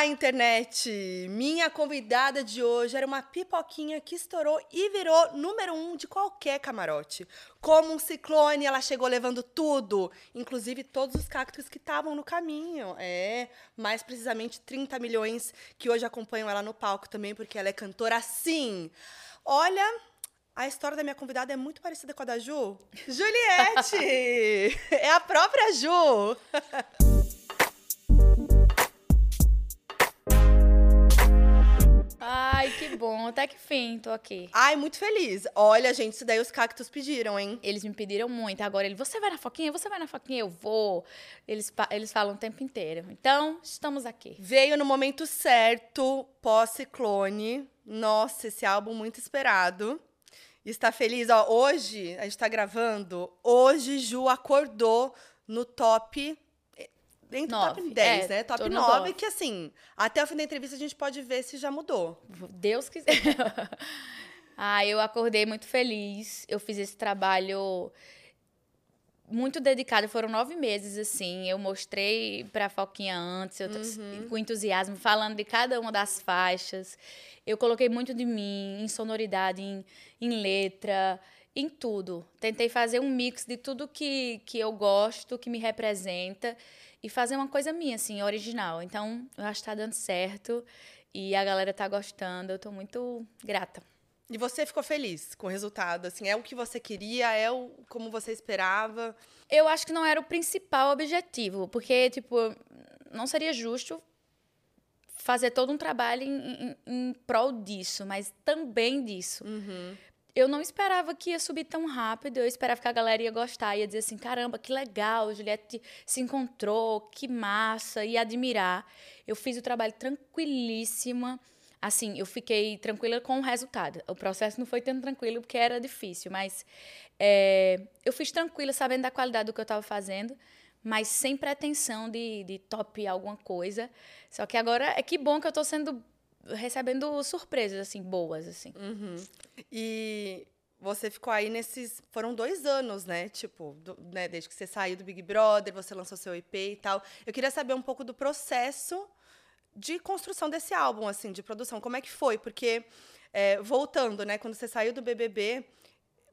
Olá, internet! Minha convidada de hoje era uma pipoquinha que estourou e virou número um de qualquer camarote. Como um ciclone, ela chegou levando tudo, inclusive todos os cactos que estavam no caminho. É, mais precisamente 30 milhões que hoje acompanham ela no palco também, porque ela é cantora assim. Olha, a história da minha convidada é muito parecida com a da Ju. Juliette! é a própria Ju! Ai, que bom. Até que fim, tô aqui. Ai, muito feliz. Olha, gente, isso daí os cactos pediram, hein? Eles me pediram muito. Agora ele, você vai na foquinha? Você vai na foquinha? Eu vou. Eles, eles falam o tempo inteiro. Então, estamos aqui. Veio no momento certo, pós-ciclone. Nossa, esse álbum muito esperado. Está feliz, ó. Hoje, a gente tá gravando. Hoje, Ju acordou no top dentro do top 10, é, né? Top 9, que assim, até o fim da entrevista a gente pode ver se já mudou. Deus quiser. ah, eu acordei muito feliz. Eu fiz esse trabalho muito dedicado. Foram nove meses, assim. Eu mostrei pra Foquinha antes, uhum. com entusiasmo, falando de cada uma das faixas. Eu coloquei muito de mim, em sonoridade, em, em letra em tudo. Tentei fazer um mix de tudo que, que eu gosto, que me representa e fazer uma coisa minha, assim, original. Então, eu acho que tá dando certo e a galera tá gostando. Eu tô muito grata. E você ficou feliz com o resultado? Assim, é o que você queria? É o como você esperava? Eu acho que não era o principal objetivo, porque, tipo, não seria justo fazer todo um trabalho em, em, em prol disso, mas também disso. Uhum eu não esperava que ia subir tão rápido. Eu esperava que a galera ia gostar, ia dizer assim: caramba, que legal, Juliette se encontrou, que massa, ia admirar. Eu fiz o trabalho tranquilíssima. Assim, eu fiquei tranquila com o resultado. O processo não foi tão tranquilo porque era difícil, mas é, eu fiz tranquila, sabendo da qualidade do que eu estava fazendo, mas sem pretensão de, de top alguma coisa. Só que agora é que bom que eu estou sendo recebendo surpresas, assim, boas, assim. Uhum. E você ficou aí nesses. Foram dois anos, né? Tipo, do, né? desde que você saiu do Big Brother, você lançou seu EP e tal. Eu queria saber um pouco do processo de construção desse álbum, assim, de produção. Como é que foi? Porque, é, voltando, né? Quando você saiu do BBB,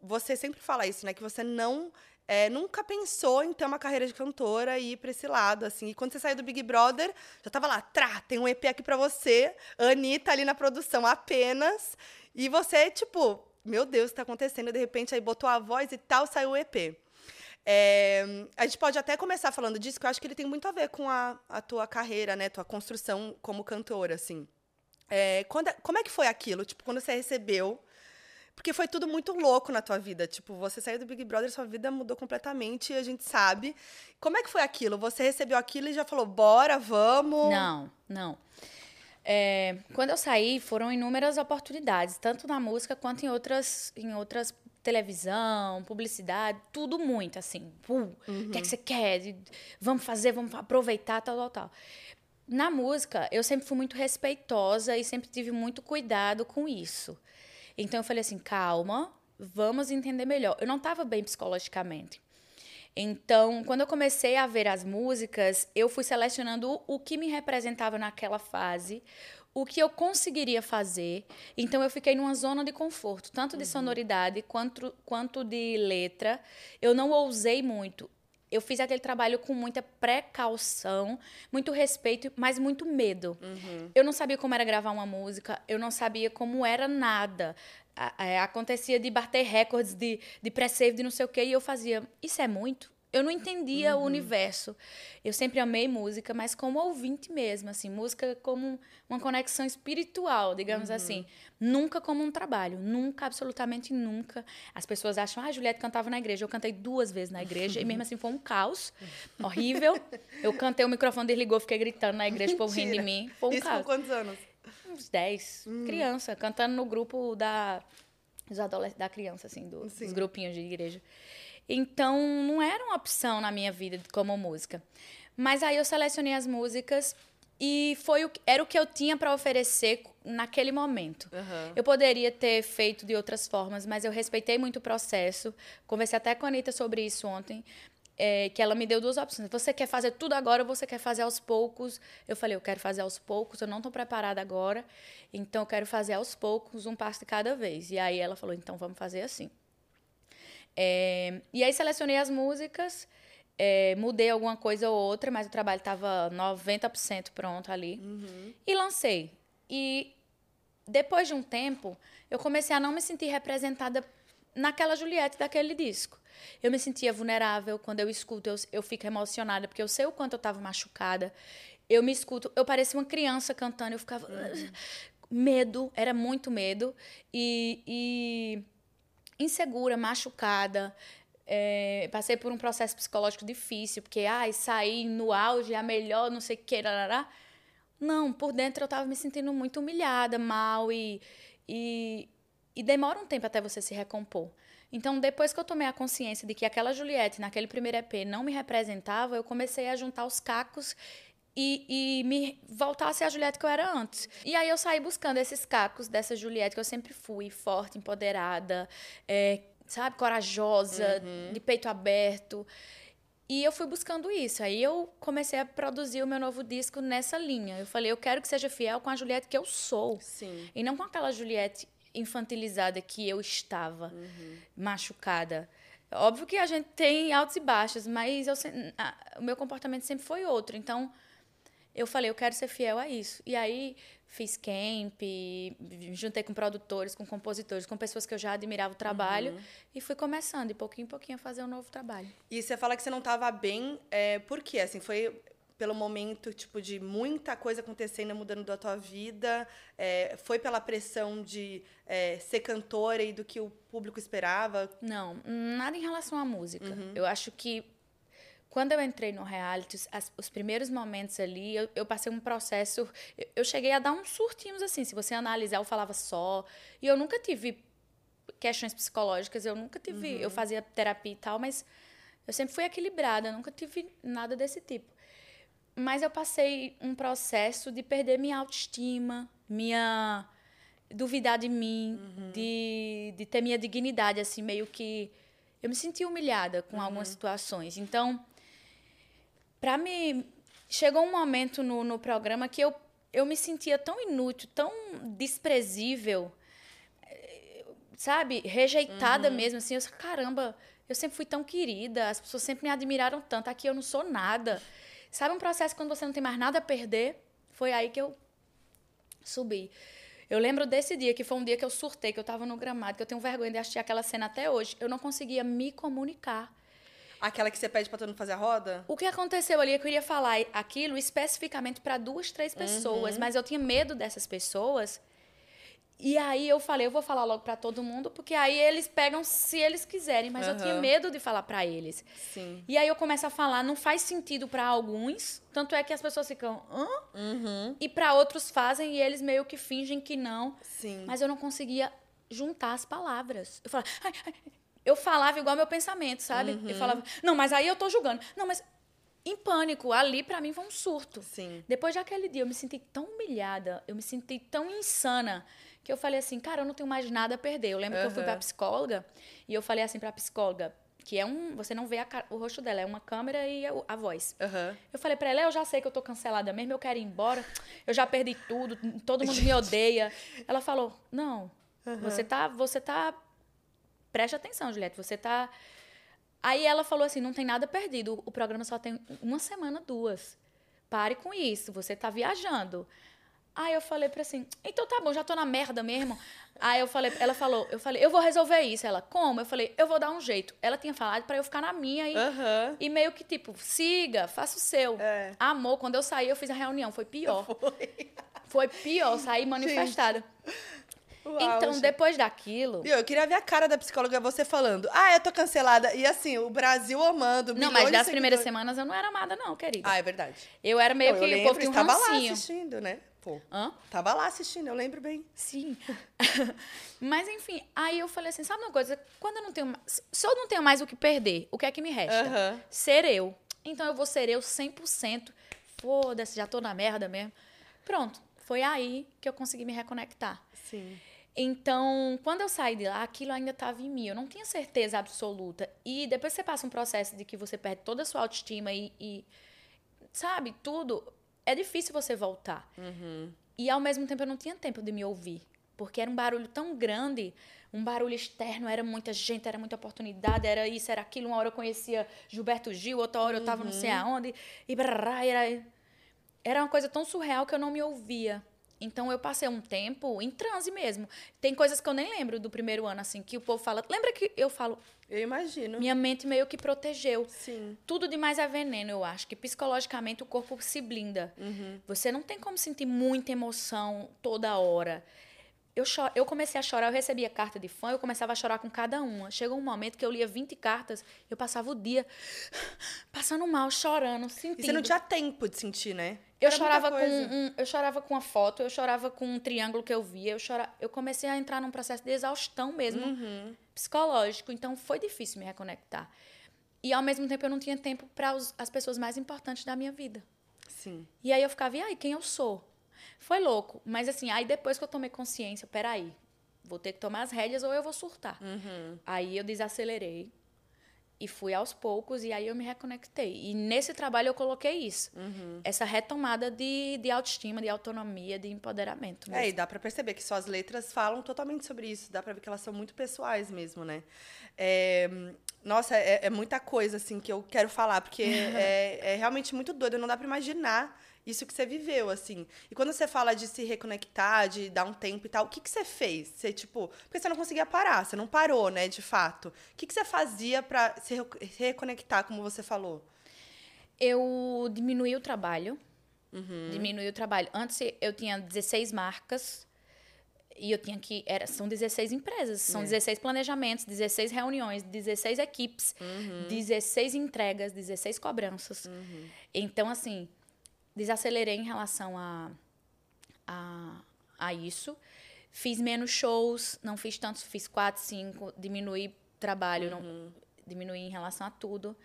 você sempre fala isso, né? Que você não é, nunca pensou em ter uma carreira de cantora e ir para esse lado, assim. E quando você saiu do Big Brother, já tava lá, trá, tem um EP aqui para você, Anitta ali na produção apenas. E você, tipo, meu Deus, o que tá acontecendo? De repente aí botou a voz e tal, saiu o EP. É, a gente pode até começar falando disso, que eu acho que ele tem muito a ver com a, a tua carreira, né? Tua construção como cantora, assim. É, quando, como é que foi aquilo? Tipo, quando você recebeu porque foi tudo muito louco na tua vida. Tipo, você saiu do Big Brother, sua vida mudou completamente e a gente sabe. Como é que foi aquilo? Você recebeu aquilo e já falou, bora, vamos? Não, não. É, quando eu saí, foram inúmeras oportunidades, tanto na música quanto em outras, em outras televisão, publicidade, tudo muito assim. Uhum. O que é que você quer? Vamos fazer, vamos aproveitar, tal, tal, tal. Na música, eu sempre fui muito respeitosa e sempre tive muito cuidado com isso. Então eu falei assim, calma, vamos entender melhor. Eu não estava bem psicologicamente. Então, quando eu comecei a ver as músicas, eu fui selecionando o que me representava naquela fase, o que eu conseguiria fazer. Então, eu fiquei numa zona de conforto, tanto de uhum. sonoridade quanto, quanto de letra. Eu não ousei muito. Eu fiz aquele trabalho com muita precaução, muito respeito, mas muito medo. Uhum. Eu não sabia como era gravar uma música, eu não sabia como era nada. É, acontecia de bater recordes de, de pré-save, de não sei o quê, e eu fazia, isso é muito? Eu não entendia uhum. o universo. Eu sempre amei música, mas como ouvinte mesmo, assim, música como uma conexão espiritual, digamos uhum. assim. Nunca como um trabalho, nunca, absolutamente nunca. As pessoas acham, ah, a Juliette cantava na igreja. Eu cantei duas vezes na igreja e mesmo assim foi um caos horrível. Eu cantei, o microfone desligou, fiquei gritando na igreja, o povo rindo de mim. Foi um Isso caos. com quantos anos? Uns 10. Hum. Criança, cantando no grupo da, dos da criança, assim, do, dos grupinhos de igreja. Então, não era uma opção na minha vida como música. Mas aí eu selecionei as músicas e foi o, era o que eu tinha para oferecer naquele momento. Uhum. Eu poderia ter feito de outras formas, mas eu respeitei muito o processo. Conversei até com a Anitta sobre isso ontem. é, que ela me deu duas opções. Você quer fazer tudo agora ou você quer fazer aos poucos? Eu falei, eu quero fazer aos poucos, eu não estou preparada agora, então eu quero fazer aos poucos, um passo de cada vez. E aí ela falou, então vamos fazer assim. É, e aí selecionei as músicas, é, mudei alguma coisa ou outra, mas o trabalho estava 90% pronto ali. Uhum. E lancei. E depois de um tempo, eu comecei a não me sentir representada naquela Juliette daquele disco. Eu me sentia vulnerável quando eu escuto, eu, eu fico emocionada, porque eu sei o quanto eu estava machucada. Eu me escuto, eu parecia uma criança cantando, eu ficava. Uhum. Medo, era muito medo. E, e insegura, machucada. É, passei por um processo psicológico difícil, porque, ai, sair no auge é a melhor, não sei o que, lá, Não, por dentro eu estava me sentindo muito humilhada, mal e, e, e demora um tempo até você se recompor. Então, depois que eu tomei a consciência de que aquela Juliette, naquele primeiro EP, não me representava, eu comecei a juntar os cacos e, e, me voltar a ser a Juliette que eu era antes. E aí eu saí buscando esses cacos dessa Juliette que eu sempre fui, forte, empoderada, é, sabe, corajosa, uhum. de peito aberto. E eu fui buscando isso. Aí eu comecei a produzir o meu novo disco nessa linha. Eu falei, eu quero que seja fiel com a Juliette que eu sou. Sim. E não com aquela Juliette infantilizada que eu estava, uhum. machucada. Óbvio que a gente tem altos e baixos, mas eu, a, o meu comportamento sempre foi outro. Então, eu falei, eu quero ser fiel a isso. E aí, fiz camp, juntei com produtores, com compositores, com pessoas que eu já admirava o trabalho uhum. e fui começando, de pouquinho em pouquinho, a fazer um novo trabalho. E você fala que você não estava bem, é, por quê? Assim, foi pelo momento tipo de muita coisa acontecendo mudando da tua vida é, foi pela pressão de é, ser cantora e do que o público esperava não nada em relação à música uhum. eu acho que quando eu entrei no reality as, os primeiros momentos ali eu, eu passei um processo eu, eu, cheguei a dar uns surtinhos assim se você analisar eu falava só e eu nunca tive questões psicológicas eu nunca tive uhum. eu fazia terapia e tal mas eu sempre fui equilibrada nunca tive nada desse tipo mas eu passei um processo de perder minha autoestima, minha duvidar de mim, uhum. de, de ter minha dignidade, assim, meio que. Eu me senti humilhada com uhum. algumas situações. Então, para mim, chegou um momento no, no programa que eu, eu me sentia tão inútil, tão desprezível, sabe? Rejeitada uhum. mesmo, assim. Eu caramba, eu sempre fui tão querida, as pessoas sempre me admiraram tanto, aqui eu não sou nada. Sabe um processo quando você não tem mais nada a perder? Foi aí que eu subi. Eu lembro desse dia, que foi um dia que eu surtei, que eu estava no gramado, que eu tenho vergonha de assistir aquela cena até hoje. Eu não conseguia me comunicar. Aquela que você pede para todo mundo fazer a roda? O que aconteceu ali, eu queria falar aquilo especificamente para duas, três pessoas, uhum. mas eu tinha medo dessas pessoas e aí eu falei, eu vou falar logo para todo mundo, porque aí eles pegam se eles quiserem, mas uhum. eu tinha medo de falar para eles. Sim. E aí eu começo a falar, não faz sentido para alguns, tanto é que as pessoas ficam, hã? Uhum. E para outros fazem e eles meio que fingem que não. Sim. Mas eu não conseguia juntar as palavras. Eu falava, ai, ai. Eu falava igual meu pensamento, sabe? Uhum. Eu falava, não, mas aí eu tô julgando. Não, mas em pânico. Ali, para mim, foi um surto. Sim. Depois daquele dia, eu me senti tão humilhada, eu me senti tão insana que eu falei assim, cara, eu não tenho mais nada a perder. Eu lembro uhum. que eu fui pra psicóloga e eu falei assim pra psicóloga, que é um. Você não vê o rosto dela, é uma câmera e a, a voz. Uhum. Eu falei pra ela, eu já sei que eu tô cancelada mesmo, eu quero ir embora, eu já perdi tudo, todo mundo me odeia. Ela falou, não, uhum. você tá. Você tá. Preste atenção, Juliette, você tá. Aí ela falou assim: não tem nada perdido, o programa só tem uma semana, duas. Pare com isso, você tá viajando. Aí eu falei pra assim, então tá bom, já tô na merda mesmo. Aí eu falei, ela falou, eu falei, eu vou resolver isso. Ela, como? Eu falei, eu vou dar um jeito. Ela tinha falado para eu ficar na minha e, uhum. e meio que tipo, siga, faça o seu. É. Amor, quando eu saí, eu fiz a reunião, foi pior. Foi, foi pior, saí manifestada. Então, depois daquilo. Eu queria ver a cara da psicóloga você falando. Ah, eu tô cancelada. E assim, o Brasil amando. Não, mas das primeiras semanas eu não era amada, não, querida. Ah, é verdade. Eu era meio não, que. Eu lembro, um estava lá assistindo, né? Pô. Hã? Tava lá assistindo, eu lembro bem. Sim. Mas, enfim, aí eu falei assim: sabe uma coisa? Quando eu não tenho. Se eu não tenho mais o que perder, o que é que me resta? Uhum. Ser eu. Então eu vou ser eu 100%. Foda-se, já tô na merda mesmo. Pronto. Foi aí que eu consegui me reconectar. Sim. Então, quando eu saí de lá, aquilo ainda estava em mim. Eu não tinha certeza absoluta. E depois você passa um processo de que você perde toda a sua autoestima e, e sabe, tudo. É difícil você voltar. Uhum. E ao mesmo tempo eu não tinha tempo de me ouvir. Porque era um barulho tão grande, um barulho externo, era muita gente, era muita oportunidade, era isso, era aquilo. Uma hora eu conhecia Gilberto Gil, outra hora eu estava não sei aonde. E brará, era, era uma coisa tão surreal que eu não me ouvia. Então eu passei um tempo em transe mesmo. Tem coisas que eu nem lembro do primeiro ano, assim, que o povo fala. Lembra que eu falo. Eu imagino. Minha mente meio que protegeu. Sim. Tudo demais é veneno, eu acho. Que psicologicamente o corpo se blinda. Uhum. Você não tem como sentir muita emoção toda hora. Eu, cho- eu comecei a chorar, eu recebia carta de fã, eu começava a chorar com cada uma. Chegou um momento que eu lia 20 cartas, eu passava o dia passando mal, chorando, sentindo. E você não tinha tempo de sentir, né? Eu Era chorava, com um, eu chorava com uma foto, eu chorava com um triângulo que eu via, eu, chora, eu comecei a entrar num processo de exaustão mesmo, Uhum. psicológico. Então foi difícil me reconectar. E ao mesmo tempo eu não tinha tempo para as pessoas mais importantes da minha vida. Sim. E aí eu ficava, e aí, quem eu sou? Foi louco. Mas assim, aí depois que eu tomei consciência, peraí, vou ter que tomar as rédeas ou eu vou surtar. Uhum. Aí eu desacelerei e fui aos poucos e aí eu me reconectei. E nesse trabalho eu coloquei isso. Uhum. Essa retomada de, de autoestima, de autonomia, de empoderamento. É, e mesmo. dá pra perceber que suas letras falam totalmente sobre isso. Dá pra ver que elas são muito pessoais mesmo, né? É, nossa, é, é muita coisa, assim, que eu quero falar, porque é, é realmente muito doido. Não dá pra imaginar isso que você viveu, assim. E quando você fala de se reconectar, de dar um tempo e tal, o que, que você fez? Você, tipo... Porque você não conseguia parar, você não parou, né, de fato. O que, que você fazia pra se re- reconectar, como você falou? Eu diminuí o trabalho. Uhum. Diminuí o trabalho. Antes eu tinha 16 marcas e eu tinha que. Era, são 16 empresas, são É. 16 planejamentos, 16 reuniões, 16 equipes, Uhum. 16 entregas, 16 cobranças. Então, assim, desacelerei em relação a, a, a isso. Fiz menos shows, não fiz tantos, fiz quatro, cinco, diminuí trabalho, não, diminuí em relação a tudo.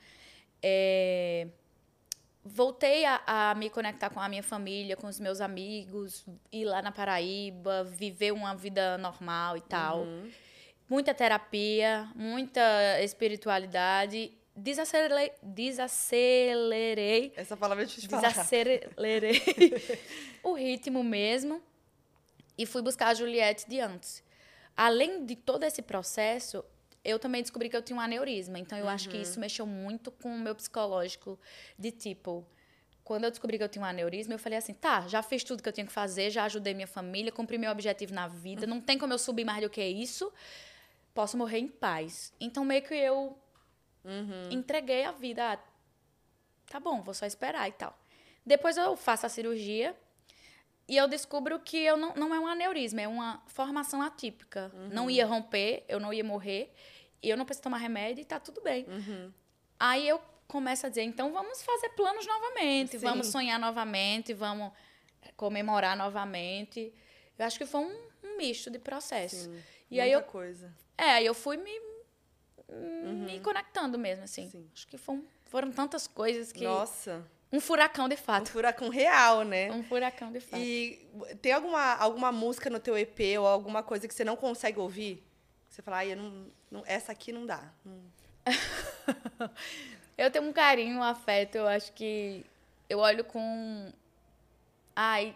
É, voltei a, a me conectar com a minha família, com os meus amigos, ir lá na Paraíba, viver uma vida normal e tal. Muita terapia, muita espiritualidade. Desacelerei, desacelerei Essa palavra é difícil de desacelerei o ritmo mesmo e fui buscar a Juliette de antes. Além de todo esse processo, eu também descobri que eu tinha um aneurisma. Então, eu acho que isso mexeu muito com o meu psicológico. De tipo, quando eu descobri que eu tinha um aneurisma, eu falei assim: tá, já fiz tudo que eu tinha que fazer, já ajudei minha família, cumpri meu objetivo na vida, não tem como eu subir mais do que isso, posso morrer em paz. Então, meio que eu entreguei a vida. Ah, tá bom, vou só esperar e tal. Depois eu faço a cirurgia e eu descubro que eu não, não é um aneurisma, é uma formação atípica. Não ia romper, eu não ia morrer, e eu não preciso tomar remédio e tá tudo bem. Aí eu começo a dizer, então vamos fazer planos novamente, Sim. vamos sonhar novamente, vamos comemorar novamente. Eu acho que foi um, um misto de processo. Sim, E aí eu coisa. é, aí eu fui me, me conectando mesmo, assim. Sim. Acho que foi um- foram tantas coisas que. Nossa, Um furacão de um fato. furacão real, né? Um furacão de fato. E tem alguma, alguma música no teu EP ou alguma coisa que você não consegue ouvir? Você fala, ai, não, não- essa aqui não dá. Não- Eu tenho um carinho, um afeto, eu acho que eu olho com. Ai.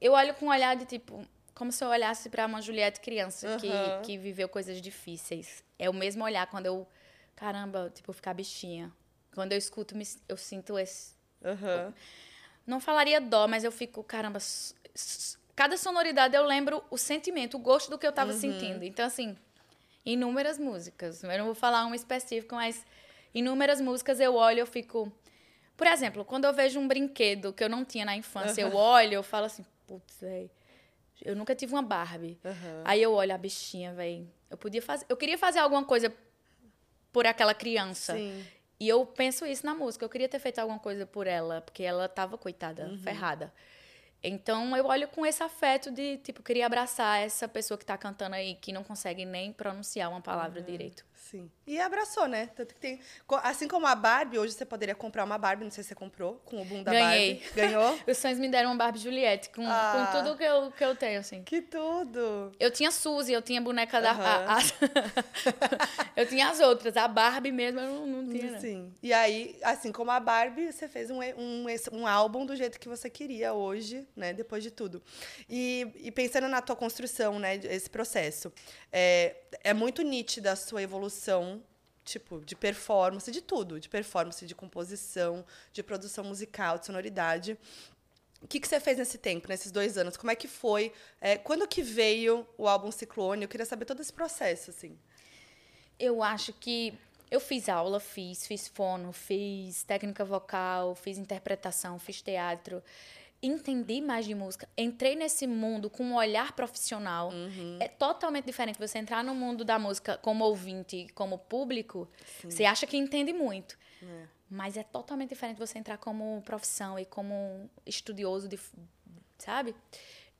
Eu olho com um olhar de tipo. Como se eu olhasse pra uma Juliette criança Aham. que, que viveu coisas difíceis. É o mesmo olhar quando eu. Caramba, tipo, ficar bichinha. Quando eu escuto, me- eu sinto esse. Aham. Não falaria dó, mas eu fico, caramba. Cada sonoridade eu lembro o sentimento, o gosto do que eu tava sentindo. Então, assim, inúmeras músicas. Eu não vou falar uma específica, mas inúmeras músicas eu olho eu fico. Por exemplo, quando eu vejo um brinquedo que eu não tinha na infância, eu olho, eu falo assim, putz, velho. Eu nunca tive uma Barbie. Aham. Aí eu olho a bichinha, velho. Eu podia fazer. Eu queria fazer alguma coisa por aquela criança. Sim. E eu penso isso na música. Eu queria ter feito alguma coisa por ela, porque ela tava, coitada, Uhum. ferrada. Então eu olho com esse afeto de, tipo, queria abraçar essa pessoa que tá cantando aí, que não consegue nem pronunciar uma Uhum. palavra direito. Sim. E abraçou, né? Tanto que tem. Assim como a Barbie, hoje você poderia comprar uma Barbie, não sei se você comprou, com o boom da Ganhei. Barbie. Ganhou? Os sonhos me deram uma Barbie Juliette, com, ah, com tudo que eu, que eu tenho, assim. Que tudo! Eu tinha Suzy, eu tinha boneca da. A, a, eu tinha as outras, a Barbie mesmo eu não, não tinha. Né? Sim. E aí, assim como a Barbie, você fez um, um, um álbum do jeito que você queria hoje, né? Depois de tudo. E, e pensando na tua construção, né? Esse processo. É, é muito nítida a sua evolução tipo, de performance, de tudo, de performance, de composição, de produção musical, de sonoridade. O que, que você fez nesse tempo, nesses dois anos? Como é que foi? É, quando que veio o álbum Ciclone? Eu queria saber todo esse processo, assim. Eu acho que eu fiz aula, fiz, fiz fono, fiz técnica vocal, fiz interpretação, fiz teatro entendi mais de música, entrei nesse mundo com um olhar profissional. Uhum. É totalmente diferente você entrar no mundo da música como ouvinte, como público. Sim. Você acha que entende muito. É. Mas é totalmente diferente você entrar como profissão e como estudioso de, sabe?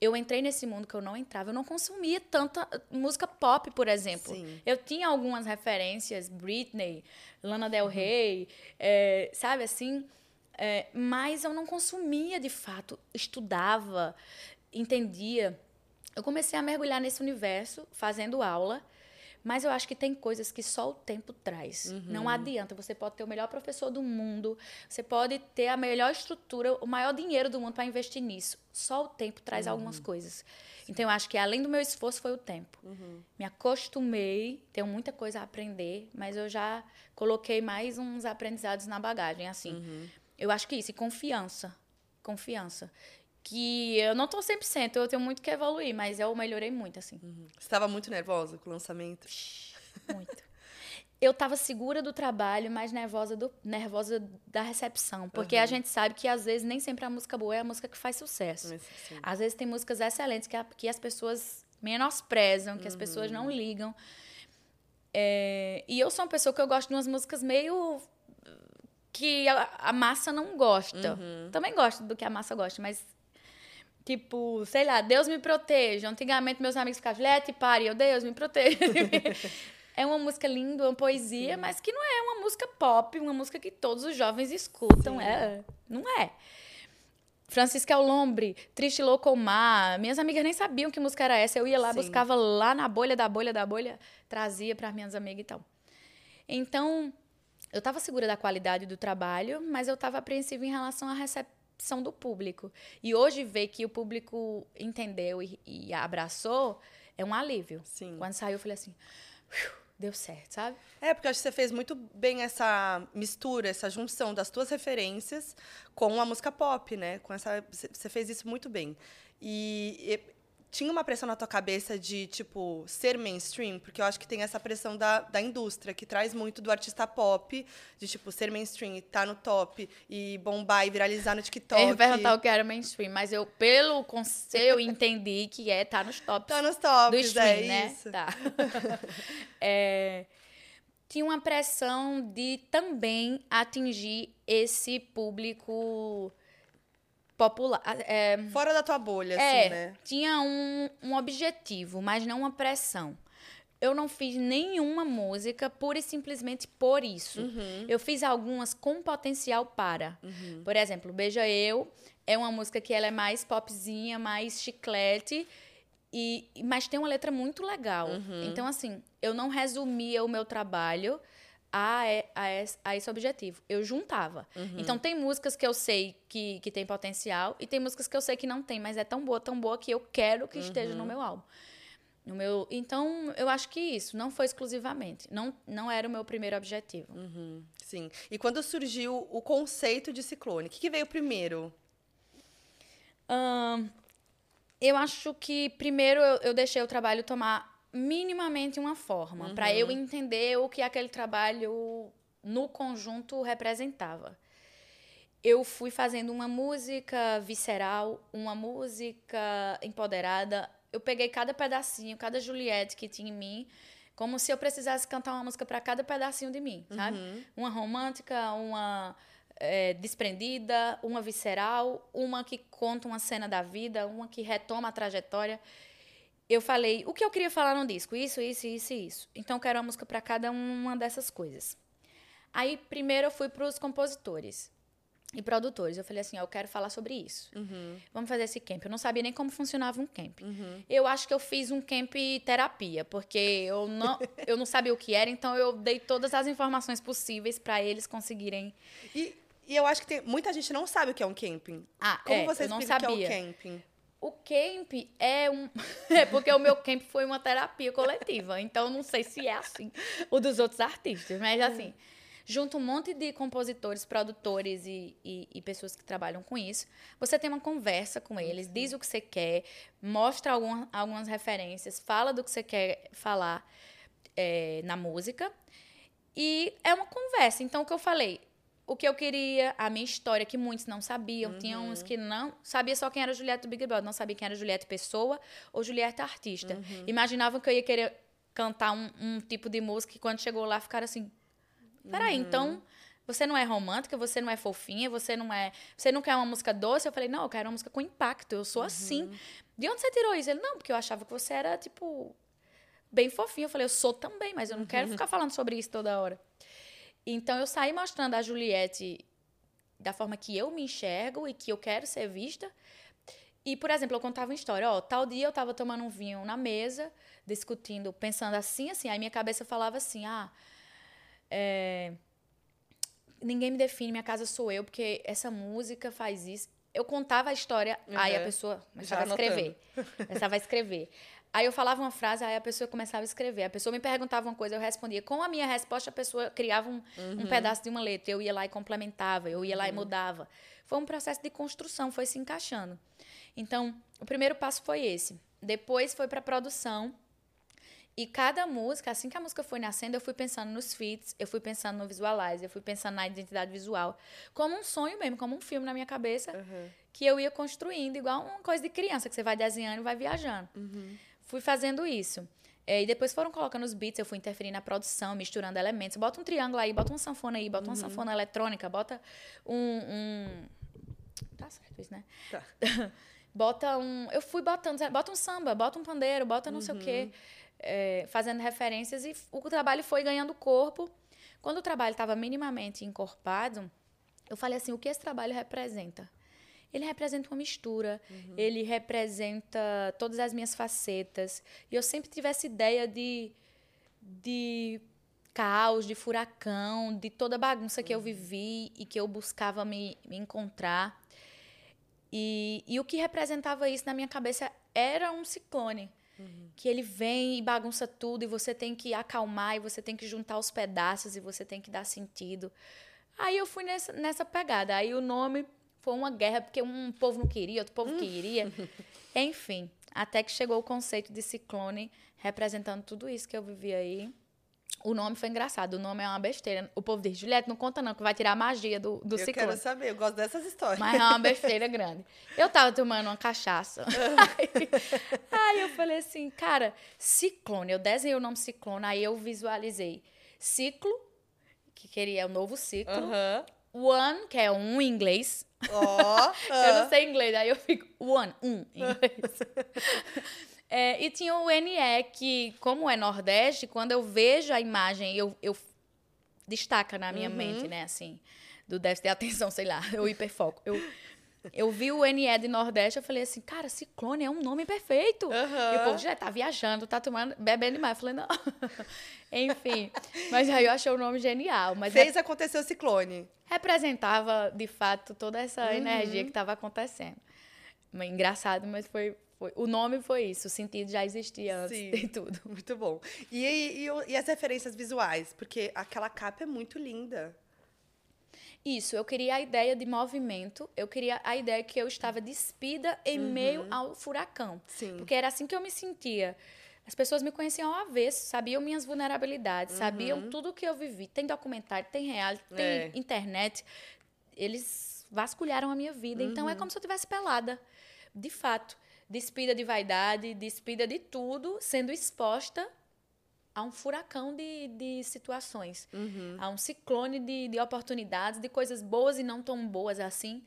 Eu entrei nesse mundo que eu não entrava. Eu não consumia tanta música pop, por exemplo. Sim. Eu tinha algumas referências, Britney, Lana Del uhum. Rey, uhum. é, sabe assim? É, mas eu não consumia de fato, estudava, entendia. Eu comecei a mergulhar nesse universo, fazendo aula, mas eu acho que tem coisas que só o tempo traz. Uhum. Não adianta. Você pode ter o melhor professor do mundo, você pode ter a melhor estrutura, o maior dinheiro do mundo para investir nisso. Só o tempo traz uhum. algumas coisas. Então, eu acho que além do meu esforço foi o tempo. Uhum. Me acostumei, tenho muita coisa a aprender, mas eu já coloquei mais uns aprendizados na bagagem, assim. Uhum. Eu acho que isso, e confiança. Confiança. Que eu não estou 100%, eu tenho muito que evoluir, mas eu melhorei muito, assim. Uhum. Você estava muito nervosa com o lançamento? Muito. eu estava segura do trabalho, mas nervosa, do, nervosa da recepção. Porque uhum. a gente sabe que, às vezes, nem sempre a música boa é a música que faz sucesso. às vezes, tem músicas excelentes que, a, que as pessoas menosprezam, que uhum. as pessoas não ligam. É, e eu sou uma pessoa que eu gosto de umas músicas meio que a, a massa não gosta. Uhum. Também gosto do que a massa gosta, mas tipo, sei lá, Deus me proteja. Antigamente meus amigos ficavam, Lete, pare, eu Deus me proteja. é uma música linda, uma poesia, Sim. mas que não é uma música pop, uma música que todos os jovens escutam. É, não é. Francisca Lombre, Triste Louco Mar. Minhas amigas nem sabiam que música era essa. Eu ia lá, Sim. buscava lá na bolha da bolha da bolha, trazia para minhas amigas e tal. Então, eu estava segura da qualidade do trabalho, mas eu estava apreensiva em relação à recepção do público. E hoje ver que o público entendeu e, e abraçou é um alívio. Sim. Quando saiu, eu falei assim, deu certo, sabe? É, porque eu acho que você fez muito bem essa mistura, essa junção das tuas referências com a música pop, né? Com essa, você fez isso muito bem. E tinha uma pressão na tua cabeça de, tipo, ser mainstream? Porque eu acho que tem essa pressão da, da indústria, que traz muito do artista pop, de, tipo, ser mainstream, estar tá no top e bombar e viralizar no TikTok. Eu ia perguntar o que era mainstream, mas eu, pelo conselho, entendi que é estar tá nos tops. Tá nos tops, do é stream, é né? Isso. Tá. é, tinha uma pressão de também atingir esse público popular. É, Fora da tua bolha, é, assim, né? Tinha um, um objetivo, mas não uma pressão. Eu não fiz nenhuma música pura e simplesmente por isso. Uhum. Eu fiz algumas com potencial para. Uhum. Por exemplo, Beija Eu é uma música que ela é mais popzinha, mais chiclete. E, mas tem uma letra muito legal. Uhum. Então, assim, eu não resumia o meu trabalho a, a, esse, a esse objetivo. Eu juntava. Uhum. Então, tem músicas que eu sei que, que tem potencial e tem músicas que eu sei que não tem, mas é tão boa, tão boa que eu quero que uhum. esteja no meu álbum. No meu, então, eu acho que isso não foi exclusivamente. Não, não era o meu primeiro objetivo. Uhum. Sim. E quando surgiu o conceito de ciclone, o que, que veio primeiro? eu acho que primeiro eu, eu deixei o trabalho tomar minimamente uma forma, uhum. para eu entender o que aquele trabalho no conjunto representava. Eu fui fazendo uma música visceral, uma música empoderada. Eu peguei cada pedacinho, cada Juliette que tinha em mim, como se eu precisasse cantar uma música para cada pedacinho de mim, sabe? Uhum. Uma romântica, uma é, desprendida, uma visceral, uma que conta uma cena da vida, uma que retoma a trajetória. Eu falei o que eu queria falar no disco, isso, isso, isso e isso. Então eu quero uma música para cada uma dessas coisas. Aí primeiro eu fui para os compositores e produtores. Eu falei assim, ó, eu quero falar sobre isso. Uhum. Vamos fazer esse camp. Eu não sabia nem como funcionava um camp. Uhum. Eu acho que eu fiz um camp terapia, porque eu não, eu não sabia o que era, então eu dei todas as informações possíveis para eles conseguirem. E, e eu acho que tem, muita gente não sabe o que é um camping. Ah, Como é, você eu não sabia. o que é um camping? O camp é um. É porque o meu camp foi uma terapia coletiva. Então, não sei se é assim o dos outros artistas. Mas, assim, junto um monte de compositores, produtores e, e, e pessoas que trabalham com isso. Você tem uma conversa com eles, diz o que você quer, mostra algum, algumas referências, fala do que você quer falar é, na música. E é uma conversa. Então, o que eu falei? O que eu queria, a minha história, que muitos não sabiam. Tinha uns que não sabia só quem era Juliette do Big Brother, não sabia quem era Juliette pessoa ou Juliette artista. Imaginavam que eu ia querer cantar um, um tipo de música e quando chegou lá ficaram assim: peraí, então você não é romântica, você não é fofinha, você não é. Você não quer uma música doce? Eu falei: não, eu quero uma música com impacto, eu sou assim. De onde você tirou isso? Ele: não, porque eu achava que você era, tipo, bem fofinha. Eu falei: eu sou também, mas eu não quero ficar falando sobre isso toda hora. Então eu saí mostrando a Juliette da forma que eu me enxergo e que eu quero ser vista. E, por exemplo, eu contava uma história, ó, tal dia eu tava tomando um vinho na mesa, discutindo, pensando assim, assim, aí minha cabeça falava assim, ah, é, ninguém me define, minha casa sou eu, porque essa música faz isso. Eu contava a história, aí a Uhum. pessoa começava a escrever. Começava a escrever. Aí eu falava uma frase, aí a pessoa começava a escrever. A pessoa me perguntava uma coisa, eu respondia. Com a minha resposta, a pessoa criava um, um pedaço de uma letra. Eu ia lá e complementava, eu ia lá e mudava. Foi um processo de construção, foi se encaixando. Então, o primeiro passo foi esse. Depois foi para produção. E cada música, assim que a música foi nascendo, eu fui pensando nos feats, eu fui pensando no visualizer, eu fui pensando na identidade visual, como um sonho mesmo, como um filme na minha cabeça, que eu ia construindo, igual uma coisa de criança, que você vai desenhando e vai viajando. Fui fazendo isso. É, e depois foram colocando os beats, eu fui interferindo na produção, misturando elementos. Bota um triângulo aí, bota uma sanfona aí, bota uma sanfona eletrônica, bota um, um... Tá certo isso, né? Tá. bota um. Eu fui botando, bota um samba, bota um pandeiro, bota não sei o quê, é, fazendo referências e o trabalho foi ganhando corpo. Quando o trabalho estava minimamente encorpado, eu falei assim: o que esse trabalho representa? Ele representa uma mistura, ele representa todas as minhas facetas. E eu sempre tive essa ideia de, de caos, de furacão, de toda a bagunça que eu vivi e que eu buscava me, me encontrar. E, e o que representava isso na minha cabeça era um ciclone. Que ele vem e bagunça tudo, e você tem que acalmar, e você tem que juntar os pedaços, e você tem que dar sentido. Aí eu fui nessa, nessa pegada. Aí o nome foi uma guerra, porque um povo não queria, outro povo queria. Enfim, até que chegou o conceito de ciclone, representando tudo isso que eu vivi aí. O nome foi engraçado, o nome é uma besteira. O povo diz, Juliette, não conta não, que vai tirar a magia do, do eu ciclone. quero saber, eu gosto dessas histórias. Mas é uma besteira grande. Eu tava tomando uma cachaça. aí, aí eu falei assim, cara, ciclone. Eu desenhei o nome ciclone, aí eu visualizei ciclo, que queria o novo ciclo. Aham. One, que é um em inglês. Ó. Eu não sei inglês, aí eu fico one, um em inglês. É, e tinha o NE, que, como é Nordeste, quando eu vejo a imagem, eu, eu destaca na minha mente, né? Assim, do déficit de atenção, sei lá, eu hiperfoco. Eu, eu vi o NE de Nordeste, eu falei assim, cara, Ciclone é um nome perfeito. Aham. E o povo já tá viajando, tá tomando, bebendo demais. Eu falei, não. Enfim, mas aí eu achei o nome genial. Mas Fez acontecer o ciclone. representava, de fato, toda essa energia que estava acontecendo. Engraçado, mas foi, foi- O nome foi isso, o sentido já existia antes Sim. de tudo. Muito bom. E, e, e e as referências visuais? Porque aquela capa é muito linda. Isso, eu queria a ideia de movimento, eu queria a ideia que eu estava despida em meio ao furacão. Sim. Porque era assim que eu me sentia. As pessoas me conheciam ao avesso, sabiam minhas vulnerabilidades, sabiam tudo o que eu vivi. Tem documentário, tem reality, tem É. internet. Eles vasculharam a minha vida. Então é como se eu tivesse pelada. De fato. Despida de vaidade, despida de tudo, sendo exposta a um furacão de, de situações. A um ciclone de, de oportunidades, de coisas boas e não tão boas assim.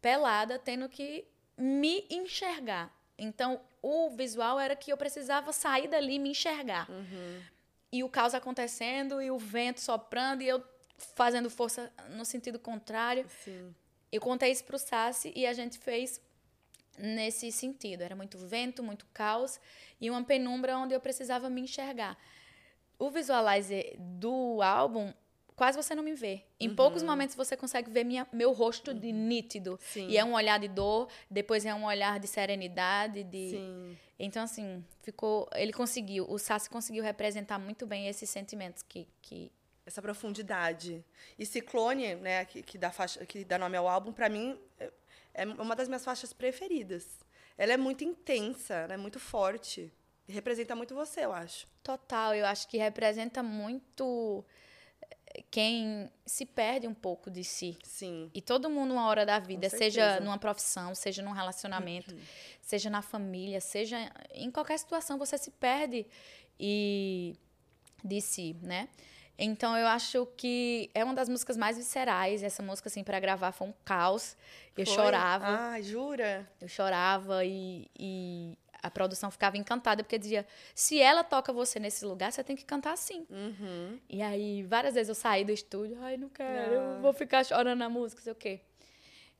Pelada, tendo que me enxergar Então, o visual era que eu precisava sair dali e me enxergar. Uhum. E o caos acontecendo, e o vento soprando, e eu fazendo força no sentido contrário. Sim. Eu contei isso pro Sassi e a gente fez nesse sentido. Era muito vento, muito caos e uma penumbra onde eu precisava me enxergar. O visualizer do álbum, quase você não me vê. Em Uhum. poucos momentos você consegue ver minha, meu rosto de nítido. Sim. E é um olhar de dor, depois é um olhar de serenidade, de... Sim. Então, assim, ficou... Ele conseguiu, o Sassi conseguiu representar muito bem esses sentimentos que... que Essa profundidade. E Ciclone, né, que, que, dá faixa, que dá nome ao álbum, pra mim é- é uma das minhas faixas preferidas. Ela é muito intensa, ela é muito forte. Representa muito você, eu acho. Total, eu acho que representa muito eh, quem se perde um pouco de si. Sim. E todo mundo, uma hora da vida, seja. Uhum. numa profissão, seja num relacionamento, seja na família, seja em qualquer situação, você se perde e de si, né? Então eu acho que é uma das músicas mais viscerais. Essa música, assim, para gravar foi um caos. Eu Foi? chorava. Ah, jura? Eu chorava e, e a produção ficava encantada, porque dizia: se ela toca você nesse lugar, você tem que cantar assim. Uhum. E aí, várias vezes eu saí do estúdio, ai, não quero, Ah. eu vou ficar chorando na música, sei o quê.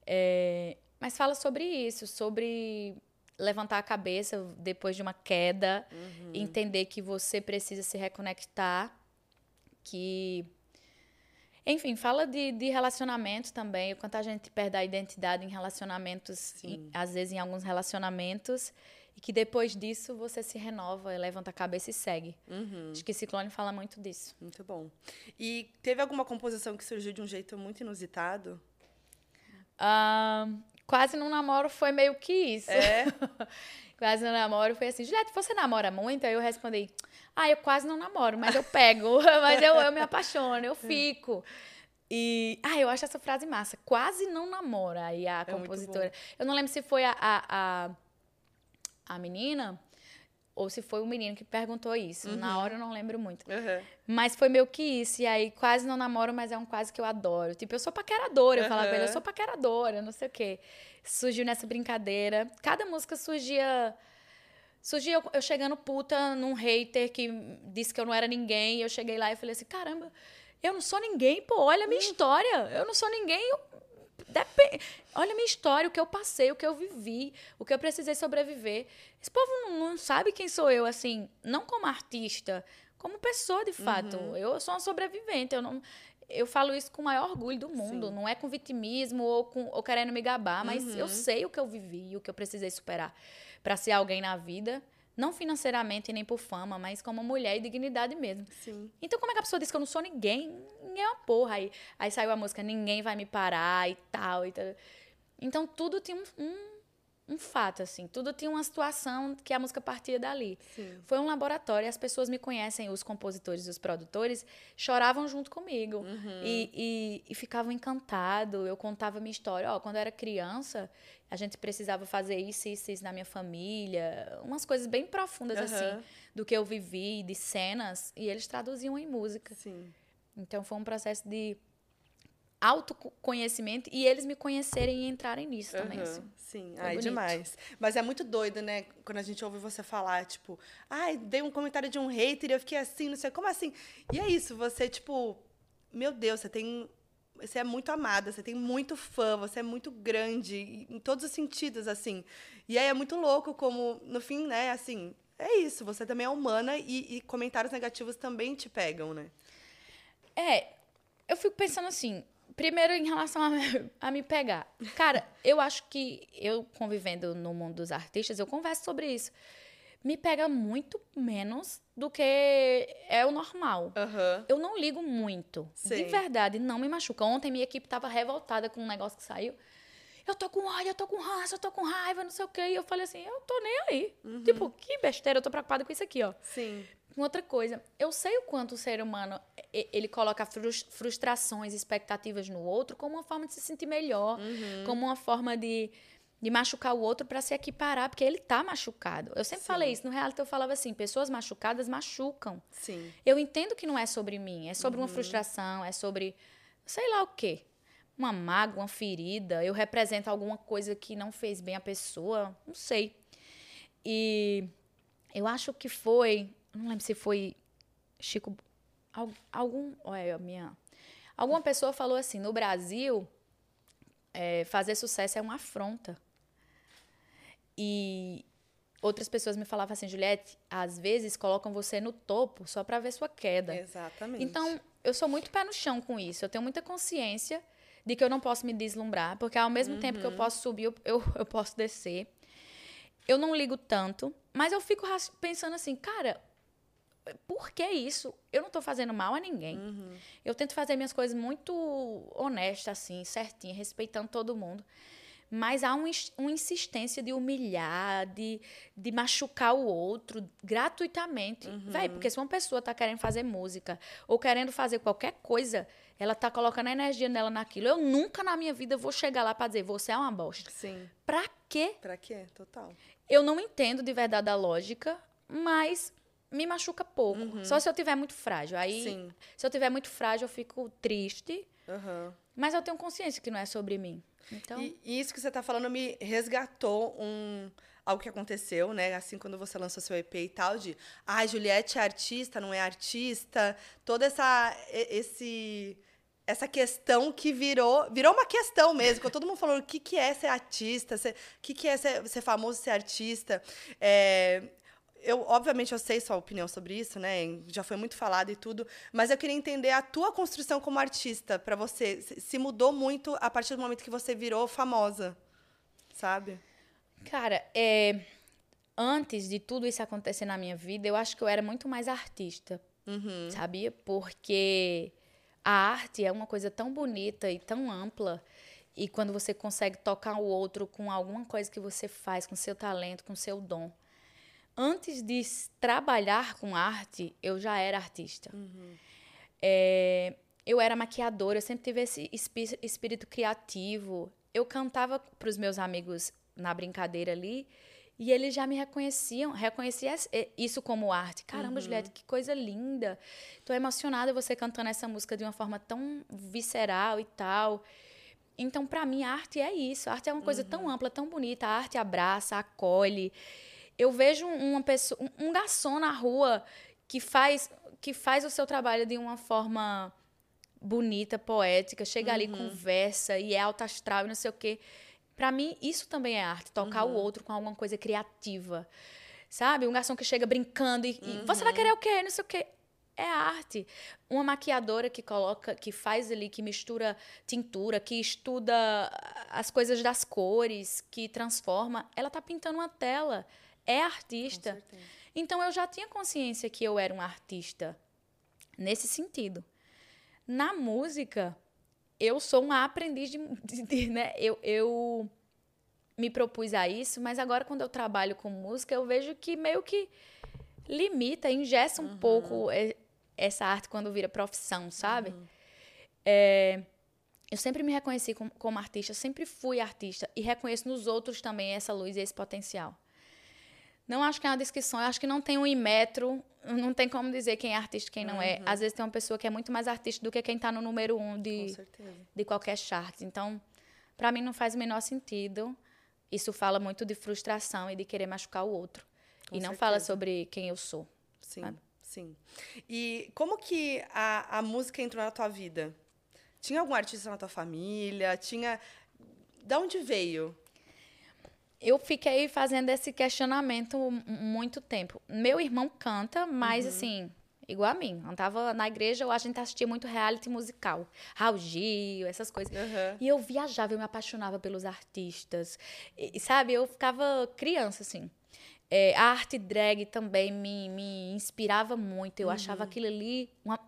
É, mas fala sobre isso, sobre levantar a cabeça depois de uma queda, Uhum. entender que você precisa se reconectar, que. Enfim, fala de, de relacionamento também, o quanto a gente perde a identidade em relacionamentos, em- às vezes em alguns relacionamentos, e que depois disso você se renova, levanta a cabeça e segue. Uhum. Acho que Ciclone fala muito disso. Muito bom. E teve alguma composição que surgiu de um jeito muito inusitado? Ah, quase não namoro foi meio que isso. É? quase não namoro foi assim, Juliette, você namora muito? Aí eu respondi, ah, eu quase não namoro, mas eu pego, mas eu, eu me apaixono, eu fico. E, ah, eu acho essa frase massa. Quase não namora. Aí a É compositora. Eu não lembro se foi a, a, a, a menina ou se foi o menino que perguntou isso. Na hora eu não lembro muito. Uhum. Mas foi meio que isso. E aí, quase não namoro, mas é um quase que eu adoro. Tipo, eu sou paqueradora. Eu falava com ele, eu Aham. sou paqueradora, não sei o quê. Surgiu nessa brincadeira. Cada música surgia. Surgia eu, eu chegando puta num hater que disse que eu não era ninguém. Eu cheguei lá e falei assim: caramba, eu não sou ninguém, pô, olha a minha história. Eu não sou ninguém. eu- Depen- Olha a minha história, o que eu passei, o que eu vivi, o que eu precisei sobreviver. Esse povo não, não sabe quem sou eu, assim, não como artista, como pessoa de fato. Eu sou uma sobrevivente. Eu, não, eu falo isso com o maior orgulho do mundo. Sim. Não é com vitimismo ou, com, ou querendo me gabar, mas eu sei o que eu vivi e o que eu precisei superar para ser alguém na vida. Não financeiramente nem por fama, mas como mulher e dignidade mesmo. Sim. Então, como é que a pessoa diz que eu não sou ninguém? Ninguém é uma porra. Aí, aí saiu a música Ninguém Vai Me Parar e tal. E tal. Então, tudo tinha um, um, um fato, assim. Tudo tinha uma situação que a música partia dali. Sim. Foi um laboratório. As pessoas me conhecem, os compositores e os produtores, choravam junto comigo. Uhum. E, e, e ficavam encantados. Eu contava minha história. Ó, quando eu era criança, a gente precisava fazer isso, isso, isso na minha família. Umas coisas bem profundas, assim, Aham. do que eu vivi, de cenas. E eles traduziam em música. Sim. Então foi um processo de autoconhecimento e eles me conhecerem e entrarem nisso também. Aham, assim. Sim, Foi ai, bonito. demais. Mas é muito doido, né? Quando a gente ouve você falar, tipo, ai, dei um comentário de um hater e eu fiquei assim, não sei como assim. E é isso, você, tipo, meu Deus, você tem. Você é muito amada, você tem muito fã, você é muito grande, em todos os sentidos, assim. E aí é muito louco como, no fim, né, assim, é isso, você também é humana e, e comentários negativos também te pegam, né? É, eu fico pensando assim, primeiro em relação a, a me pegar. Cara, eu acho que eu convivendo no mundo dos artistas, eu converso sobre isso. Me pega muito menos do que é o normal. Aham. Eu não ligo muito. Sei. De verdade, não me machuca. Ontem minha equipe tava revoltada com um negócio que saiu. Eu tô com ódio, eu tô com ranço, eu tô com raiva, não sei o quê. E eu falei assim, eu tô nem aí. Tipo, que besteira, eu tô preocupada com isso aqui, ó. Sim. Outra coisa, eu sei o quanto o ser humano ele coloca frus- frustrações, expectativas no outro como uma forma de se sentir melhor, como uma forma de, de machucar o outro para se equiparar, porque ele tá machucado. Eu sempre Sim. falei isso, no reality eu falava assim, pessoas machucadas machucam. Sim. Eu entendo que não é sobre mim, é sobre uma frustração, é sobre sei lá o quê. Uma mágoa, uma ferida, eu represento alguma coisa que não fez bem a pessoa, não sei. E eu acho que foi, não lembro se foi Chico, algum, olha, minha, alguma pessoa falou assim, no Brasil, é, fazer sucesso é uma afronta. E outras pessoas me falavam assim, Juliette, às vezes colocam você no topo só para ver sua queda. Exatamente. Então, eu sou muito pé no chão com isso. Eu tenho muita consciência de que eu não posso me deslumbrar, porque ao mesmo uhum. tempo que eu uhum. posso subir, eu, eu, eu posso descer. Eu não ligo tanto, mas eu fico pensando assim, cara, por que isso? Eu não estou fazendo mal a ninguém. Uhum. Eu tento fazer minhas coisas muito honestas, assim, certinho, respeitando todo mundo. Mas há um, uma insistência de humilhar, de, de machucar o outro gratuitamente. Uhum. Véi, porque se uma pessoa está querendo fazer música ou querendo fazer qualquer coisa, ela está colocando a energia dela naquilo. Eu nunca na minha vida vou chegar lá para dizer, você é uma bosta. Sim. Pra quê? Pra quê? Total. Eu não entendo de verdade a lógica, mas me machuca pouco. Uhum. Só se eu tiver muito frágil. Aí, Sim. se eu tiver muito frágil, eu fico triste. Uhum. Mas eu tenho consciência que não é sobre mim. Então... E, isso que você está falando me resgatou um algo que aconteceu, né? Assim, quando você lançou seu EP e tal, de ah, Juliette é artista, não é artista. Toda essa. esse essa questão que virou virou uma questão mesmo, todo mundo falou o que, que é ser artista, o que, que é ser, ser famoso, ser artista. É, eu, obviamente, eu sei sua opinião sobre isso, né? Já foi muito falado e tudo, mas eu queria entender a tua construção como artista para você. Se mudou muito a partir do momento que você virou famosa, sabe? Cara, é, antes de tudo isso acontecer na minha vida, eu acho que eu era muito mais artista, uhum. sabia? Porque a arte é uma coisa tão bonita e tão ampla. E quando você consegue tocar o outro com alguma coisa que você faz, com seu talento, com seu dom, antes de trabalhar com arte, eu já era artista. Uhum. É, eu era maquiadora, eu sempre tive esse espírito criativo. Eu cantava para os meus amigos na brincadeira ali e eles já me reconheciam, reconheciam isso como arte. Caramba, uhum. Juliette, que coisa linda. Estou emocionada você cantando essa música de uma forma tão visceral e tal. Então, para mim, a arte é isso. A arte é uma coisa uhum. tão ampla, tão bonita. A arte abraça, acolhe eu vejo uma pessoa, um garçom na rua que faz, que faz o seu trabalho de uma forma bonita, poética, chega uhum. ali, conversa e é alto astral e não sei o quê. Para mim, isso também é arte, tocar uhum. o outro com alguma coisa criativa. Sabe? Um garçom que chega brincando e, uhum. e você vai querer o quê? Não sei o quê é arte. Uma maquiadora que coloca, que faz ali, que mistura tintura, que estuda as coisas das cores, que transforma, ela tá pintando uma tela é artista. Então eu já tinha consciência que eu era um artista nesse sentido. Na música, eu sou uma aprendiz de, de, de né? Eu, eu me propus a isso, mas agora quando eu trabalho com música, eu vejo que meio que limita, ingessa um uhum. pouco essa arte quando vira profissão, sabe? Uhum. É, eu sempre me reconheci como, como artista, sempre fui artista e reconheço nos outros também essa luz e esse potencial. Não acho que é uma descrição, eu acho que não tem um imetro, não tem como dizer quem é artista e quem não é. uhum. é. Às vezes tem uma pessoa que é muito mais artista do que quem está no número um de, de qualquer chart. Então, para mim não faz o menor sentido. Isso fala muito de frustração e de querer machucar o outro. Com e não certeza. fala sobre quem eu sou. Sim, sabe? sim. E como que a, a música entrou na tua vida? Tinha algum artista na tua família? Tinha... Da onde veio? Eu fiquei fazendo esse questionamento muito tempo. Meu irmão canta, mas uhum. assim, igual a mim. Eu tava na igreja, a gente assistia muito reality musical. Raul Gil, essas coisas. Uhum. E eu viajava, eu me apaixonava pelos artistas. E, sabe, eu ficava criança, assim. É, a arte drag também me, me inspirava muito. Eu uhum. achava aquilo ali... Uma...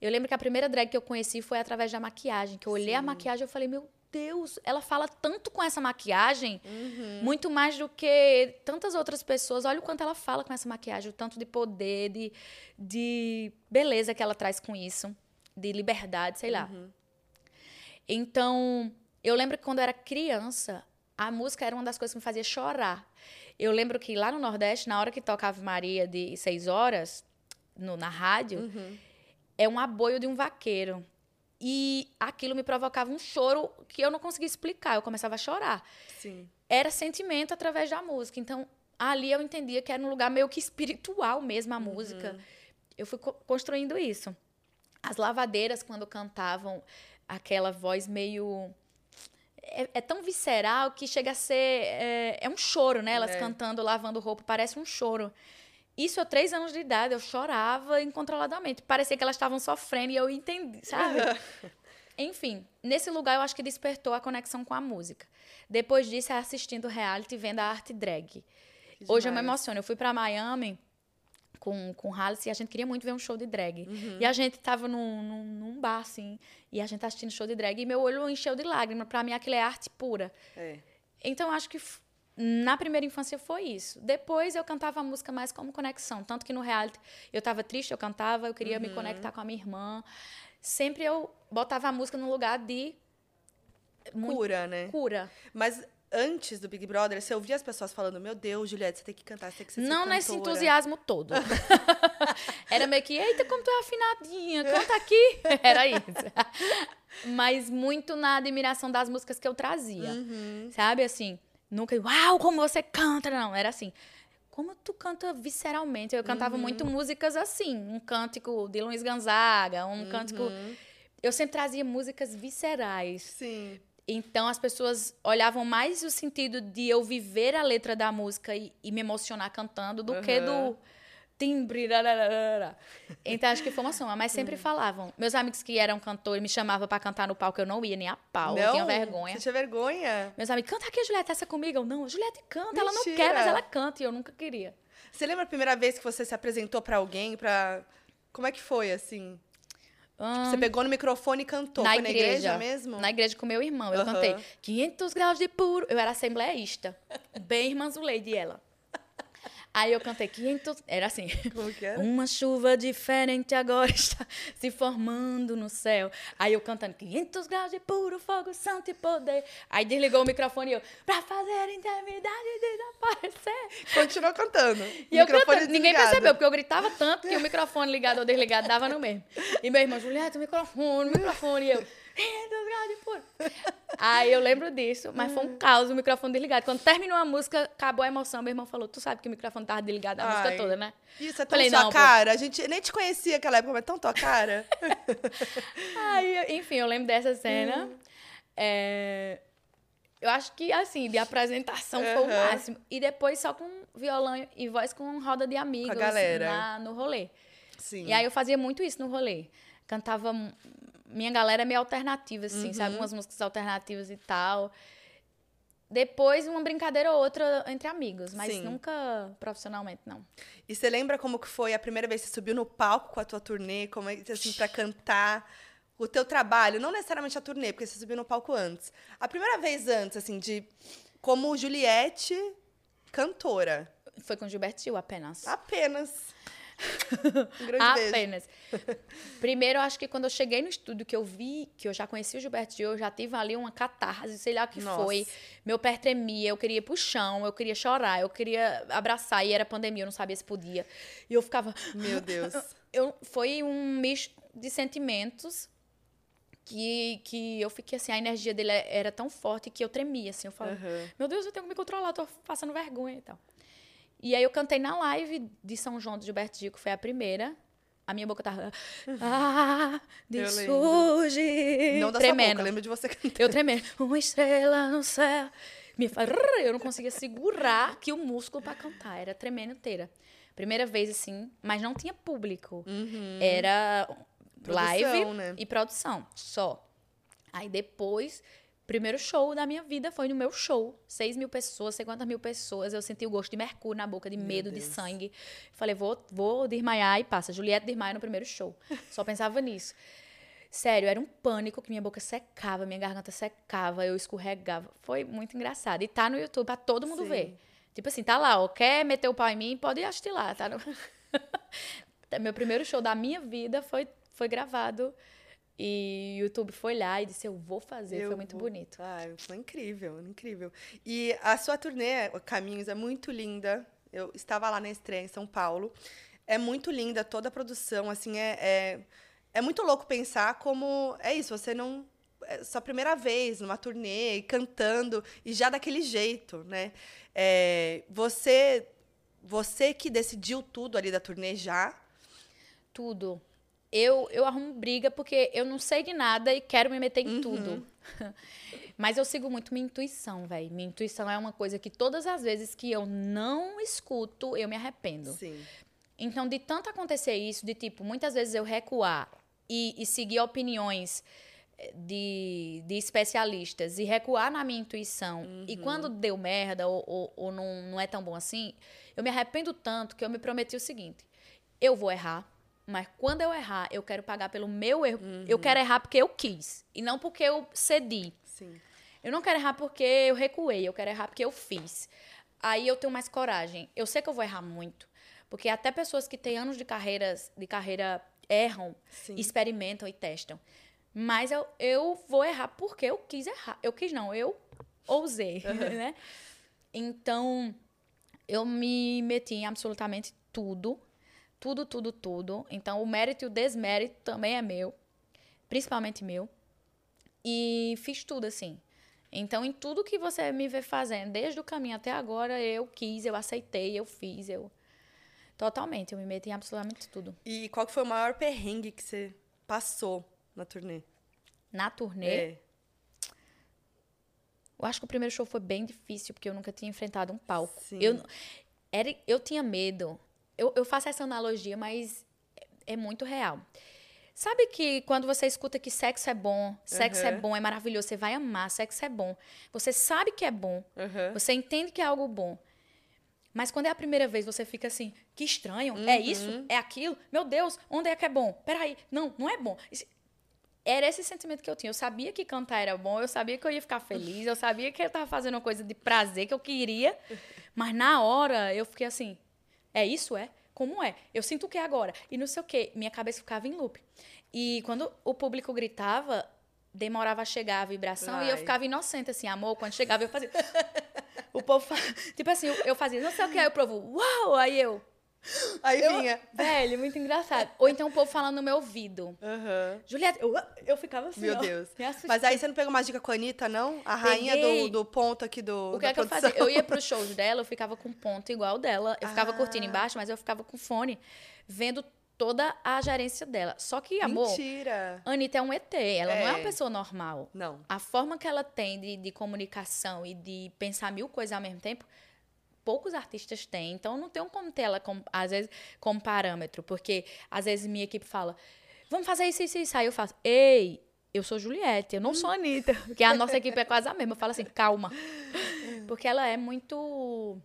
Eu lembro que a primeira drag que eu conheci foi através da maquiagem. Que eu olhei Sim. a maquiagem e falei, meu Deus, ela fala tanto com essa maquiagem, uhum. muito mais do que tantas outras pessoas. Olha o quanto ela fala com essa maquiagem, o tanto de poder, de, de beleza que ela traz com isso, de liberdade, sei lá. Uhum. Então, eu lembro que quando eu era criança, a música era uma das coisas que me fazia chorar. Eu lembro que lá no Nordeste, na hora que tocava Maria de seis horas, no, na rádio, uhum. é um aboio de um vaqueiro. E aquilo me provocava um choro que eu não conseguia explicar. Eu começava a chorar. Sim. Era sentimento através da música. Então, ali eu entendia que era um lugar meio que espiritual mesmo a música. Eu fui co- construindo isso. As lavadeiras, quando cantavam aquela voz meio. É, é tão visceral que chega a ser. É, é um choro, né? Elas É. cantando, lavando roupa, parece um choro. Isso eu, três anos de idade, eu chorava incontroladamente. Parecia que elas estavam sofrendo e eu entendi, sabe? Enfim, nesse lugar eu acho que despertou a conexão com a música. Depois disso, é assistindo reality, vendo a arte drag. Hoje eu me emociono. Eu fui pra Miami com, com o Hallis e a gente queria muito ver um show de drag. Uhum. E a gente tava num, num, num bar, assim, e a gente tá assistindo show de drag e meu olho encheu de lágrimas. Pra mim, aquilo é arte pura. É. Então, eu acho que na primeira infância foi isso. Depois, eu cantava a música mais como conexão. Tanto que no reality, eu tava triste, eu cantava, eu queria Uhum. me conectar com a minha irmã. Sempre eu botava a música no lugar de muito Cura, né? cura. Mas antes do Big Brother, você ouvia as pessoas falando: Meu Deus, Juliette, você tem que cantar, você tem que ser Não nesse entusiasmo todo. Era meio que, eita, como tu é afinadinha, canta aqui. Era isso. Mas muito na admiração das músicas que eu trazia. Uhum. Sabe, assim, nunca, uau, como você canta. Não, era assim, como tu canta visceralmente. Eu cantava muito músicas assim, um cântico de Luiz Gonzaga, um cântico... Eu sempre trazia músicas viscerais. Sim. Então as pessoas olhavam mais o sentido de eu viver a letra da música e, e me emocionar cantando do que Aham. do timbre. rararara. Então acho que foi uma soma. Mas sempre falavam. Meus amigos que eram cantores me chamavam pra cantar no palco, eu não ia nem a pau, eu não? tinha vergonha. Você tinha vergonha? Meus amigos, canta aqui, Juliette, essa comigo. Eu, não, Juliette canta, ela não Mentira. quer, mas ela canta. E eu nunca queria. Você lembra a primeira vez que você se apresentou pra alguém? Pra... Como é que foi, assim? Ah, Você pegou no microfone e cantou? na foi na igreja igreja mesmo? Na igreja com meu irmão. Eu Aham. cantei 500 graus de puro. Eu era assembleísta. Bem irmã Zuleide, ela. Aí eu cantei 500. Era assim. Como que é? Uma chuva diferente agora está se formando no céu. Aí eu cantando 500 graus de puro fogo, santo e poder. Aí desligou o microfone e eu, pra fazer intimidade desaparecer. Continuou cantando. E eu cantando. Ninguém desligado. percebeu, porque eu gritava tanto que o microfone ligado ou desligado dava no mesmo. E meu irmão, Julieta, o microfone, microfone. E eu, 500 graus de puro. Aí eu lembro disso, mas foi um caos o microfone desligado. Quando terminou a música, acabou a emoção. Meu irmão falou: Tu sabe que o microfone tava desligado a Ai. música toda, né? Isso é tão Falei, sua não, pô. cara. A gente nem te conhecia naquela época, mas tão tua cara. Aí, enfim, eu lembro dessa cena. Hum. É, Eu acho que, assim, de apresentação foi o máximo. E depois só com violão e voz com roda de amigos galera. na- no rolê. Sim. E aí eu fazia muito isso no rolê. Cantava. Minha galera é meio alternativa, assim, Uhum. sabe? Umas músicas alternativas e tal. Depois, uma brincadeira ou outra entre amigos, mas Sim. nunca profissionalmente, não. E você lembra como que foi a primeira vez que você subiu no palco com a tua turnê, como é assim, pra cantar o teu trabalho, não necessariamente a turnê, porque você subiu no palco antes. A primeira vez antes, assim, de como Juliette cantora. Foi com Gilberto Gil apenas. Apenas. Um grande beijo. Apenas. Primeiro, eu acho que quando eu cheguei no estúdio, que eu vi, que eu já conheci o Gilberto Gil, eu já tive ali uma catarse, sei lá o que Nossa. foi. Meu pé tremia, eu queria ir pro chão, eu queria chorar, eu queria abraçar, e era pandemia, eu não sabia se podia. E eu ficava... Meu Deus. Eu, foi um misto de sentimentos que, que eu fiquei assim, a energia dele era tão forte que eu tremia, assim, eu falava, Aham. meu Deus, eu tenho que me controlar, tô passando vergonha e tal. E aí eu cantei na live de São João do Gilberto Gil, que foi a primeira. A minha boca tava. Ah, de surge. Não da tremendo. boca, lembro de você cantando. Eu tremendo. Uma estrela no céu. Me faz... Eu não conseguia segurar aqui o músculo pra cantar. Era tremendo inteira. Primeira vez, assim, mas não tinha público. Era live Uhum. Produção, né? e produção, só. Aí depois, primeiro show da minha vida foi no meu show. 6 mil pessoas, 50 mil pessoas. Eu senti o gosto de mercúrio na boca, de medo, de Deus. sangue. Falei, vou, vou desmaiar e passa. Juliette desmaia no primeiro show. Só pensava nisso. Sério, era um pânico que minha boca secava, minha garganta secava, eu escorregava. Foi muito engraçado. E tá no YouTube pra todo mundo Sim. ver. Tipo assim, tá lá, ó. Quer meter o pau em mim? Pode assistir lá, tá? No... Meu primeiro show da minha vida foi, foi gravado. E o YouTube foi lá e disse, eu vou fazer. Eu foi muito vou. bonito. Ah, foi incrível, incrível. E a sua turnê, Caminhos, é muito linda. Eu estava lá na estreia em São Paulo. É muito linda toda a produção, assim, é, é, é muito louco pensar como... É isso, você não... é sua primeira vez numa turnê, cantando, e já daquele jeito, né? É, você, você que decidiu tudo ali da turnê já? Tudo. Eu, eu arrumo briga porque eu não sei de nada e quero me meter em uhum. tudo. Mas eu sigo muito minha intuição, velho. Minha intuição é uma coisa que todas as vezes que eu não escuto, eu me arrependo. Sim. Então, de tanto acontecer isso, de tipo, muitas vezes eu recuar e, e seguir opiniões eh, de, de especialistas e recuar na minha intuição, uhum. e quando deu merda ou, ou, ou não, não é tão bom assim, eu me arrependo tanto que eu me prometi o seguinte: eu vou errar, mas quando eu errar, eu quero pagar pelo meu erro. Uhum. Eu quero errar porque eu quis. E não porque eu cedi. Sim. Eu não quero errar porque eu recuei. Eu quero errar porque eu fiz. Aí eu tenho mais coragem. Eu sei que eu vou errar muito. Porque até pessoas que têm anos de, carreiras, de carreira erram, Sim. experimentam e testam. Mas eu, eu vou errar porque eu quis errar. Eu quis não, eu ousei, né? Então, eu me meti em absolutamente tudo tudo, tudo, tudo. Então, o mérito e o desmérito também é meu, principalmente meu. E fiz tudo assim. Então, em tudo que você me vê fazendo, desde o caminho até agora, eu quis, eu aceitei, eu fiz, eu. Totalmente, eu me meti em absolutamente tudo. E qual que foi o maior perrengue que você passou na turnê? Na turnê? É. Eu acho que o primeiro show foi bem difícil, porque eu nunca tinha enfrentado um palco. Sim. Eu, era, eu tinha medo eu, eu faço essa analogia, mas é, é muito real. Sabe que quando você escuta que sexo é bom, sexo uhum. é bom, é maravilhoso, você vai amar, sexo é bom. Você sabe que é bom, uhum. você entende que é algo bom. Mas quando é a primeira vez, você fica assim, que estranho, é uhum. é isso, é aquilo, meu Deus, onde é que é bom? Peraí, não, não é bom. Era esse sentimento que eu tinha. Eu sabia que cantar era bom, eu sabia que eu ia ficar feliz, eu sabia que eu estava fazendo uma coisa de prazer que eu queria, mas na hora eu fiquei assim, é isso, é? Como é? Eu sinto o que agora? E não sei o que. Minha cabeça ficava em loop. E quando o público gritava, demorava a chegar a vibração e eu ficava inocente, assim, amor. Quando chegava, eu fazia. o povo. Tipo assim, eu fazia, não sei o que, aí o povo, uau! Aí eu. Aí eu, vinha. Velho, muito engraçado. Ou então o povo falando no meu ouvido. Uhum. Julieta, eu, eu ficava assim. Meu ó, Deus. Mas aí você não pegou uma dica com a Anitta, não? A rainha do, do ponto aqui do. O que é que produção. eu fazia? Eu ia pros shows dela, eu ficava com ponto igual dela. Eu ficava ah. curtindo embaixo, mas eu ficava com fone, vendo toda a gerência dela. Só que, amor. Mentira! Anitta é um ET, ela é. não é uma pessoa normal. Não. A forma que ela tem de, de comunicação e de pensar mil coisas ao mesmo tempo poucos artistas têm. Então, não tenho como ter ela, como, às vezes, como parâmetro. Porque, às vezes, minha equipe fala, vamos fazer isso, isso, isso. Aí eu faço, ei, eu sou Juliette, eu não sou Anitta. Porque a nossa equipe é quase a mesma. Eu falo assim, calma. Porque ela é muito...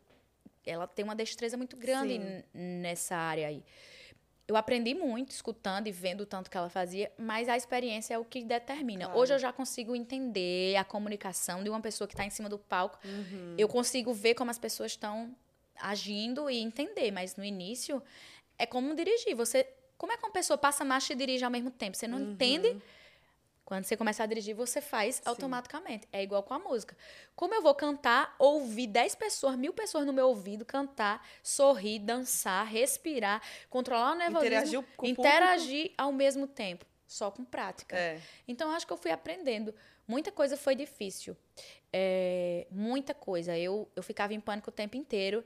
Ela tem uma destreza muito grande nessa área aí eu aprendi muito escutando e vendo o tanto que ela fazia, mas a experiência é o que determina. Claro. Hoje eu já consigo entender a comunicação de uma pessoa que está em cima do palco. Uhum. Eu consigo ver como as pessoas estão agindo e entender, mas no início é como dirigir. Você, como é que uma pessoa passa marcha e dirige ao mesmo tempo? Você não uhum. entende quando você começa a dirigir, você faz Sim. automaticamente. É igual com a música. Como eu vou cantar, ouvir 10 pessoas, mil pessoas no meu ouvido, cantar, sorrir, dançar, respirar, controlar o nervosismo, interagir, com interagir público. ao mesmo tempo, só com prática. É. Então, acho que eu fui aprendendo. Muita coisa foi difícil. É, muita coisa. Eu, eu ficava em pânico o tempo inteiro.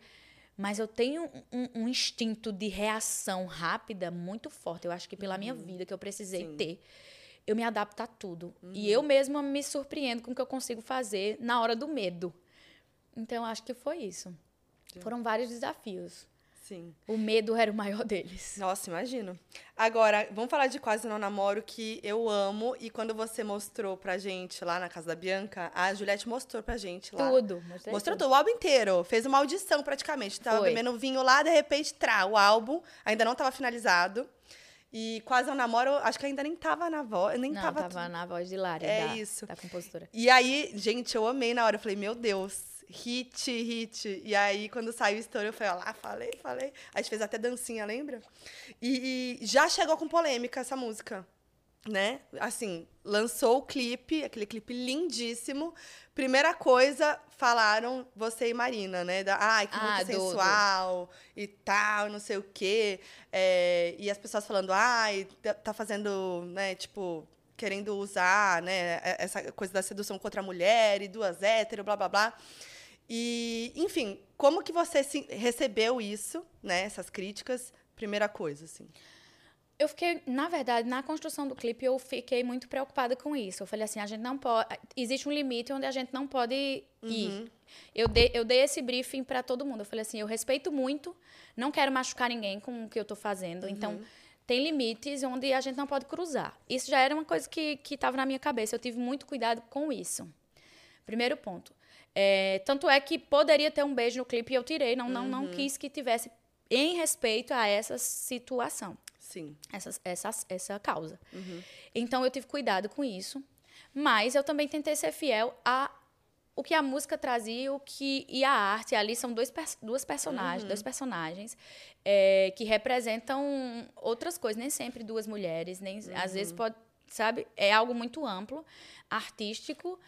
Mas eu tenho um, um instinto de reação rápida muito forte. Eu acho que pela minha uhum. vida que eu precisei Sim. ter eu me adapto a tudo. Uhum. E eu mesma me surpreendo com o que eu consigo fazer na hora do medo. Então, acho que foi isso. Sim. Foram vários desafios. Sim. O medo era o maior deles. Nossa, imagino. Agora, vamos falar de Quase Não Namoro, que eu amo. E quando você mostrou pra gente lá na casa da Bianca, a Juliette mostrou pra gente lá. Tudo. Mostrou tudo. o álbum inteiro. Fez uma audição praticamente. Tava Foi. bebendo vinho lá, de repente, trá, o álbum ainda não estava finalizado. E quase um namoro, acho que ainda nem tava na voz, nem Não, tava. tava na voz de Lari, é da, isso. da compositora. E aí, gente, eu amei na hora. Eu falei, meu Deus, hit, hit. E aí, quando saiu a história, eu falei, ó lá, falei, falei. A gente fez até dancinha, lembra? E, e já chegou com polêmica essa música né? Assim, lançou o clipe, aquele clipe lindíssimo. Primeira coisa, falaram você e Marina, né? Da, Ai, que ah, muito sensual do... e tal, não sei o quê. É, e as pessoas falando, ai, tá, tá fazendo, né, tipo, querendo usar, né, essa coisa da sedução contra a mulher e duas hétero, blá blá blá. E, enfim, como que você recebeu isso, né, essas críticas? Primeira coisa, assim. Eu fiquei, na verdade, na construção do clipe, eu fiquei muito preocupada com isso. Eu falei assim, a gente não pode. Existe um limite onde a gente não pode ir. Uhum. Eu, dei, eu dei esse briefing para todo mundo. Eu falei assim, eu respeito muito, não quero machucar ninguém com o que eu estou fazendo. Então, uhum. Então, tem limites onde a gente não pode cruzar. Isso já era uma coisa que estava na minha cabeça. Eu tive muito cuidado com isso. Primeiro ponto. É, tanto é que poderia ter um beijo no clipe e eu tirei. Não, uhum. não, não uhum. quis que tivesse em respeito a essa situação. Sim. Essa, essa, essa causa. Uhum. Então eu tive cuidado com isso. Mas eu também tentei ser fiel a o que a música trazia o que, e a arte. Ali são dois, duas personagens, uhum. dois personagens é, que representam outras coisas. Nem sempre duas mulheres, nem uhum. às vezes uhum. pode, sabe? É algo muito amplo, artístico.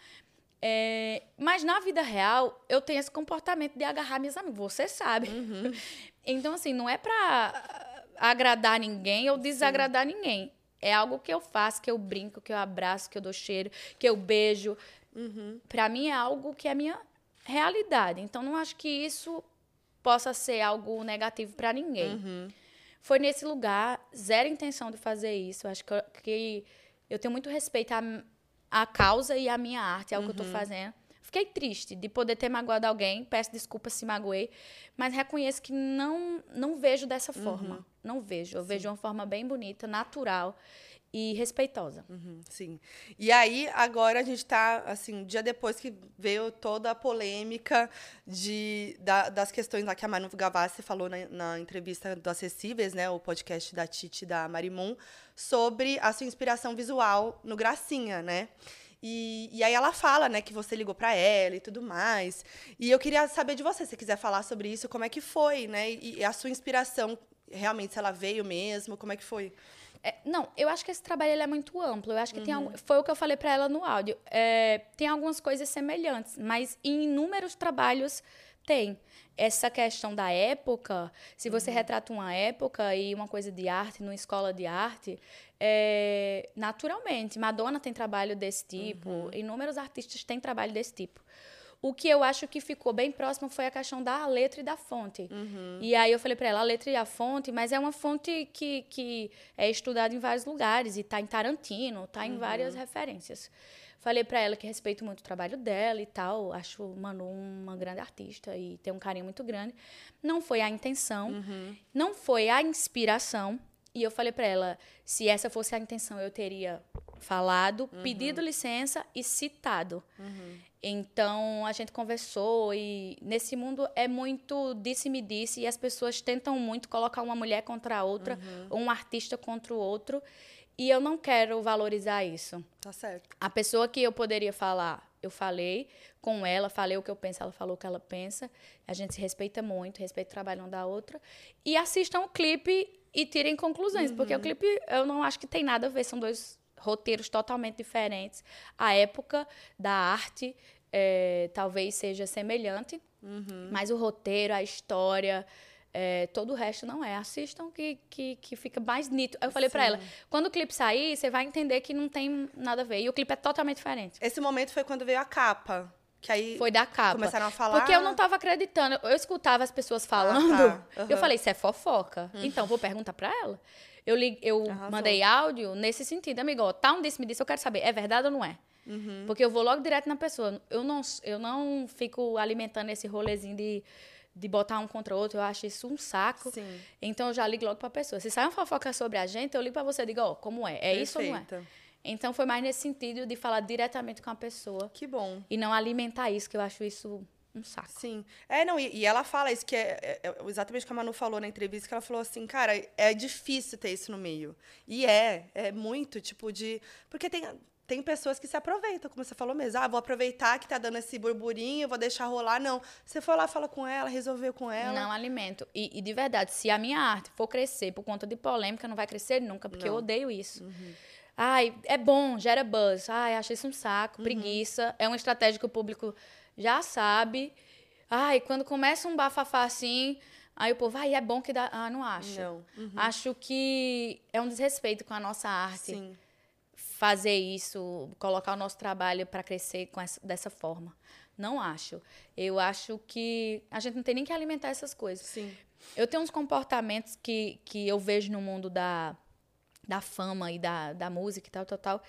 É, mas na vida real, eu tenho esse comportamento de agarrar minhas amigas. Você sabe. Uhum. Então, assim, não é pra agradar ninguém ou desagradar Sim. ninguém. É algo que eu faço, que eu brinco, que eu abraço, que eu dou cheiro, que eu beijo. Uhum. Para mim é algo que é minha realidade. Então não acho que isso possa ser algo negativo para ninguém. Uhum. Foi nesse lugar, zero intenção de fazer isso. Acho que, que eu tenho muito respeito à, à causa e à minha arte, ao uhum. que eu estou fazendo. Fiquei triste de poder ter magoado alguém, peço desculpa se magoei, mas reconheço que não não vejo dessa forma. Uhum. Não vejo. Eu Sim. vejo de uma forma bem bonita, natural e respeitosa. Uhum, sim. E aí, agora a gente está, assim, dia depois que veio toda a polêmica de, da, das questões lá que a Manu Gavassi falou na, na, entrevista do Acessíveis, né, o podcast da Titi da Marimun, sobre a sua inspiração visual no Gracinha, né? E, e aí ela fala, né, que você ligou para ela e tudo mais. E eu queria saber de você, se quiser falar sobre isso, como é que foi, né? E, e a sua inspiração, realmente, se ela veio mesmo, como é que foi? É, não, eu acho que esse trabalho é muito amplo. Eu acho que uhum. tem foi o que eu falei para ela no áudio. É, tem algumas coisas semelhantes, mas em inúmeros trabalhos tem. Essa questão da época, se você uhum. retrata uma época e uma coisa de arte numa escola de arte, é, naturalmente, Madonna tem trabalho desse tipo, uhum. inúmeros artistas têm trabalho desse tipo. O que eu acho que ficou bem próximo foi a questão da letra e da fonte. Uhum. E aí eu falei para ela, a letra e a fonte, mas é uma fonte que, que é estudada em vários lugares, e está em Tarantino, está em uhum. várias referências. Falei para ela que respeito muito o trabalho dela e tal, acho Manu uma grande artista e tem um carinho muito grande. Não foi a intenção, uhum. não foi a inspiração. E eu falei para ela, se essa fosse a intenção, eu teria falado, uhum. pedido licença e citado. Uhum. Então a gente conversou e nesse mundo é muito disse-me disse e as pessoas tentam muito colocar uma mulher contra a outra, uhum. um artista contra o outro. E eu não quero valorizar isso. Tá certo. A pessoa que eu poderia falar, eu falei com ela, falei o que eu penso, ela falou o que ela pensa. A gente se respeita muito, respeita o trabalho um da outra. E assistam o clipe e tirem conclusões, uhum. porque o uhum. clipe eu não acho que tem nada a ver, são dois roteiros totalmente diferentes. A época da arte é, talvez seja semelhante, uhum. mas o roteiro, a história, é, todo o resto não é. Assistam que, que, que fica mais nítido. Eu falei para ela, quando o clipe sair, você vai entender que não tem nada a ver. E o clipe é totalmente diferente. Esse momento foi quando veio a capa. Que aí foi da capa. Começaram a falar. Porque eu não estava acreditando. Eu escutava as pessoas falando. Ah, tá. uhum. Eu falei, isso é fofoca. Uhum. Então, vou perguntar para ela. Eu, li, eu mandei áudio nesse sentido, amigo, ó, tá um disse, me disse, eu quero saber, é verdade ou não é? Uhum. Porque eu vou logo direto na pessoa. Eu não, eu não fico alimentando esse rolezinho de, de botar um contra o outro. Eu acho isso um saco. Sim. Então eu já ligo logo pra pessoa. Se sai uma fofoca sobre a gente, eu ligo pra você e digo, ó, como é? É Perfeita. isso ou não é? Então foi mais nesse sentido de falar diretamente com a pessoa. Que bom. E não alimentar isso, que eu acho isso um saco. Sim. É, não, e, e ela fala isso, que é, é, é, exatamente o que a Manu falou na entrevista, que ela falou assim, cara, é difícil ter isso no meio. E é, é muito, tipo, de. Porque tem. Tem pessoas que se aproveitam, como você falou mesmo. Ah, vou aproveitar que tá dando esse burburinho, vou deixar rolar. Não. Você foi lá, fala com ela, resolveu com ela. Não alimento. E, e de verdade, se a minha arte for crescer por conta de polêmica, não vai crescer nunca, porque não. eu odeio isso. Uhum. Ai, é bom, gera buzz. Ai, achei isso um saco, uhum. preguiça. É uma estratégia que o público já sabe. Ai, quando começa um bafafá assim, aí o povo, ai, é bom que dá. Ah, não acho. Não. Uhum. Acho que é um desrespeito com a nossa arte. Sim. fazer isso, colocar o nosso trabalho para crescer com essa, dessa forma. Não acho. Eu acho que a gente não tem nem que alimentar essas coisas. Sim. Eu tenho uns comportamentos que, que eu vejo no mundo da, da fama e da, da música e tal, tal, tal,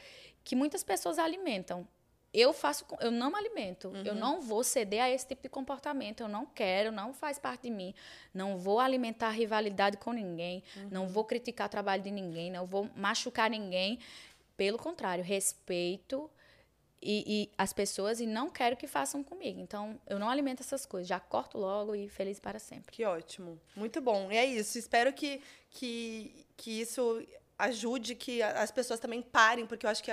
que muitas pessoas alimentam. Eu faço, eu não me alimento. Uhum. Eu não vou ceder a esse tipo de comportamento. Eu não quero, não faz parte de mim. Não vou alimentar rivalidade com ninguém. Uhum. Não vou criticar o trabalho de ninguém. Não vou machucar ninguém. Pelo contrário, respeito e, e, as pessoas e não quero que façam comigo. Então, eu não alimento essas coisas. Já corto logo e feliz para sempre. Que ótimo. Muito bom. E é isso. Espero que, que, que isso ajude que as pessoas também parem, porque eu acho que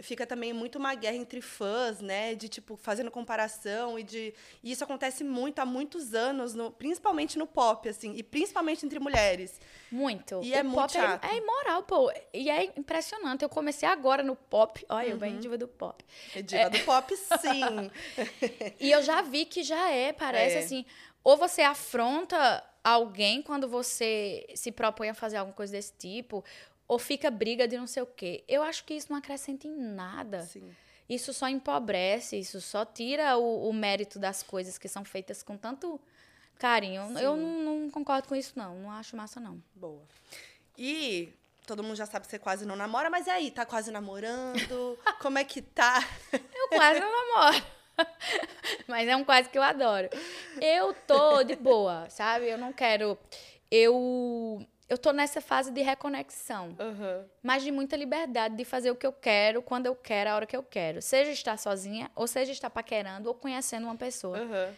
fica também muito uma guerra entre fãs, né? De tipo fazendo comparação e de e isso acontece muito há muitos anos, no, principalmente no pop, assim, e principalmente entre mulheres. Muito. E é o é muito chato. É, é imoral, pô. E é impressionante. Eu comecei agora no pop. Olha, uhum. eu bem diva do pop. É diva é. do pop, sim. e eu já vi que já é, parece é. assim. Ou você afronta alguém quando você se propõe a fazer alguma coisa desse tipo, ou fica briga de não sei o quê. Eu acho que isso não acrescenta em nada. Sim. Isso só empobrece, isso só tira o, o, mérito das coisas que são feitas com tanto carinho. Sim. Eu não, não, concordo com isso, não. Não acho massa, não. Boa. E todo mundo já sabe que você quase não namora, mas e aí? Tá quase namorando? Como é que tá? Eu quase não namoro. mas é um quase que eu adoro. Eu tô de boa, sabe? Eu não quero. Eu eu tô nessa fase de reconexão. Uhum. Mas de muita liberdade de fazer o que eu quero, quando eu quero, a hora que eu quero. Seja estar sozinha, ou seja estar paquerando, ou conhecendo uma pessoa. Uhum.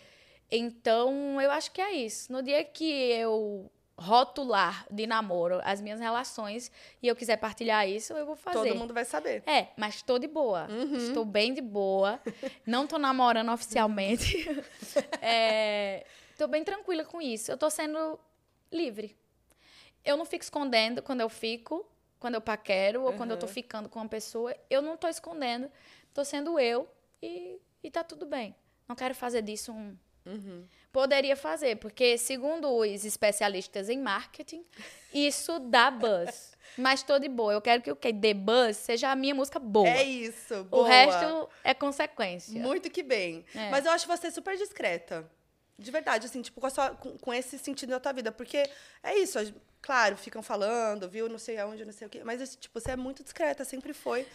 Então, eu acho que é isso. No dia que eu rotular de namoro as minhas relações e eu quiser partilhar isso, eu vou fazer. Todo mundo vai saber. É, mas estou de boa. Uhum. Estou bem de boa. Não estou namorando oficialmente. Estou é, bem tranquila com isso. Eu estou sendo livre eu não fico escondendo quando eu fico, quando eu paquero, ou uhum. quando eu tô ficando com uma pessoa. Eu não tô escondendo, tô sendo eu e, e tá tudo bem. Não quero fazer disso um. Uhum. Poderia fazer, porque, segundo os especialistas em marketing, isso dá buzz. Mas tô de boa. Eu quero que o que dê buzz seja a minha música boa. É isso, boa. O resto é consequência. Muito que bem. É. Mas eu acho você super discreta. De verdade, assim, tipo, com, sua, com, com, esse sentido da tua vida. Porque é isso, claro, ficam falando, viu, não sei aonde, não sei o quê. Mas, tipo, você é muito discreta, sempre foi.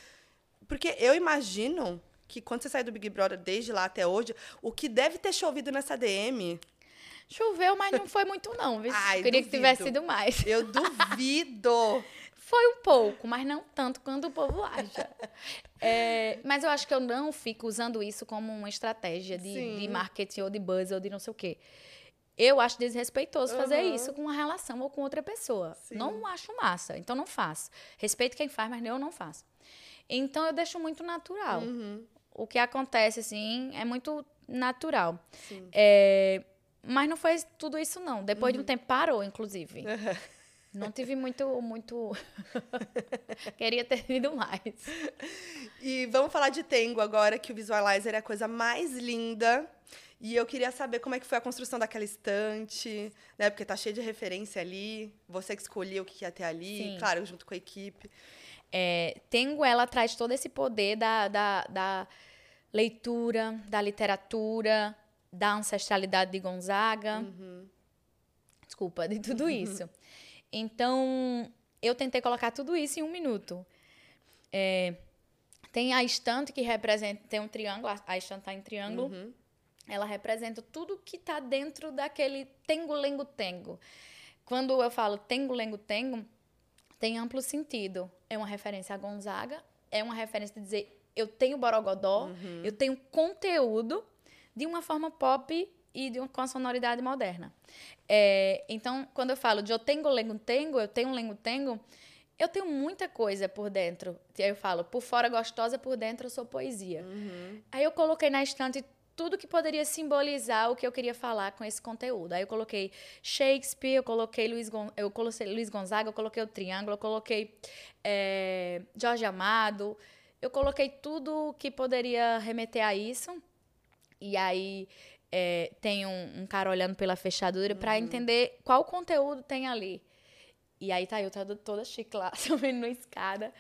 Porque eu imagino que quando você sai do Big Brother desde lá até hoje, o que deve ter chovido nessa DM. Choveu, mas não foi muito, não. Viu? Ai, Queria duvido. que tivesse sido mais. Eu duvido. Foi um pouco, mas não tanto quanto o povo acha. É, mas eu acho que eu não fico usando isso como uma estratégia de, de marketing ou de buzz ou de não sei o quê. Eu acho desrespeitoso uhum. fazer isso com uma relação ou com outra pessoa. Sim. Não acho massa, então não faço. Respeito quem faz, mas eu não faço. Então eu deixo muito natural. Uhum. O que acontece, assim, é muito natural. É, mas não foi tudo isso, não. Depois uhum. de um uhum. tempo parou, inclusive. Não tive muito, muito. Queria ter tido mais. E vamos falar de Tengo agora, que o Visualizer é a coisa mais linda. E eu queria saber como é que foi a construção daquela estante, né? Porque tá cheio de referência ali. Você que escolheu o que ia ter ali, Sim. claro, junto com a equipe. É, Tengo, ela traz todo esse poder da, da, da leitura, da literatura, da ancestralidade de Gonzaga. Uhum. Desculpa, de tudo isso. Então, eu tentei colocar tudo isso em um minuto. É, tem a estante que representa, tem um triângulo, a estante está em triângulo. Uhum. Ela representa tudo que está dentro daquele tengo-lengo-tengo. Quando eu falo tengo-lengo-tengo, tem amplo sentido. É uma referência a Gonzaga, é uma referência de dizer eu tenho borogodó, uhum. eu tenho conteúdo de uma forma pop e de uma, com a sonoridade moderna. É, então, quando eu falo de eu tenho lengo-tengo, eu tenho lengo-tengo, eu tenho muita coisa por dentro. Aí eu falo, por fora gostosa, por dentro eu sou poesia. Uhum. Aí eu coloquei na estante tudo que poderia simbolizar o que eu queria falar com esse conteúdo. Aí eu coloquei Shakespeare, eu coloquei Luiz, Gon eu coloquei Luiz Gonzaga, eu coloquei o Triângulo, eu coloquei é, Jorge Amado, eu coloquei tudo que poderia remeter a isso. E aí é, tem um, um, cara olhando pela fechadura uhum. para entender qual conteúdo tem ali. E aí tá eu toda, toda chique lá, subindo na escada.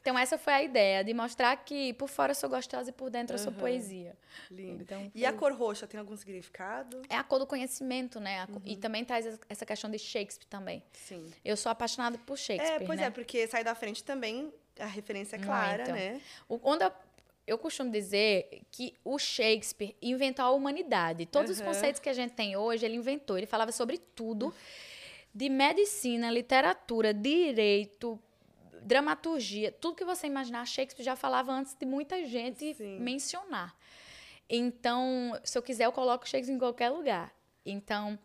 Então, essa foi a ideia, de mostrar que por fora eu sou gostosa e por dentro eu sou poesia. Lindo. Então, E a cor roxa tem algum significado? É a cor do conhecimento, né? Uhum. E também traz essa questão de Shakespeare também. Sim. Eu sou apaixonada por Shakespeare, É, pois né? é, porque sai da frente também a referência é clara, Muito. né? O- Quando eu, eu costumo dizer que o Shakespeare inventou a humanidade. Todos os Aham. conceitos que a gente tem hoje, ele inventou. Ele falava sobre tudo. De medicina, literatura, direito, dramaturgia. Tudo que você imaginar, Shakespeare já falava antes de muita gente Sim. mencionar. Então, se eu quiser, eu coloco Shakespeare em qualquer lugar. Então,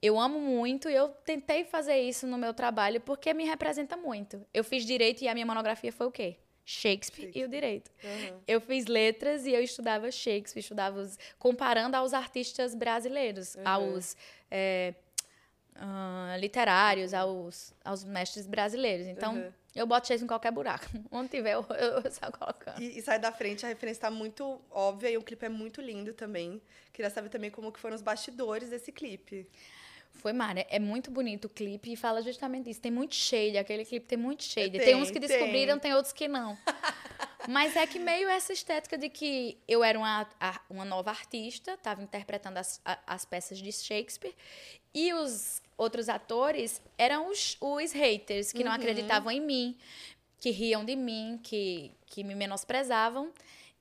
eu amo muito e eu tentei fazer isso no meu trabalho porque me representa muito. Eu fiz direito e a minha monografia foi o quê? Shakespeare, e o direito. Aham. Eu fiz letras e eu estudava Shakespeare, estudava os, comparando aos artistas brasileiros, Uhum. aos é, ah, literários, aos, aos mestres brasileiros. Então, Uhum. Eu boto Shakespeare em qualquer buraco. Onde tiver, eu, eu saio colocando. E, e sai da frente, a referência tá muito óbvia e o clipe é muito lindo também. Queria saber também como que foram os bastidores desse clipe. Foi, Mara, é muito bonito o clipe e fala justamente isso. Tem muito shade, aquele clipe tem muito shade. Tem, tem uns que tem. descobriram, tem outros que não. Mas é que meio essa estética de que eu era uma, uma nova artista, estava interpretando as, as peças de Shakespeare, e os outros atores eram os, os haters, que não acreditavam em mim, que riam de mim, que, que me menosprezavam.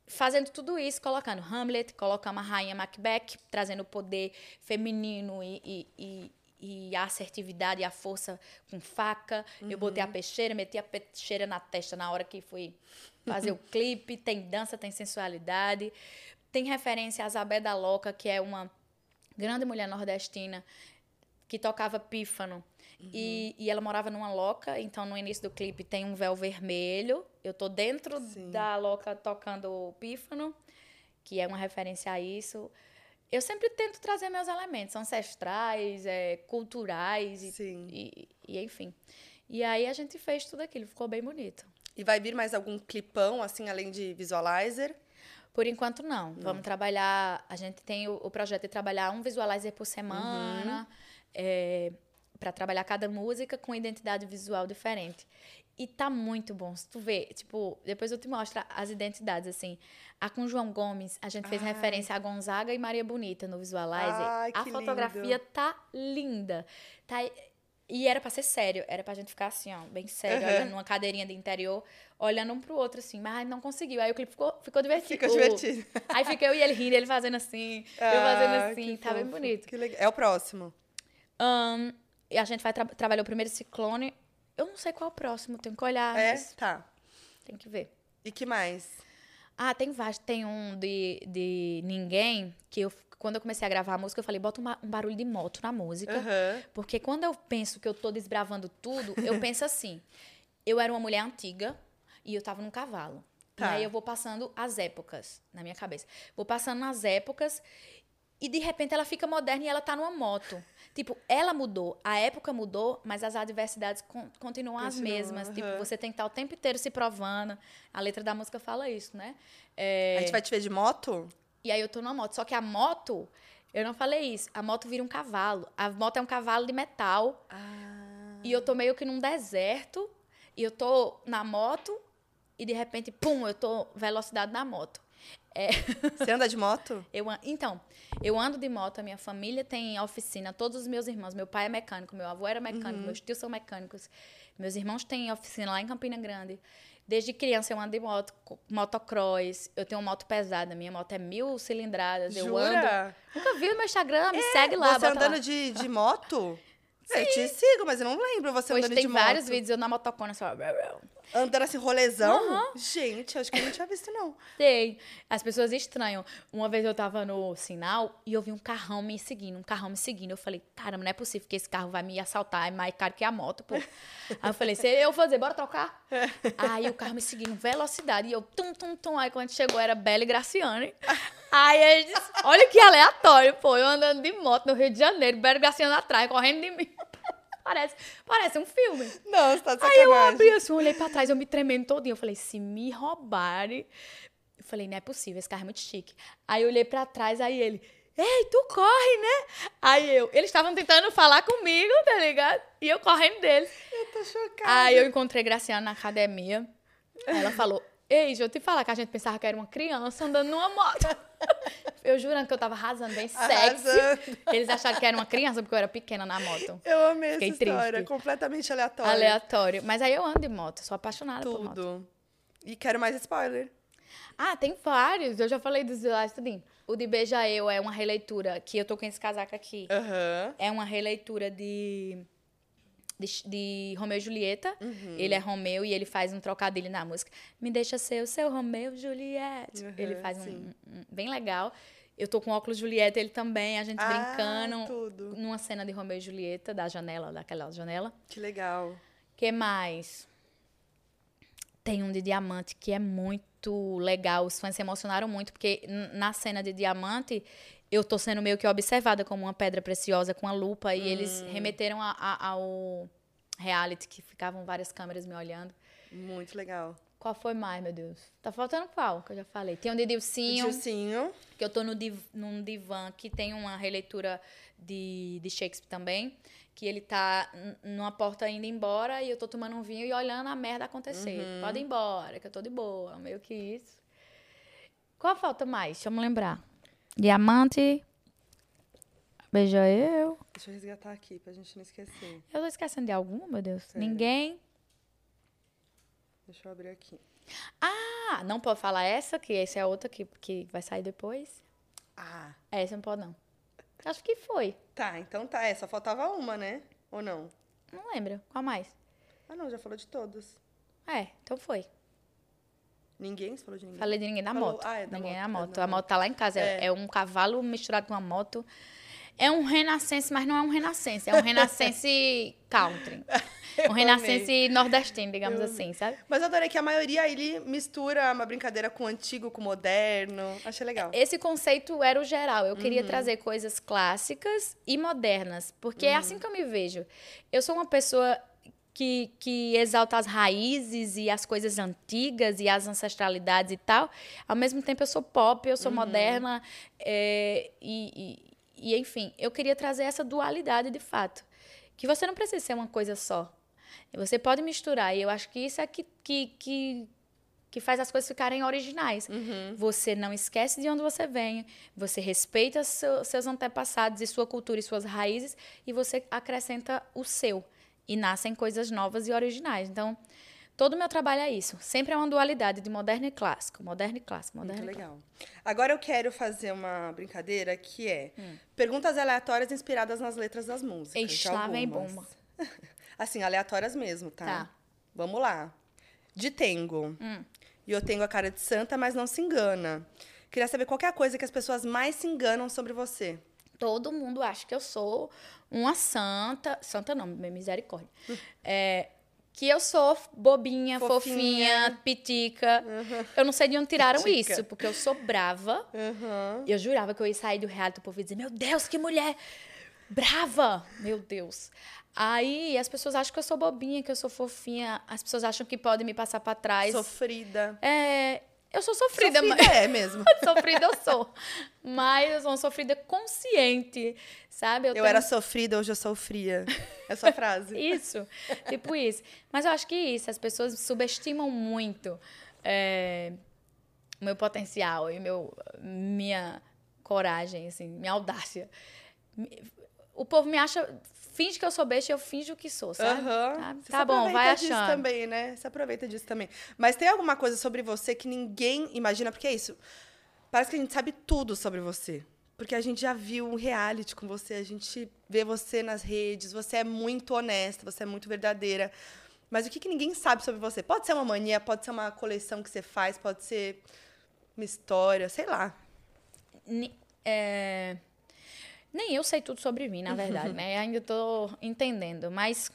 Fazendo tudo isso, colocando Hamlet, colocando a rainha Macbeth, trazendo o poder feminino e, e, e, e a assertividade e a força com faca. Eu botei a peixeira, meti a peixeira na testa na hora que fui fazer o clipe. Tem dança, tem sensualidade. Tem referência a Zabé da Loca, que é uma grande mulher nordestina que tocava pífano. E, e ela morava numa loca, então no início do clipe tem um véu vermelho. Eu tô dentro Sim. da loca tocando o pífano, que é uma referência a isso. Eu sempre tento trazer meus elementos ancestrais, é, culturais e, Sim. e, e enfim. E aí a gente fez tudo aquilo, ficou bem bonito. E vai vir mais algum clipão, assim, além de visualizer? Por enquanto, não. Vamos trabalhar. A gente tem o, o projeto de trabalhar um visualizer por semana, para trabalhar cada música com identidade visual diferente. E tá muito bom. Se tu vê, tipo, depois eu te mostro as identidades, assim. A com João Gomes, a gente fez Ai. referência a Gonzaga e Maria Bonita no Visualizer. Ai, a fotografia lindo. tá linda. Tá, e era pra ser sério, era pra gente ficar assim, ó, bem sério, Aham. olhando numa cadeirinha de interior, olhando um pro outro, assim, mas não conseguiu. Aí o clipe ficou, ficou divertido. Fica O- divertido. Aí fiquei eu e ele rindo, ele fazendo assim, eu Ah, fazendo que assim, tá bem fofo. bonito. Que legal. É o próximo. Ahn, e a gente vai tra trabalhar o primeiro ciclone. Eu não sei qual é o próximo, tenho que olhar, é? Tá. tem que ver. E que mais? Ah, tem vários. Tem um de, de Ninguém, que eu, quando eu comecei a gravar a música, eu falei, bota um, ba- um barulho de moto na música. Aham. Porque quando eu penso que eu tô desbravando tudo, eu penso assim. Eu era uma mulher antiga e eu tava num cavalo. Tá. E aí eu vou passando as épocas na minha cabeça. Vou passando as épocas e de repente ela fica moderna e ela tá numa moto. Tipo, ela mudou, a época mudou, mas as adversidades con- continuam as mesmas. Tipo, aham. você tem que estar o tempo inteiro se provando. A letra da música fala isso, né? É, A gente vai te ver de moto? e aí eu tô numa moto. Só que a moto, eu não falei isso. A moto vira um cavalo. A moto é um cavalo de metal. Ah. E eu tô meio que num deserto. E eu tô na moto. E de repente, pum, eu tô velocidade na moto. Você anda de moto? Eu, então, eu ando de moto, a minha família tem oficina, todos os meus irmãos. Meu pai é mecânico, meu avô era mecânico, meus tios são mecânicos. Meus irmãos têm oficina lá em Campina Grande. Desde criança eu ando de moto, motocross. Eu tenho uma moto pesada, minha moto é mil cilindradas. Eu ando. Jura? Nunca vi no meu Instagram, me segue lá. Você andando lá. de, de moto? Eu te sigo, mas eu não lembro você Hoje andando tem de moto. vários vídeos eu na motocona só. Andando assim, rolezão? Gente, acho que eu não tinha visto, não. Tem. As pessoas estranham. Uma vez eu tava no sinal e eu vi um carrão me seguindo, um carrão me seguindo. Eu falei, caramba, não é possível que esse carro vai me assaltar, é mais caro que a moto, pô. Aí eu falei, se eu fazer, bora trocar? Aí o carro me seguindo, velocidade, e eu tum, tum, tum. Aí quando chegou era Bela e Graciane. Aí ele disse, olha que aleatório, pô, eu andando de moto no Rio de Janeiro, Bela e Graciane atrás, correndo de mim. Parece, parece um filme. Não, você tá de Aí eu sacanagem. abri assim, olhei pra trás, eu me tremendo todinho. Eu falei, se me roubarem. Eu falei, não é possível, esse carro é muito chique. Aí eu olhei pra trás, aí ele, ei, tu corre, né? Aí eu, eles estavam tentando falar comigo, tá ligado? E eu correndo deles. Eu tô chocada. Aí eu encontrei Graciano na academia. Ela falou: Ei, deixa eu te falar que a gente pensava que era uma criança andando numa moto. Eu jurando que eu tava arrasando bem sexy. Arrasando. Eles acharam que era uma criança porque eu era pequena na moto. Eu amei Fiquei essa história, triste. completamente aleatória. Aleatório. Mas aí eu ando de moto, sou apaixonada por moto. Tudo. E quero mais spoiler. Ah, tem vários. Eu já falei dos lá tudinho. O de Beija Eu é uma releitura, que eu tô com esse casaco aqui. Aham. É uma releitura de, de, de Romeu e Julieta. Uhum. Ele é Romeu e ele faz um trocadilho na música. Me deixa ser o seu Romeu Juliette. Uhum, ele faz um, um- bem legal. Eu tô com óculos Julieta, ele também, a gente Ah, brincando. tudo. Numa cena de Romeu e Julieta, da janela, daquela janela. Que legal. que mais? Tem um de diamante que é muito legal. Os fãs se emocionaram muito, porque na cena de diamante eu tô sendo meio que observada como uma pedra preciosa com a lupa. E eles remeteram a- a- ao reality, que ficavam várias câmeras me olhando. Muito legal. Qual foi mais, meu Deus? Tá faltando qual que eu já falei? Tem um de Dilcinho, Dilcinho. que eu tô no div, num divã que tem uma releitura de, de Shakespeare também, que ele tá numa porta indo embora e eu tô tomando um vinho e olhando a merda acontecer. Pode ir embora, que eu tô de boa, meio que isso. Qual falta mais? Deixa eu me lembrar. Diamante. Beija eu. Deixa eu resgatar aqui pra gente não esquecer. Eu tô esquecendo de algum, meu Deus. Sério? Ninguém. Deixa eu abrir aqui. Ah, não pode falar essa, que essa é a outra que, que vai sair depois. Ah, Essa não pode, não. Acho que foi. tá. Então tá. É, só faltava uma, né? Ou não? Não lembro. Qual mais? Ah, não. Já falou de todos. É, então foi. Ninguém? Você falou de ninguém? Falei de ninguém na Falou- moto. ah, é da ninguém moto, na é moto. da A moto tá lá em casa. É. É. é um cavalo misturado com uma moto. É um renascense, mas não é um renascense. É um renascense country. Um renascense nordestino, digamos Eu assim, sabe? Mas eu adorei que a maioria ele mistura uma brincadeira com o antigo, com o moderno. Achei legal. Esse conceito era o geral. Eu queria Uhum. trazer coisas clássicas e modernas. Porque é Uhum. assim que eu me vejo. Eu sou uma pessoa que, que exalta as raízes e as coisas antigas e as ancestralidades e tal. Ao mesmo tempo, eu sou pop, eu sou Uhum. moderna. é, e, e, e, enfim, eu queria trazer essa dualidade de fato. Que você não precisa ser uma coisa só. Você pode misturar. E eu acho que isso é que, que, que, que faz as coisas ficarem originais. Uhum. Você não esquece de onde você vem, você respeita seu- seus antepassados e sua cultura e suas raízes, e você acrescenta o seu. E nascem coisas novas e originais. Então, todo o meu trabalho é isso. Sempre é uma dualidade de moderno e clássico. Moderno e clássico, moderno Muito e clássico. legal. Agora eu quero fazer uma brincadeira que é Hum. perguntas aleatórias inspiradas nas letras das músicas. Ixi, lá vem bomba. Assim, aleatórias mesmo, tá? Tá. Vamos lá. De Tengo. Hum. E eu tenho a cara de santa, mas não se engana. Queria saber qualquer coisa que as pessoas mais se enganam sobre você. Todo mundo acha que eu sou uma santa. Santa não, misericórdia. É, que eu sou bobinha, fofinha, Fofinha. pitica. Eu não sei de onde tiraram Pitica. isso, porque eu sou brava. Aham. Eu jurava que eu ia sair do reality, o povo ia dizer, meu Deus, que mulher brava! Meu Deus. Aí as pessoas acham que eu sou bobinha, que eu sou fofinha. As pessoas acham que podem me passar pra trás. Sofrida. É, eu sou sofrida, Sofrida mas... é mesmo. sofrida eu sou. Mas eu sou uma sofrida consciente, sabe? Eu tenho- era sofrida, hoje eu sou fria. Essa frase. Isso, tipo isso. Mas eu acho que isso, as pessoas subestimam muito é, o meu potencial e meu, minha coragem, assim, minha audácia. O povo me acha, finge que eu sou besta e eu finjo que sou, sabe? Você Tá se bom, vai aproveita disso achando. também, né? Você aproveita disso também. Mas tem alguma coisa sobre você que ninguém imagina, porque é isso. Parece que a gente sabe tudo sobre você. Porque a gente já viu um reality com você, a gente vê você nas redes, você é muito honesta, você é muito verdadeira. Mas o que, que ninguém sabe sobre você? Pode ser uma mania, pode ser uma coleção que você faz, pode ser uma história, sei lá. Ni- é, Nem eu sei tudo sobre mim, na verdade, né? Ainda tô entendendo, mas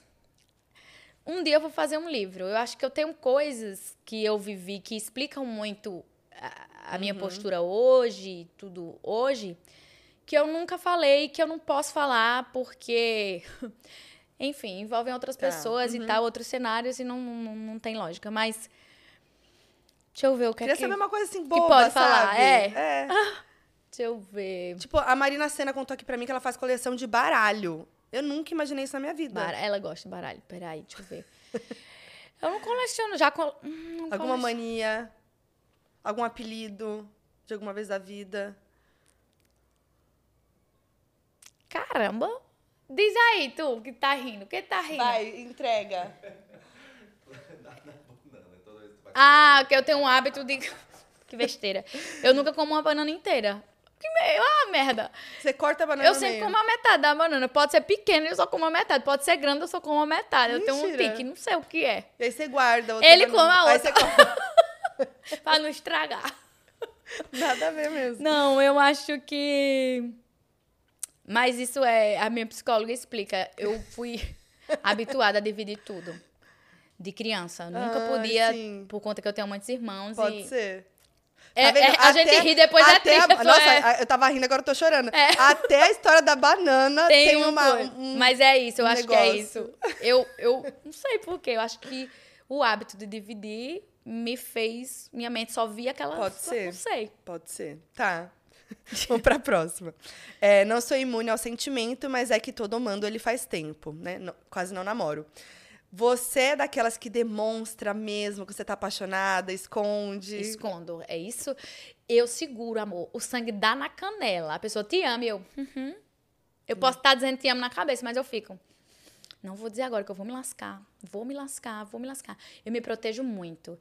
um dia eu vou fazer um livro. Eu acho que eu tenho coisas que eu vivi que explicam muito a, a minha postura hoje, tudo hoje, que eu nunca falei, que eu não posso falar porque enfim, envolvem outras Tá, pessoas e tal, outros cenários e não, não, não tem lógica, mas Deixa eu ver o que Queria é que... saber uma coisa assim boba, pode falar, sabe? é? é. Deixa eu ver. Tipo, a Marina Senna contou aqui pra mim que ela faz coleção de baralho. Eu nunca imaginei isso na minha vida. Bara- Ela gosta de baralho. Peraí, deixa eu ver. Eu não coleciono, já. Col... Hum, não Alguma coleciono. mania? Algum apelido de alguma vez da vida? Caramba! Diz aí, tu, que tá rindo. Que tá rindo? Vai, entrega. Ah, que eu tenho um hábito de. que besteira. Eu nunca como uma banana inteira. Que meio, ah, merda. Você corta a banana Eu sempre meio. como a metade da banana. Pode ser pequena, eu só como a metade. Pode ser grande, eu só como a metade. Eu tenho um Mentira. pique, não sei o que é. E aí você guarda. outra Ele banana. come a Aí outra. você come. pra não estragar. Nada a ver mesmo. Não, eu acho que. Mas isso é. A minha psicóloga explica. Eu fui habituada a dividir tudo. De criança. Nunca Ah, podia, sim. por conta que eu tenho muitos irmãos. Pode e... ser. É, Tá vendo? é, a gente ri depois é até a- triste. Nossa, é. eu tava rindo, agora eu tô chorando. É. Até a história da banana tem, Tem, uma. um- Mas é isso, eu um acho que é negócio. isso. Eu, eu não sei porquê, eu acho que o hábito de dividir me fez. Minha mente só via aquela. Pode ser. Não sei. Pode ser. Tá. Vamos pra próxima. É, não sou imune ao sentimento, mas é que todo mando ele faz tempo, né? Não- quase não namoro. Você é daquelas que demonstra mesmo que você tá apaixonada, esconde. Escondo. É isso. Eu seguro, amor. O sangue dá na canela. A pessoa te ama e eu. "Uhum." Eu posso estar dizendo te amo na cabeça, mas eu fico. Não vou dizer agora que eu vou me lascar. Vou me lascar, vou me lascar. Eu me protejo muito.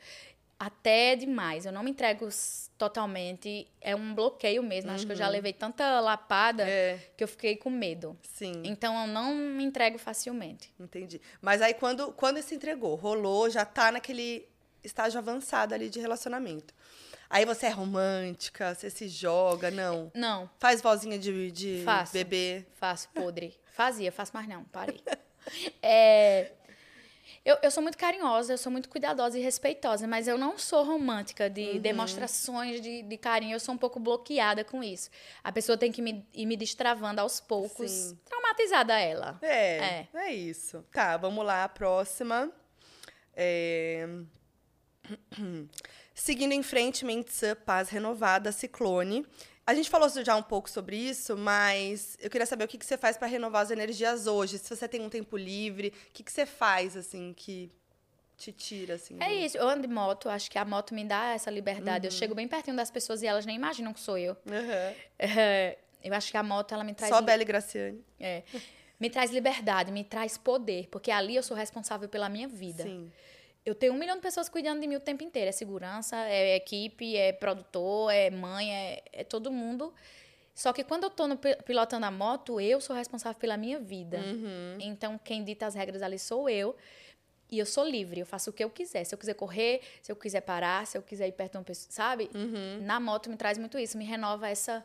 Até demais. Eu não me entrego totalmente. É um bloqueio mesmo. Acho que eu já levei tanta lapada É, que eu fiquei com medo. sim, Então eu não me entrego facilmente. entendi. Mas aí quando, quando se entregou, rolou, já tá naquele estágio avançado ali de relacionamento. Aí você é romântica, você se joga, não. Não, Faz vozinha de, de Faço. bebê. Faço podre. Fazia, faço mais não, parei. É, eu, eu sou muito carinhosa, eu sou muito cuidadosa e respeitosa, mas eu não sou romântica de Uhum. demonstrações de, de carinho. Eu sou um pouco bloqueada com isso. A pessoa tem que me, ir me destravando aos poucos. Sim. Traumatizada ela. É, É. é, isso. Tá, vamos lá, a próxima. É... Seguindo em frente, mente paz renovada, ciclone. A gente falou já um pouco sobre isso, mas eu queria saber o que, que você faz para renovar as energias hoje. Se você tem um tempo livre, o que, que você faz, assim, que te tira, assim? É do- isso, eu ando de moto, acho que a moto me dá essa liberdade. Uhum. Eu chego bem pertinho das pessoas e elas nem imaginam que sou eu. É, eu acho que a moto, ela me traz... Só li- Bela e Graciane. é, me traz liberdade, me traz poder, porque ali eu sou responsável pela minha vida. Sim. Eu tenho um milhão de pessoas cuidando de mim o tempo inteiro. É segurança, é equipe, é produtor, é mãe, é, é todo mundo. Só que quando eu tô no pi- pilotando a moto, eu sou responsável pela minha vida. Uhum. Então, quem dita as regras ali sou eu. E eu sou livre, eu faço o que eu quiser. Se eu quiser correr, se eu quiser parar, se eu quiser ir perto de uma pessoa, sabe? Uhum. Na moto me traz muito isso, me renova essa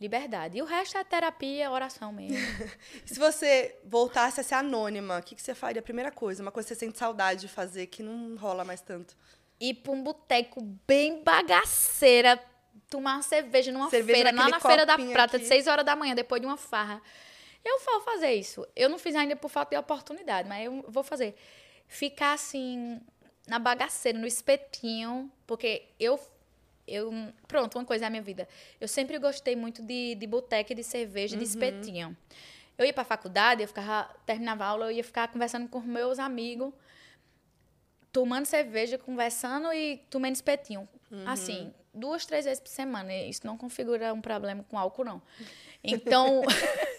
liberdade. E o resto é terapia, oração mesmo. Se você voltasse a ser anônima, o que, que você faria? A primeira coisa, uma coisa que você sente saudade de fazer, que não rola mais tanto. ir pra um boteco bem bagaceira, tomar uma cerveja numa Cerveja feira, lá na Feira da Prata, aqui. de 6 horas da manhã, depois de uma farra. Eu vou fazer isso. Eu não fiz ainda por falta de oportunidade, mas eu vou fazer. Ficar assim, na bagaceira, no espetinho, porque eu. Eu pronto, uma coisa é a minha vida. Eu sempre gostei muito de, de boteca, de cerveja, de espetinho. Eu ia pra faculdade, eu ficava, terminava a aula, eu ia ficar conversando com meus amigos tomando cerveja, conversando e tomando espetinho. Assim, duas, três vezes por semana. Isso não configura um problema com álcool, não. Então.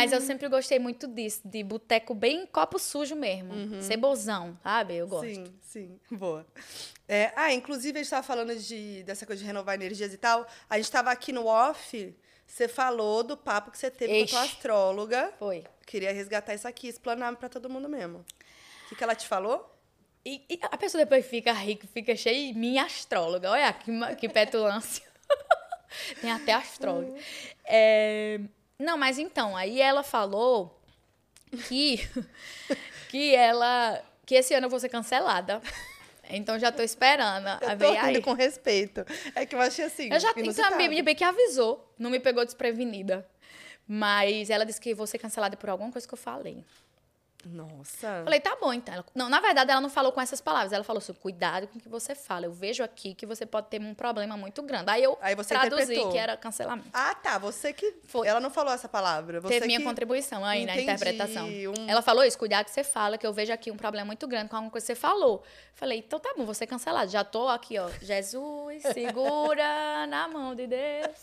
Mas eu sempre gostei muito disso, de boteco bem copo sujo mesmo. Cebozão, sabe? Eu gosto. Sim, sim. Boa. É, ah, inclusive, a gente estava falando de, dessa coisa de renovar energias e tal. A gente estava aqui no off, você falou do papo que você teve com a tua astróloga. Foi. Queria resgatar isso aqui, explanar para todo mundo mesmo. O que, que ela te falou? E, e a pessoa depois fica rica, fica cheia. Minha astróloga, olha que, que petulância. Tem até astróloga. É, não, mas então, aí ela falou que, que ela. que esse ano eu vou ser cancelada. Então já tô esperando. a Eu tô rindo com respeito. É que eu achei assim. Eu já tenho inusitado. uma amiga bem que avisou, não me pegou desprevenida. Mas ela disse que vou ser cancelada por alguma coisa que eu falei. Nossa. Falei, tá bom, então. Ela- não, na verdade, ela não falou com essas palavras. Ela falou assim: cuidado com o que você fala. Eu vejo aqui que você pode ter um problema muito grande. Aí eu Aí você traduzi interpretou. que era cancelamento. Ah, tá. Você que. Foi. Ela não falou essa palavra. Você Teve minha contribuição aí na Entendi, interpretação. um- Ela falou isso, cuidado que você fala, que eu vejo aqui um problema muito grande com alguma coisa que você falou. Falei, então tá bom, vou ser cancelado. Já tô aqui, ó. Jesus, segura na mão de Deus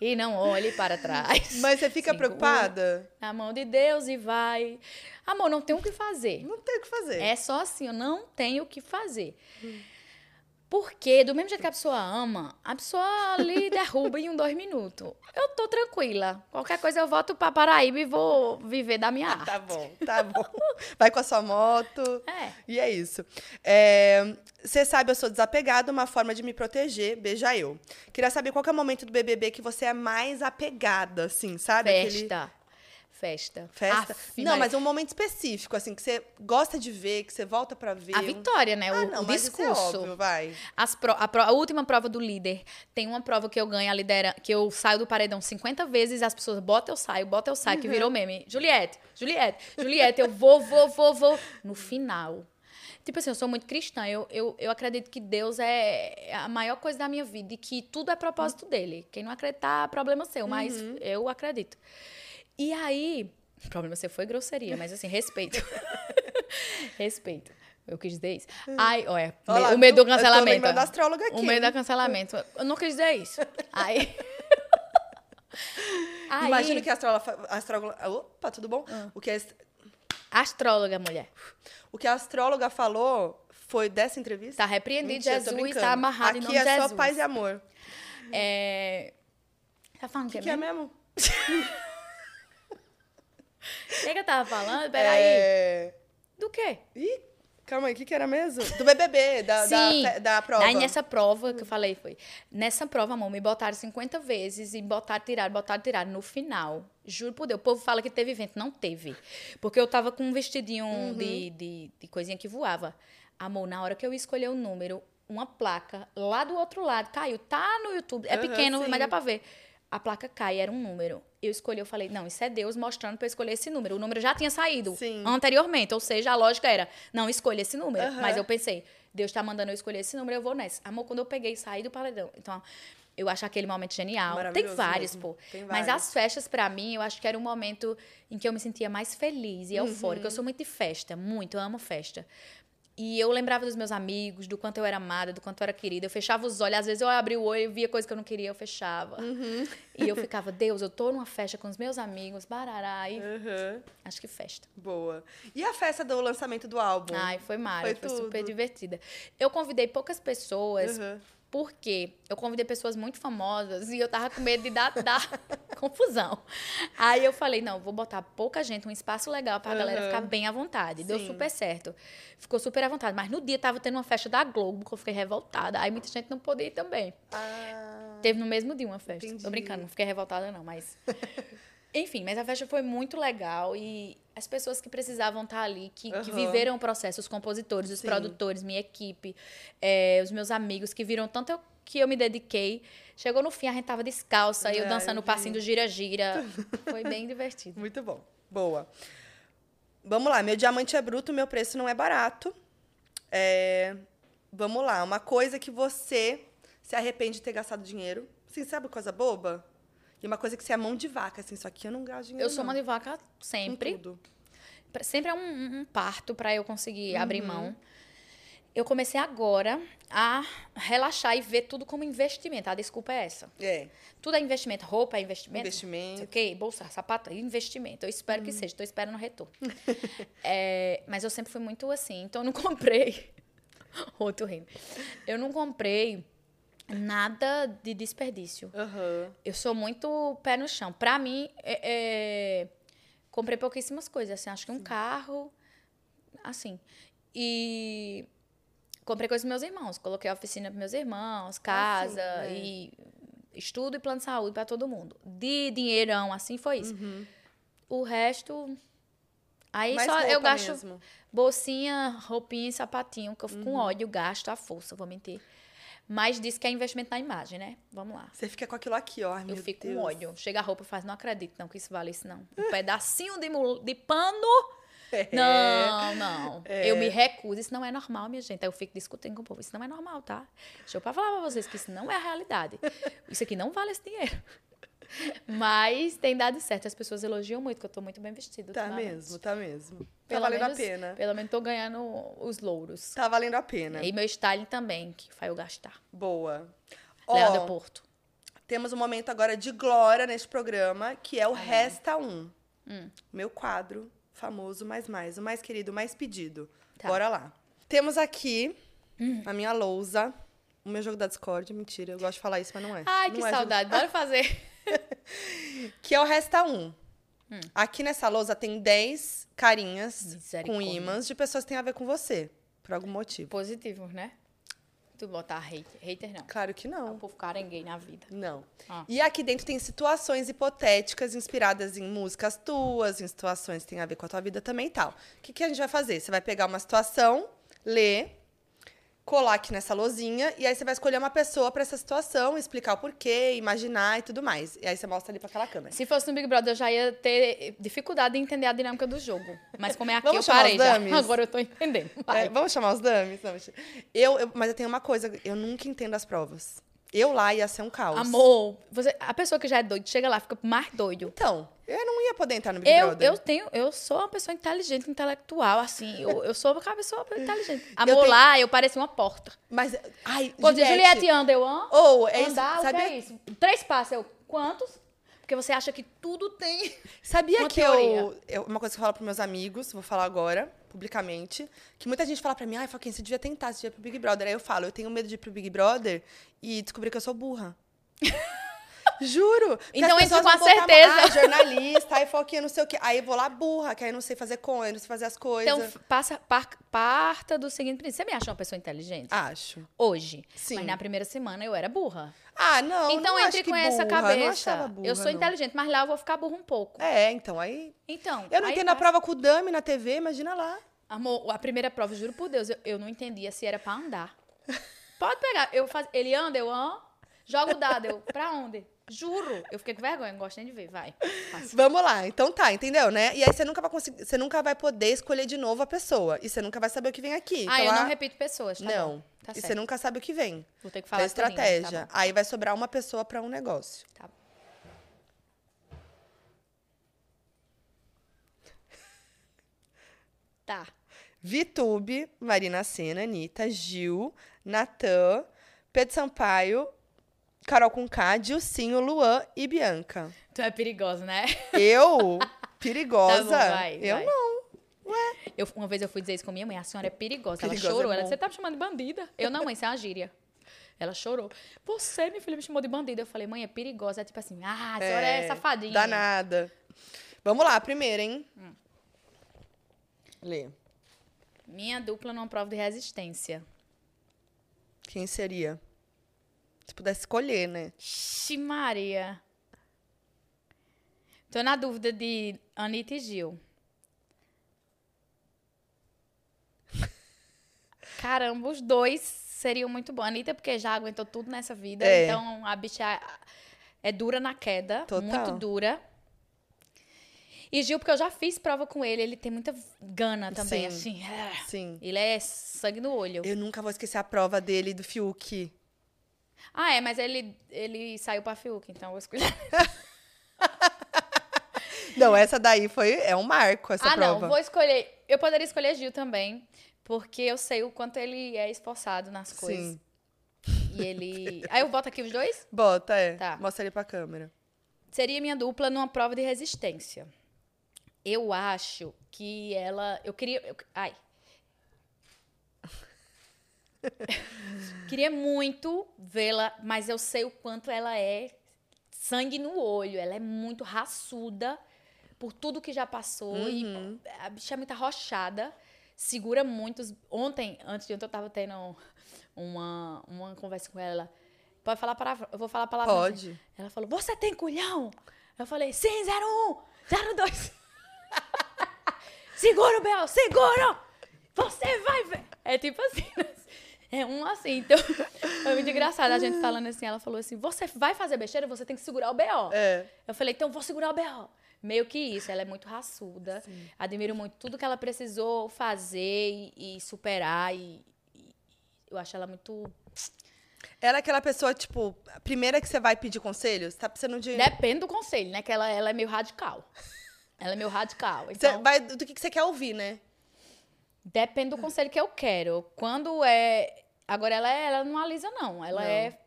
e não olhe para trás. Mas você fica Segura preocupada? Na mão de Deus e vai. Amor, não tem o que fazer. Não tem o que fazer. É só assim, eu não tenho o que fazer. Porque, do mesmo jeito que a pessoa ama, a pessoa ali derruba em um, dois minutos. Eu tô tranquila. Qualquer coisa eu volto pra Paraíba e vou viver da minha arte. Tá bom, tá bom. Vai com a sua moto. É. E é isso. É, Você sabe, eu sou desapegada, uma forma de me proteger, beija eu. Queria saber qual que é o momento do BBB que você é mais apegada, assim, sabe? Aquele- Festa. Festa. Aff, não, mas um momento específico, assim, que você gosta de ver, que você volta pra ver. A vitória, né? Ah, o, não, o é discurso. óbvio, vai. As pro- a, pro- a última prova do líder. Tem uma prova que eu ganho a lidera, que eu saio do paredão 50 vezes, as pessoas botam eu saio, botam eu saio, que virou meme. Juliette, Juliette, Juliette, eu vou, vou, vou, vou. No final. Tipo assim, eu sou muito cristã. Eu, eu, eu acredito que Deus é a maior coisa da minha vida e que tudo é propósito dele. Quem não acreditar, problema seu, mas eu acredito. E aí. Problema seu foi grosseria, mas assim, respeito. respeito. Eu quis dizer isso. Ai, olha, o medo do eu tô cancelamento. da ó. astróloga aqui, O medo do cancelamento. Eu não quis dizer isso. Aí. Aí, Imagina que a astróloga... opa, tudo bom? Ah. O, que est- Astróloga, mulher. o que a astróloga falou foi dessa entrevista? Tá repreendido, Mentira, tô Jesus tá amarrado Aqui é Jesus. só paz e amor. É... Tá falando O que, que, é é mesmo? mesmo? O que, que eu tava falando? Peraí. É... Do quê? Ih, calma aí, o que, que era mesmo? Do BBB, da, da, Sim. fe- da prova. Aí nessa prova que eu falei foi. Nessa prova, amor, me botaram 50 vezes e botaram, tiraram, botaram, tiraram. No final, juro por Deus, o povo fala que teve evento. Não teve. Porque eu tava com um vestidinho Uhum. de, de, de coisinha que voava. Amor, na hora que eu escolhi o número, uma placa lá do outro lado caiu. Tá no YouTube. É Aham, pequeno, sim. mas dá pra ver. A placa cai, era um número. Eu escolhi, eu falei, não, isso é Deus mostrando pra eu escolher esse número. O número já tinha saído Sim. anteriormente, ou seja, a lógica era, não, escolha esse número. Aham. Mas eu pensei, Deus tá mandando eu escolher esse número, eu vou nessa. Amor, quando eu peguei e saí do paredão. Então, eu acho aquele momento genial. Tem vários, mesmo. pô. Tem Mas as festas, pra mim, eu acho que era um momento em que eu me sentia mais feliz e eufórica. Uhum. Eu sou muito de festa, muito, eu amo festa. E eu lembrava dos meus amigos, do quanto eu era amada, do quanto eu era querida. Eu fechava os olhos, às vezes eu abria o olho e via coisa que eu não queria, eu fechava. Uhum. E eu ficava, Deus, eu tô numa festa com os meus amigos, barará, e Aham, acho que festa. Boa. E a festa do lançamento do álbum? Ai, foi mara, Foi foi, super divertida. Eu convidei poucas pessoas, Aham. Porque eu convidei pessoas muito famosas e eu tava com medo de dar, dar confusão. Aí eu falei, não, vou botar pouca gente, um espaço legal pra galera Aham. ficar bem à vontade. Deu Sim. super certo. Ficou super à vontade. Mas no dia tava tendo uma festa da Globo, que eu fiquei revoltada. Aí muita gente não podia ir também. Ah, Teve no mesmo dia uma festa. Entendi. Tô brincando, não fiquei revoltada não, mas... Enfim, mas a festa foi muito legal e as pessoas que precisavam estar ali, que, que Aham. viveram o processo, os compositores, os Sim. produtores, minha equipe, eh, os meus amigos que viram tanto eu- que eu me dediquei. Chegou no fim, a gente tava descalça, e eu É, dançando o passinho do gira-gira. Foi bem divertido. muito bom. Boa. Vamos lá, meu diamante é bruto, meu preço não é barato. É, Vamos lá, uma coisa que você se arrepende de ter gastado dinheiro. Sim, sabe coisa boba? E uma coisa que você é mão de vaca, assim, só que eu não gasto dinheiro. Eu sou mão de vaca sempre. Sempre é um, um parto para eu conseguir Uhum. abrir mão. Eu comecei agora a relaxar e ver tudo como investimento. A desculpa é essa. É, Tudo é investimento. Roupa é investimento. investimento. Uhum. Não sei o quê, bolsa, sapato, é investimento. Eu espero que seja, estou esperando o retorno. É, mas eu sempre fui muito assim, então eu não comprei. Outro rindo. Eu não comprei nada de desperdício. Aham. Eu sou muito pé no chão. Pra mim, é- é, comprei pouquíssimas coisas. Assim, acho que um carro, assim. E comprei coisas dos meus irmãos. Coloquei a oficina para meus irmãos, casa Ah, sim, é. e estudo e plano de saúde para todo mundo. De dinheirão, assim, foi isso. Uhum. O resto... Aí Mais só eu gasto mesmo. bolsinha, roupinha e sapatinho, que eu fico com Uhum. ódio, gasto à força, vou mentir. Mas disse que é investimento na imagem, né? Vamos lá. Você fica com aquilo aqui, ó. Eu fico Deus. com ódio. Chega a roupa e faz, não acredito não que isso vale isso não. Um pedacinho de, de pano É. Não, não. É. Eu me recuso. Isso não é normal, minha gente. Aí eu fico discutindo com o povo. Isso não é normal, tá? Deixa eu falar pra vocês que isso não é a realidade. Isso aqui não vale esse dinheiro. Mas tem dado certo. As pessoas elogiam muito, que eu tô muito bem vestida. Tá ultimamente. mesmo, tá mesmo. Tá Pelo valendo menos- a pena. Pelo menos tô ganhando os louros. Tá valendo a pena. E meu styling também, que faz eu gastar. Boa. Da Ó, Porto. temos um momento agora de glória neste programa, que é o Ah. Resta Um. Hum. Meu quadro famoso, mais mais, o mais querido, o mais pedido. Tá. Bora lá. Temos aqui Hum. a minha lousa, o meu jogo da Discord. Mentira, eu gosto de falar isso, mas não é. Ai, Não que é jogo- saudade. Bora fazer. Que é o Resta Um. Hum. Aqui nessa lousa tem 10 carinhas com ímãs de pessoas que têm a ver com você, por algum motivo. Positivos, né? Tu botar hater. Hater não. Claro que É o não. povo carenguei na vida. Não. Ah. E aqui dentro tem situações hipotéticas inspiradas em músicas tuas, em situações que têm a ver com a tua vida também e tal. O que, que a gente vai fazer? Você vai pegar uma situação, ler, colar aqui nessa lozinha, e aí você vai escolher uma pessoa pra essa situação, explicar o porquê, imaginar e tudo mais. E aí você mostra ali pra aquela câmera. Se fosse no Big Brother, eu já ia ter dificuldade em entender a dinâmica do jogo. Mas como é aqui, Vamos eu parei já. Agora eu tô entendendo. É, vamos chamar os? Não, mentira. eu, eu- mas eu tenho uma coisa, eu nunca entendo as provas. Eu lá ia ser um caos. Amor, você, a pessoa que já é doida chega lá, fica mais doido. Então, eu não ia poder entrar no Big Eu, Brother. eu tenho, eu sou uma pessoa inteligente, intelectual, assim. Eu, eu sou uma pessoa inteligente. Eu Amor, tenho- lá, eu parecia uma porta. Mas, ai, Quando Juliette, Juliette anda, eu ando. Ou, é isso, Andar, o que sabia, é isso? Três passos, eu, quantos? Porque você acha que tudo tem. sabia que eu, eu- Uma coisa que eu falo pros meus amigos, vou falar agora, publicamente, que muita gente fala pra mim, ai, Foquinha, você devia tentar, você devia pro Big Brother. Aí eu falo, eu tenho medo de ir pro Big Brother e descobrir que eu sou burra. Juro. Então pessoas com a certeza. Ah, jornalista, aí Foquinha, não sei o quê. Aí vou lá burra, que aí não sei fazer eu não sei fazer as coisas. Então, passa, par- parta do seguinte princípio. Você me acha uma pessoa inteligente? Acho. Hoje. Sim. Mas na primeira semana eu era burra. Ah, não, então não entre com essa burra, cabeça. burra, eu sou não. inteligente, mas lá eu vou ficar burra um pouco. É, então, aí... Então. Eu não entendo a passa. prova com o Dami na TV, imagina lá. Amor, a primeira prova, juro por Deus, eu, eu não entendia se era pra andar. Pode pegar. Eu faz, ele anda, eu ando. Joga o dado, eu. Pra onde? Juro. Eu fiquei com vergonha, não gosto nem de ver. Vai. Passa. Vamos lá, então tá, entendeu, né? E aí você nunca vai conseguir, você nunca vai poder escolher de novo a pessoa. E você nunca vai saber o que vem aqui. Ah, Então, eu lá- não repito pessoas, tá Não. bom. Tá e você certo. nunca sabe o que vem. Vou ter que falar é tudinho, estratégia. Tá Aí vai sobrar uma pessoa pra um negócio. Tá bom. Tá. Vitube, Marina Senna, Anitta, Gil, Natan, Pedro Sampaio, Carol Conká, Dilcinho, Luan e Bianca. Tu é perigosa, né? Eu? Tá Perigosa? bom, vai. eu vai. não. Eu, uma vez eu fui dizer isso com minha mãe, a senhora é perigosa. Perigosa ela chorou. é ela disse, você tá me chamando de bandida? Eu, não, mãe, isso é uma gíria. Ela chorou. Você, minha filha, me chamou de bandida. Eu falei, mãe, é perigosa. É tipo assim, ah, a senhora é, safadinha. Danada. Vamos lá, primeiro, hein? Hum. Lê. Minha dupla numa prova de resistência. Quem seria? Se pudesse escolher, né? Xi, Maria. Tô na dúvida de Anitta e Gil. Caramba, os dois seriam muito bons. Anitta, porque já aguentou tudo nessa vida. É. Então, a bicha é- é dura na queda. Total. Muito dura. E Gil, porque eu já fiz prova com ele. Ele tem muita gana também, Sim. assim. é. Sim. Ele é sangue no olho. Eu nunca vou esquecer a prova dele do Fiuk. Ah, é, mas ele, ele saiu pra Fiuk, então eu vou escolher. Não, essa daí foi é um marco essa ah, prova. não, vou escolher. Eu poderia escolher Gil também, porque eu sei o quanto ele é esforçado nas coisas. Sim. E ele. Aí eu boto aqui os dois? Bota, é. Tá. Mostra ele pra câmera. Seria minha dupla numa prova de resistência. Eu acho que ela. Eu queria. eu- ai. queria muito vê-la, mas eu sei o quanto ela é sangue no olho. Ela é muito raçuda por tudo que já passou. E a bicha é muito arrochada. Segura muito. Ontem, antes de ontem, eu tava tendo uma, uma conversa com ela. Pode falar palavra? Eu vou falar a palavra. Pode. Ela falou, você tem culhão? Eu falei, sim, 01, 02. segura, Bel, segura! Você vai ver. É tipo assim, é um assim. Então, é muito engraçado a gente falando assim. Ela falou assim, você vai fazer besteira, você tem que segurar o B.O. É. Eu falei, então vou segurar o B.O. Meio que isso, ela é muito raçuda. Sim. Admiro muito tudo que ela precisou fazer e, e superar. E, e eu acho ela muito. Ela é aquela pessoa, tipo, a primeira que você vai pedir conselho, você tá precisando de. Depende do conselho, né? Que ela, ela é meio radical. Ela é meio radical. Você Então, vai do que você quer ouvir, né? depende do conselho que eu quero. Quando é. Agora, ela, é, ela não alisa, não. Ela Não. é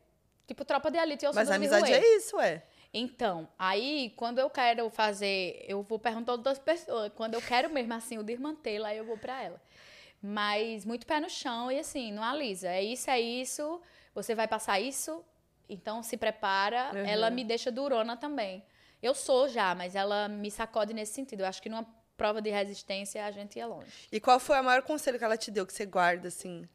tipo tropa de elite. Eu sou Mas a amizade é isso, é. Então, aí, quando eu quero fazer, eu vou perguntar outras pessoas. Quando eu quero mesmo, assim, o desmantelo, aí eu vou pra ela. Mas muito pé no chão e assim, não alisa. É isso, é isso. Você vai passar isso, então se prepara. Uhum. Ela me deixa durona também. Eu sou já, mas ela me sacode nesse sentido. Eu acho que numa prova de resistência a gente ia longe. E qual foi o maior conselho que ela te deu, que você guarda, assim?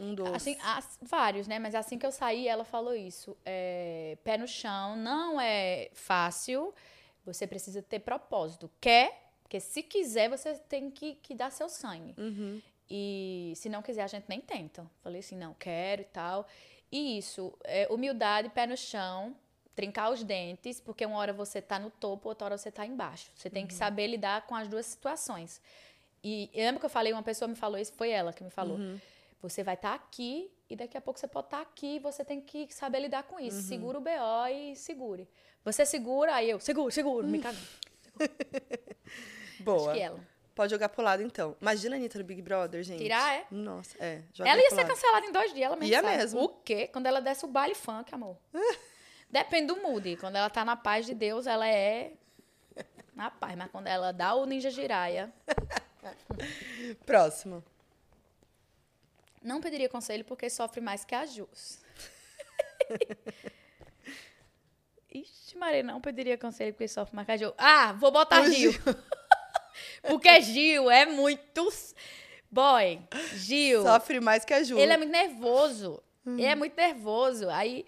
Um dos. Assim, as- vários, né? Mas assim que eu saí, ela falou isso. É, pé no chão, não é fácil. Você precisa ter propósito. Quer? Porque se quiser, você tem que, que dar seu sangue. Uhum. E se não quiser, a gente nem tenta. Falei assim, não, quero e tal. E isso, é, humildade, pé no chão, trincar os dentes, porque uma hora você tá no topo, outra hora você tá embaixo. Você tem que saber lidar com as duas situações. E lembro que eu falei, uma pessoa me falou isso, foi ela que me falou. Você vai estar aqui e daqui a pouco você pode estar aqui e você tem que saber lidar com isso. Segura o BO e segure. Você segura, aí eu, seguro, seguro, me cago. Boa. Acho que ela. Pode jogar pro lado, então. Imagina a Anitta no Big Brother, gente. Tirar, é? Nossa, é. Ela ia ser lado. cancelada em dois dias, ela mesmo Ia sabe. mesmo. O quê? Quando ela desce o baile funk, amor. Depende do mood. Quando ela tá na paz de Deus, ela é na paz. Mas quando ela dá o ninja giraia, Próximo. Não pediria conselho porque sofre mais que a Jus. Ixi, Maria, não pediria conselho porque sofre mais que a Jus. Ah, vou botar O Gil. porque Gil é muito... Boy, Gil... Sofre mais que a Ju. Ele é muito nervoso. Ele é muito nervoso. Aí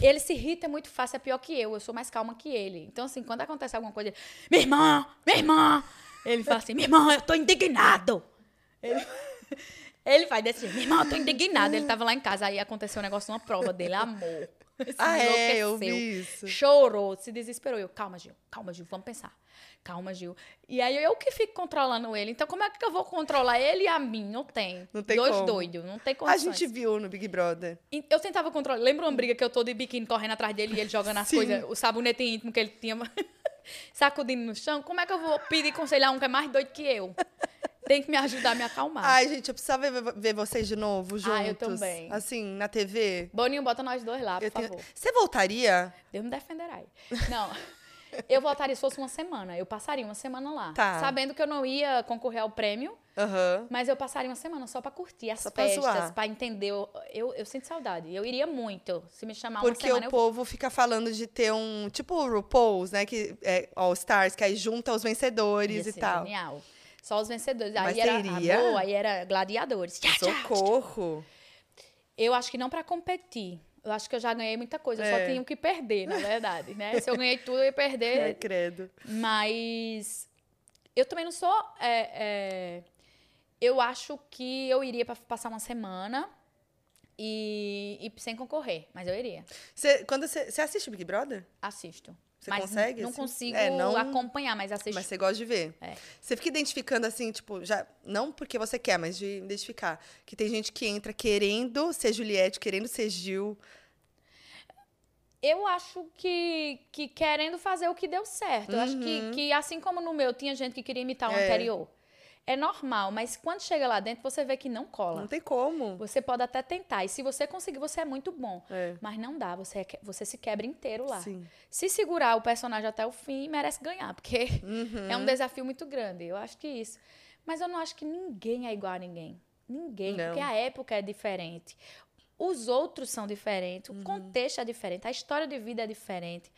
ele se irrita muito fácil, é pior que eu. Eu sou mais calma que ele. Então, assim, quando acontece alguma coisa, ele, minha irmã, minha irmã. Ele fala assim, minha irmã, eu tô indignado. Ele, ele faz desse jeito, minha irmã, eu tô indignado. Ele tava lá em casa, aí aconteceu um negócio, uma prova dele, amor. Se Ah, é, eu vi isso. Chorou, se desesperou. Eu, calma, Gil, calma, Gil, vamos pensar. Calma, Gil. E aí eu que fico controlando ele. Então, como é que eu vou controlar ele e a mim? Não tem. Não tem Dois como. doidos, não tem A condições. gente viu no Big Brother. Eu tentava controlar. Lembra uma briga que eu tô de biquíni correndo atrás dele e ele jogando as Sim. coisas, o sabonete íntimo que ele tinha sacudindo no chão? Como é que eu vou pedir conselho a um que é mais doido que eu? Tem que me ajudar a me acalmar. Ai, gente, eu precisava ver, ver vocês de novo, juntos. Ah, eu também. Assim, na TV. Boninho, bota nós dois lá, por Eu tenho- favor. Você voltaria? Deus me defenderá. Não. Eu voltaria se fosse uma semana. Eu passaria uma semana lá. Tá. Sabendo que eu não ia concorrer ao prêmio, Aham. mas eu passaria uma semana só pra curtir as Só pra festas, zoar. pra entender. Eu, eu, eu sinto saudade. Eu iria muito. Se me chamar Porque uma semana, o eu povo fica falando de ter um. Tipo o RuPaul's, né? Que é All Stars, que aí junta os vencedores e tal. Genial. Só os vencedores. Mas aí era teria? amor, aí era gladiadores. Tchá, tchá. Socorro. Eu acho que não pra competir. Eu acho que eu já ganhei muita coisa. Eu só É. tinha o que perder, na verdade, né? Se eu ganhei tudo, eu ia perder. credo. Mas eu também não sou. é, é, eu acho que eu iria pra passar uma semana e, e sem concorrer, mas eu iria. Você, quando você assiste Big Brother? Assisto. Você mas consegue, Não assim? consigo É, não- acompanhar, mas assisto. Mas você gosta de ver. É. Você fica identificando assim, tipo, já. Não porque você quer, mas de identificar. Que tem gente que entra querendo ser Juliette, querendo ser Gil. Eu acho que, que querendo fazer o que deu certo. Eu acho que, que, assim como no meu, tinha gente que queria imitar o Uhum. É. anterior. É normal, mas quando chega lá dentro, você vê que não cola. Não tem como. Você pode até tentar. E se você conseguir, você é muito bom. É. Mas não dá, você, é você se quebra inteiro lá. Sim. Se segurar o personagem até o fim, merece ganhar, porque Uhum. é um desafio muito grande. Eu acho que isso. Mas eu não acho que ninguém é igual a ninguém. Ninguém, Não. porque a época é diferente. Os outros são diferentes, Uhum. o contexto é diferente, a história de vida é diferente.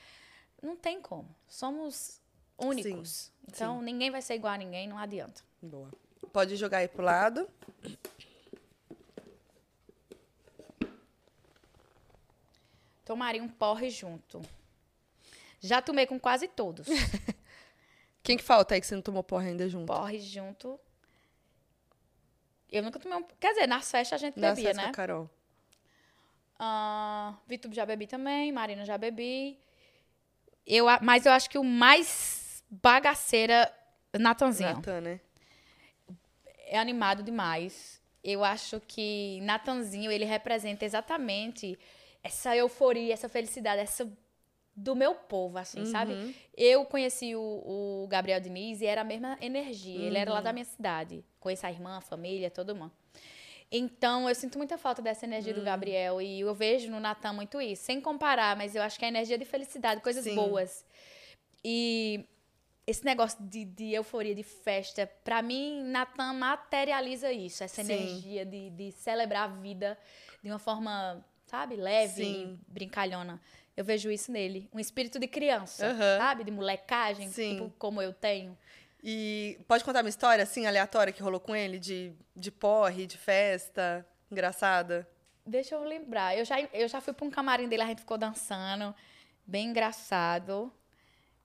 Não tem como. Somos únicos. Então, ninguém vai ser igual a ninguém, não adianta. Boa. Pode jogar aí pro lado. Tomaria um porre junto. Já tomei com quase todos. Quem que falta aí que você não tomou porra ainda junto? porre junto. Eu nunca tomei um. Quer dizer, nas festas a gente Dá bebia, acesso com né? a Carol. Ah, Vitor já bebi também, Marina já bebi. Eu, mas eu acho que o mais bagaceira Natanzinho. Natan, né? É animado demais. Eu acho que Natanzinho, ele representa exatamente essa euforia, essa felicidade, essa do meu povo, assim, Uhum. sabe? Eu conheci o, o Gabriel Diniz e era a mesma energia. Ele Uhum. era lá da minha cidade. Conheço a irmã, a família, todo mundo. Então, eu sinto muita falta dessa energia Uhum. do Gabriel e eu vejo no Natan muito isso. Sem comparar, mas eu acho que é energia de felicidade, coisas Sim. boas. E esse negócio de, de euforia, de festa, pra mim, Natan materializa isso. Essa Sim. energia de, de celebrar a vida de uma forma, sabe, leve, Sim. brincalhona. Eu vejo isso nele. Um espírito de criança, Aham. sabe? De molecagem, Sim. tipo, como eu tenho. E pode contar uma história, assim, aleatória que rolou com ele? De, de porre, de festa, engraçada? Deixa eu lembrar. Eu já, eu já fui pra um camarim dele, a gente ficou dançando. Bem engraçado.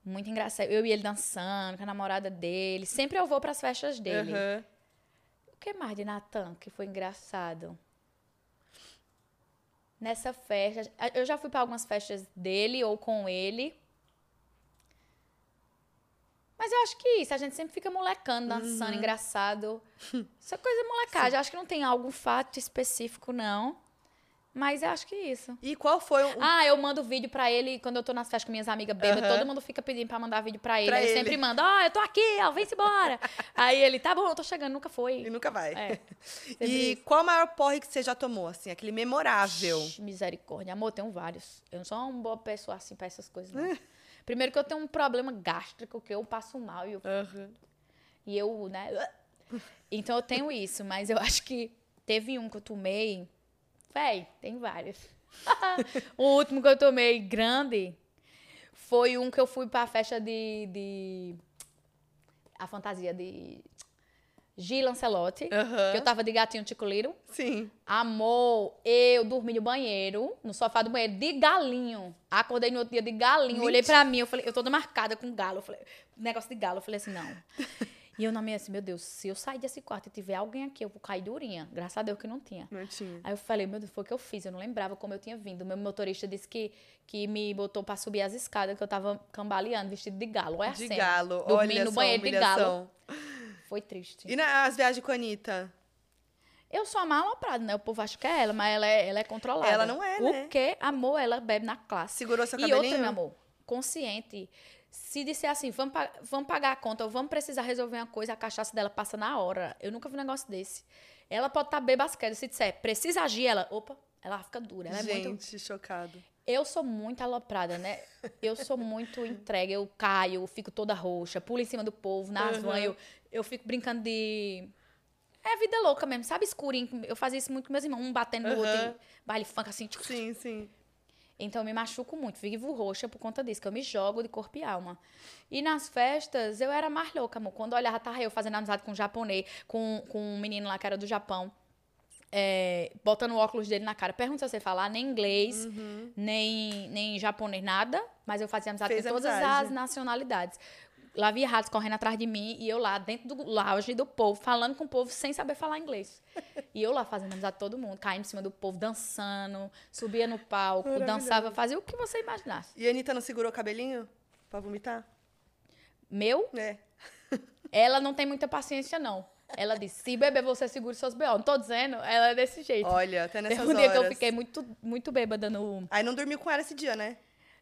Muito engraçado. Eu e ele dançando, com a namorada dele. Sempre eu vou pras festas dele. Aham. O que mais de Natan que foi engraçado? Nessa festa. Eu já fui pra algumas festas dele ou com ele. Mas eu acho que isso, a gente sempre fica molecando, dançando, engraçado. Isso é coisa molecagem. Eu acho que não tem algum fato específico, não. Mas eu acho que é isso. E qual foi o. Ah, eu mando vídeo pra ele quando eu tô nas festas com minhas amigas bêbadas. Aham. Todo mundo fica pedindo pra mandar vídeo pra ele. Pra eu ele. sempre mando, ó, eu tô aqui, ó, vem-se embora. Aí ele, tá bom, eu tô chegando, nunca E foi. nunca vai. É. E isso. qual o maior porre que você já tomou, assim? Aquele memorável. Ixi, Misericórdia. Amor, tenho vários. Eu não sou uma boa pessoa assim pra essas coisas, não. Primeiro que eu tenho um problema gástrico, que eu passo mal e eu, Aham. e eu, né? Então eu tenho isso, mas eu acho que teve um que eu tomei. Véi, tem vários. o último que eu tomei grande foi um que eu fui pra festa de. de a fantasia de Gil Lancelotti. Que eu tava de gatinho ticuliro. Sim. Amor, eu dormi no banheiro, no sofá do banheiro, de galinho. Acordei no outro dia de galinho, olhei pra mim, eu falei, eu toda marcada com galo. Eu falei, negócio de galo, eu falei assim, não. E eu na minha assim, meu Deus, se eu sair desse quarto e tiver alguém aqui, eu vou cair durinha. Graças a Deus que não tinha. Não tinha. Aí eu falei, meu Deus, foi o que eu fiz, eu não lembrava como eu tinha vindo. Meu motorista disse que, que me botou pra subir as escadas, que eu tava cambaleando, vestido de galo. Olha a De cena. galo. Dormi Olha no banheiro de galo. Foi triste. E nas viagens com a Anitta? Eu sou a mais aloprada, né? O povo acha que é ela, mas ela é, ela é controlada. Ela não é, né? O quê? Amor, ela bebe na classe. Segurou seu E cabelinho? outra, meu amor, consciente. Se disser assim, vamos, vamos pagar a conta, ou vamos precisar resolver uma coisa, a cachaça dela passa na hora. Eu nunca vi um negócio desse. Ela pode estar bem basquete. Se disser, precisa agir, ela, opa, ela fica dura. Ela é Gente, muito. chocado. Eu sou muito aloprada, né? Eu sou muito entregue. Eu caio, fico toda roxa, pulo em cima do povo, nas Uhum. vans, eu, eu fico brincando de. É vida louca mesmo, sabe? Escurinho. Eu fazia isso muito com meus irmãos, um batendo no outro, Uhum. e baile funk assim. Sim, sim. Então eu me machuco muito, vivo roxa por conta disso, que eu me jogo de corpo e alma. E nas festas eu era mais louca, amor. Quando eu olhava, tava eu fazendo amizade com um japonês, com, com um menino lá que era do Japão. é, botando o óculos dele na cara. Pergunta se eu sei falar nem inglês, nem, nem japonês, nada. Mas eu fazia amizade Fez com todas amizade. as nacionalidades. Lá via ratos correndo atrás de mim e eu lá dentro do lounge do povo, falando com o povo sem saber falar inglês. E eu lá fazendo amizade todo mundo, caindo em cima do povo, dançando, subia no palco, dançava, fazia o que você imaginasse. E a Anitta não segurou o cabelinho pra vomitar? Meu, É. ela não tem muita paciência, não. Ela disse, se beber, você segura seus B.O. Não tô dizendo, ela é desse jeito. Olha, até nessas Teve um dia que eu horas. fiquei muito, muito bêbada no... Aí não dormiu com ela esse dia, né?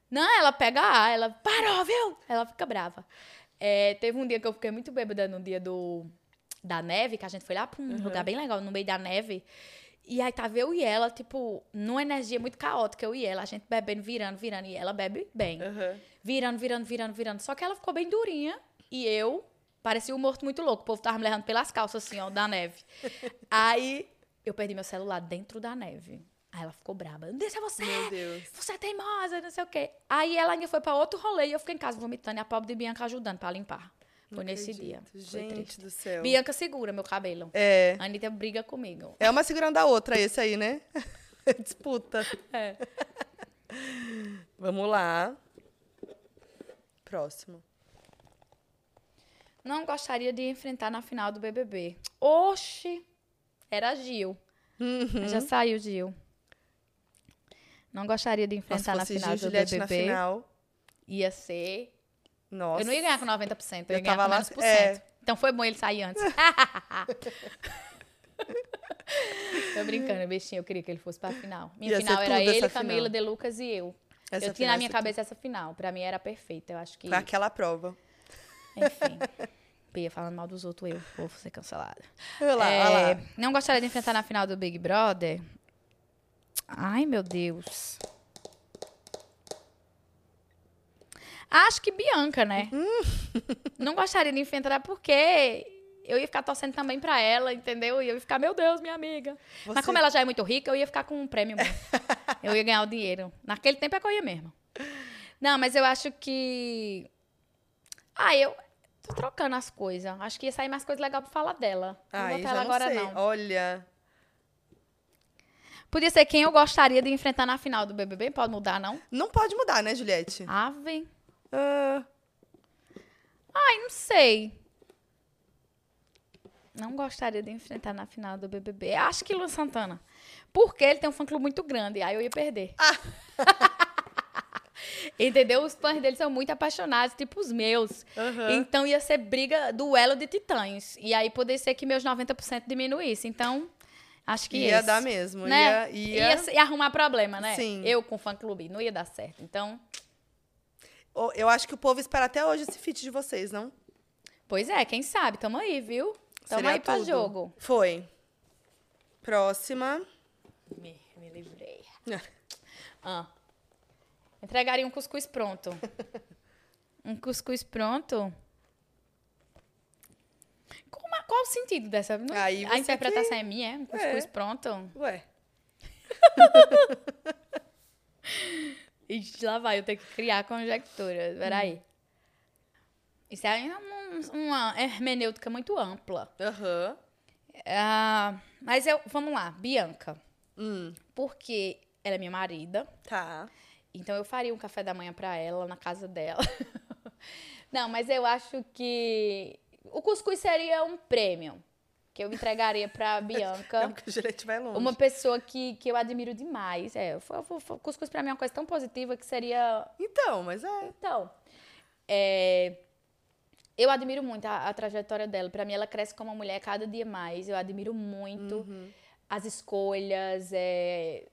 Não, ela pega A, ela parou, viu? Ela fica brava. É, teve um dia que eu fiquei muito bêbada no dia do, da neve, que a gente foi lá pra um lugar bem legal, no meio da neve. E aí tava eu e ela, tipo, numa energia muito caótica, eu e ela, a gente bebendo, virando, virando, e ela bebe bem. Aham. Virando, virando, virando, virando. Só que ela ficou bem durinha e eu parecia um morto muito louco. O povo tava me levando pelas calças, assim, ó, da neve. aí eu perdi meu celular dentro da neve. Aí ela ficou braba. Não deixa você! Meu Deus. Você é teimosa, não sei o quê. Aí ela ainda foi pra outro rolê e eu fiquei em casa vomitando e a pobre de Bianca ajudando pra limpar. Foi Não nesse acredito. dia. Gente do céu. Bianca segura meu cabelo. É. A Anitta briga comigo. É uma segurando a outra esse aí, né? Disputa. É. Vamos lá. Próximo. Não gostaria de enfrentar na final do BBB. Oxi! Era Gil. Uhum. Já saiu Gil. Não gostaria de Nossa, enfrentar se na final do Juliette na BBB. final. Ia ser Nossa. Eu não ia ganhar com 90%, eu ia Eu ganhar com menos por é. cento. Então foi bom ele sair antes. Tô brincando, bestinho. Eu queria que ele fosse pra final. Minha Ia final era tudo ele, Camila, final. De Lucas e eu. Essa eu tinha na minha cabeça essa final. Pra mim era perfeita. Eu acho que. Foi aquela prova. Enfim. Pia falando mal dos outros, eu vou ser cancelada. Olha lá, É, olha lá. Não gostaria de enfrentar na final do Big Brother? Ai, meu Deus. Acho que Bianca, né? Hum. Não gostaria de enfrentar porque eu ia ficar torcendo também pra ela, entendeu? E eu ia ficar, meu Deus, minha amiga. Mas Você- como ela já é muito rica, eu ia ficar com um prêmio eu ia ganhar o dinheiro. Naquele tempo é que eu ia mesmo. Não, mas eu acho que. Ah, eu. Tô trocando as coisas. Acho que ia sair mais coisa legal pra falar dela. Não vou Aí botar ela agora, sei. não. Olha. Podia ser quem eu gostaria de enfrentar na final do BBB. Pode mudar, não? Não pode mudar, né, Juliette? Ave. Ah, Ai, não sei. Não gostaria de enfrentar na final do BBB. Acho que Luan Santana. Porque ele tem um fã-clube muito grande. Aí eu ia perder. Entendeu? Os fãs dele são muito apaixonados, tipo os meus. aham. Então ia ser briga, duelo de titãs. E aí poderia ser que meus 90% diminuísse. Então, acho que Ia esse, dar mesmo. Né? Ia, ia... Ia, ia arrumar problema, né? Sim. Eu com fã-clube. Não ia dar certo. Então, Eu acho que o povo espera até hoje esse feat de vocês, não? pois é, quem sabe? Tamo aí, viu? Tamo Seria aí pra tudo. jogo. Foi. Próxima. Me, me livrei. Ah. Entregaria um cuscuz pronto. Um cuscuz pronto? Como qual o sentido dessa? Não- a interpretação é minha, é? Cuscuz É. pronto? Ué. Ixi, lá vai, eu tenho que criar conjecturas. Peraí. Isso aí é um- uma hermenêutica muito ampla. Aham. Ah, mas eu, vamos lá, Bianca. Hum, Porque ela é minha marida. tá. Então eu faria um café da manhã pra ela na casa dela. Não, mas eu acho que o cuscuz seria um prêmio que eu entregaria pra Não, Bianca. porque o Juliette vai longe. Uma pessoa que, que eu admiro demais. É, o cuscuz pra mim é uma coisa tão positiva que seria Então, mas é. então, é, eu admiro muito a, a trajetória dela. Pra mim, ela cresce como uma mulher cada dia mais. Eu admiro muito Uhum. as escolhas, é,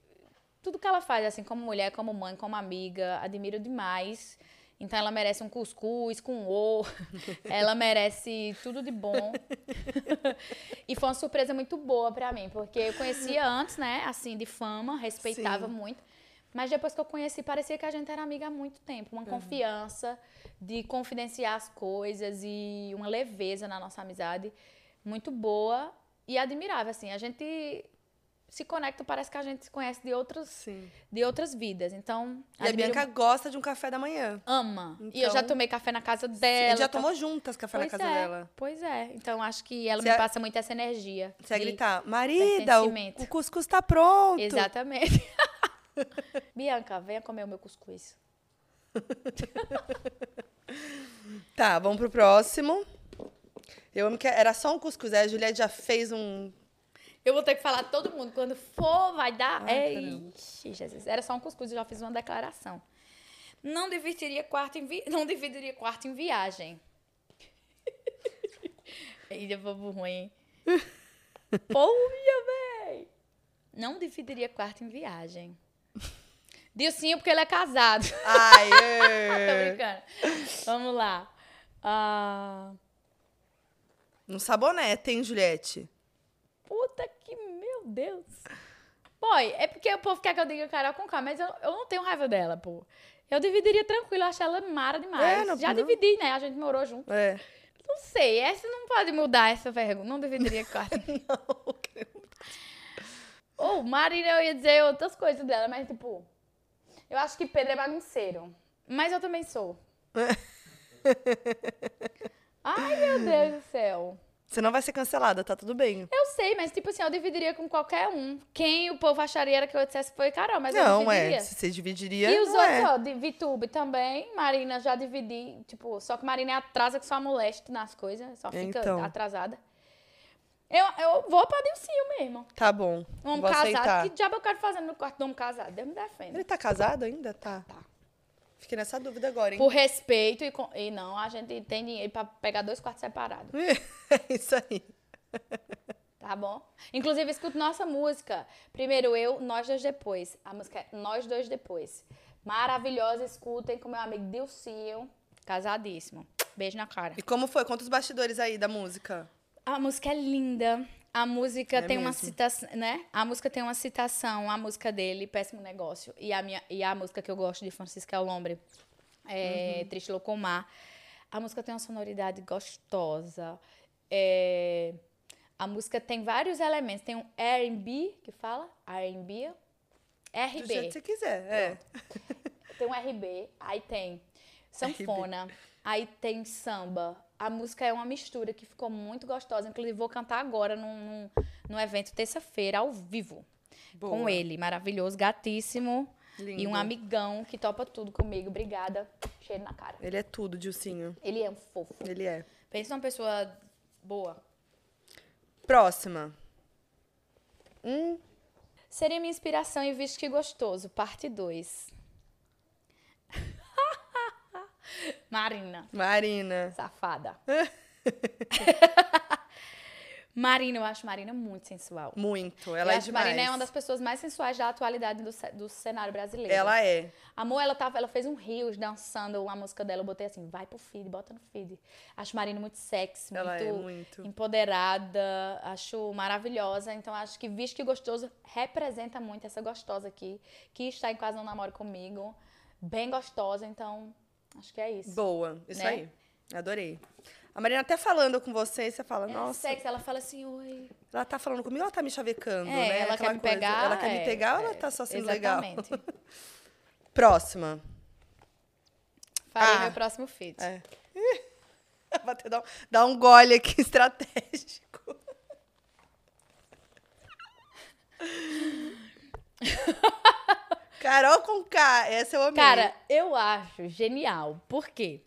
tudo que ela faz, assim, como mulher, como mãe, como amiga. Admiro demais. Então, ela merece um cuscuz com o. ela merece tudo de bom. e foi uma surpresa muito boa pra mim, porque eu conhecia antes, né, assim, de fama, respeitava Sim. muito. Mas depois que eu conheci, parecia que a gente era amiga há muito tempo. Uhum. Uma confiança de confidenciar as coisas e uma leveza na nossa amizade muito boa e admirável, assim. A gente se conecta, parece que a gente se conhece de, outros, Sim. de outras vidas. Então, E a Bianca gosta de um café da manhã. ama. E eu já Então- tomei café na casa dela. gente já então- tomou juntas café pois na casa é, dela. Pois é. Então, acho que ela me é- passa muito essa energia. Você de- gritar, marida, o, o cuscuz tá pronto. Exatamente. Bianca, venha comer o meu cuscuz. Tá, vamos pro próximo. Eu amo que era só um cuscuz. Aí a Juliette já fez um. Eu vou ter que falar todo mundo. Quando for, vai dar. Ai, Ixi, Jesus. Era só um cuscuz, eu já fiz uma declaração. Não dividiria quarto em, vi... não dividiria quarto em viagem. Ainda povo ruim. Porra, véi! Não dividiria quarto em viagem. Dilcinho, porque ele é casado. Ai, Tô é. brincando. Vamos lá. Ah, Um sabonete, hein, Juliette? puta que, meu Deus. Boy, é porque o povo quer que eu diga Carol com K, mas eu, eu não tenho raiva dela, pô. Eu dividiria tranquilo, eu acho ela mara demais. É, não- Já não. dividi, né? A gente morou junto. É. Não sei, essa não pode mudar essa pergunta. Não dividiria quarto. Ou Marina, eu ia dizer outras coisas dela, mas tipo. Eu acho que Pedro é bagunceiro. Mas eu também sou. Ai, meu Deus do céu. Você não vai ser cancelada, tá tudo bem. Eu sei, mas tipo assim, eu dividiria com qualquer um. Quem o povo acharia era que eu dissesse foi Carol, mas eu não, dividiria. é. Se você dividiria. E os não outros, é. ó, de Vitube também. Marina já dividi, tipo, só que Marina é atrasa que só moleste nas coisas, só fica Então. atrasada. Eu, eu vou pra Dilcinho mesmo. Tá bom. Um homem casado. aceitar. Que diabo eu quero fazer no quarto de homem casado? Deus me defenda. Ele tá casado ainda? Tá. Tá. Fiquei nessa dúvida agora, hein? Por respeito e, com- e não, a gente tem dinheiro pra pegar dois quartos separados. É isso aí. Tá bom? Inclusive, escuta nossa música. Primeiro eu, nós dois depois. A música é Nós Dois Depois. Maravilhosa, escutem com meu amigo Dilcinho, casadíssimo. Beijo na cara. E como foi? Conta os bastidores aí da música. A música é linda. A música É tem uma mesmo. citação, né? A música tem uma citação, a música dele, Péssimo Negócio. E a, minha, e a música que eu gosto de Francisco Elombre, é Uhum. Triste Locomar. A música tem uma sonoridade gostosa. É, a música tem vários elementos. Tem um R&B, que fala? R&B? Do jeito RB. que você quiser. É. Tem um RB, aí tem sanfona, aí tem samba. A música é uma mistura que ficou muito gostosa. Inclusive, vou cantar agora num, num, num evento terça-feira, ao vivo. Boa. Com ele, maravilhoso, gatíssimo. Lindo. E um amigão que topa tudo comigo. Obrigada. Cheiro na cara. Ele é tudo, Dilcinho. Ele é um fofo. Ele é. Pensa numa pessoa boa. Próxima. Hum, Seria minha inspiração e visto que gostoso. Parte 2. Marina. Marina. Safada. Marina, eu acho Marina muito sensual. Muito. eu Ela é acho demais. Marina é uma das pessoas mais sensuais da atualidade do, do cenário brasileiro. Ela é. Amor, ela, tava, ela fez um rios dançando uma música dela. Eu botei assim, vai pro feed, bota no feed. Acho Marina muito sexy, Ela muito, é muito. empoderada. Acho maravilhosa. Então, acho que Visto que Gostoso representa muito essa gostosa aqui. Que está em Quase Não Namoro Comigo. Bem gostosa, então... Acho que é isso. Boa. Isso Né? aí. Adorei. A Marina até falando com você, você fala, Ela é nossa, sexy, ela fala assim, oi... ela tá falando comigo, ela tá me chavecando, É, né? ela Aquela quer me coisa. pegar. Ela quer me é, pegar ou ela é, tá só sendo legal? Exatamente. Próxima. Farei Ah. meu próximo feat. É. Vou até dar um, dar um gole aqui estratégico. Carol com K, essa eu amei. Cara, eu acho genial. Por quê?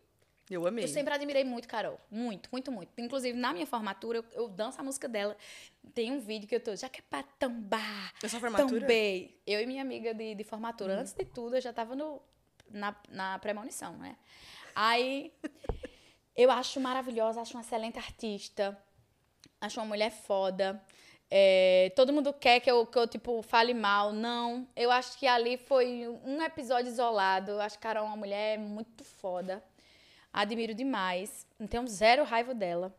eu amei. Eu sempre admirei muito Carol. Muito, muito, muito. Inclusive, na minha formatura, eu, eu danço a música dela. Tem um vídeo que eu tô, já que é pra tambar. É sua formatura? Também. Eu e minha amiga de, de formatura. Antes de tudo, eu já tava no, na, na premonição, né? Aí, eu acho maravilhosa, acho uma excelente artista. Acho uma mulher foda. É, todo mundo quer que eu, que eu, tipo, fale mal. Não. Eu acho que ali foi um episódio isolado. Eu acho que Carol é uma mulher muito foda. Admiro demais. Não tenho zero raiva dela.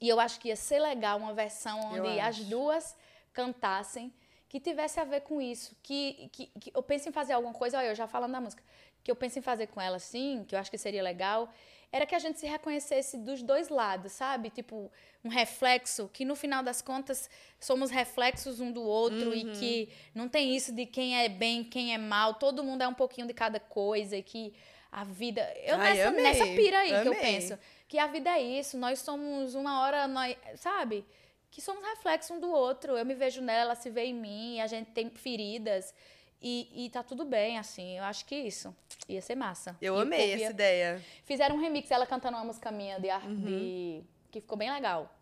E eu acho que ia ser legal uma versão onde as duas cantassem que tivesse a ver com isso. Que, que, que eu penso em fazer alguma coisa, olha, eu já falando da música, que eu penso em fazer com ela assim, que eu acho que seria legal, era que a gente se reconhecesse dos dois lados, sabe? Tipo, um reflexo, que no final das contas somos reflexos um do outro e que não tem isso de quem é bem, quem é mal, todo mundo é um pouquinho de cada coisa e que a vida. Eu Ai, nessa, amei, nessa pira aí que eu amei. penso. Que a vida é isso, nós somos uma hora, nós, sabe? Que somos reflexo um do outro. Eu me vejo nela, ela se vê em mim, a gente tem feridas. E, e tá tudo bem, assim. Eu acho que isso ia ser massa. Eu E o amei essa ia- ideia. Fizeram um remix, ela cantando uma música minha de, ar- Uhum. de- que ficou bem legal.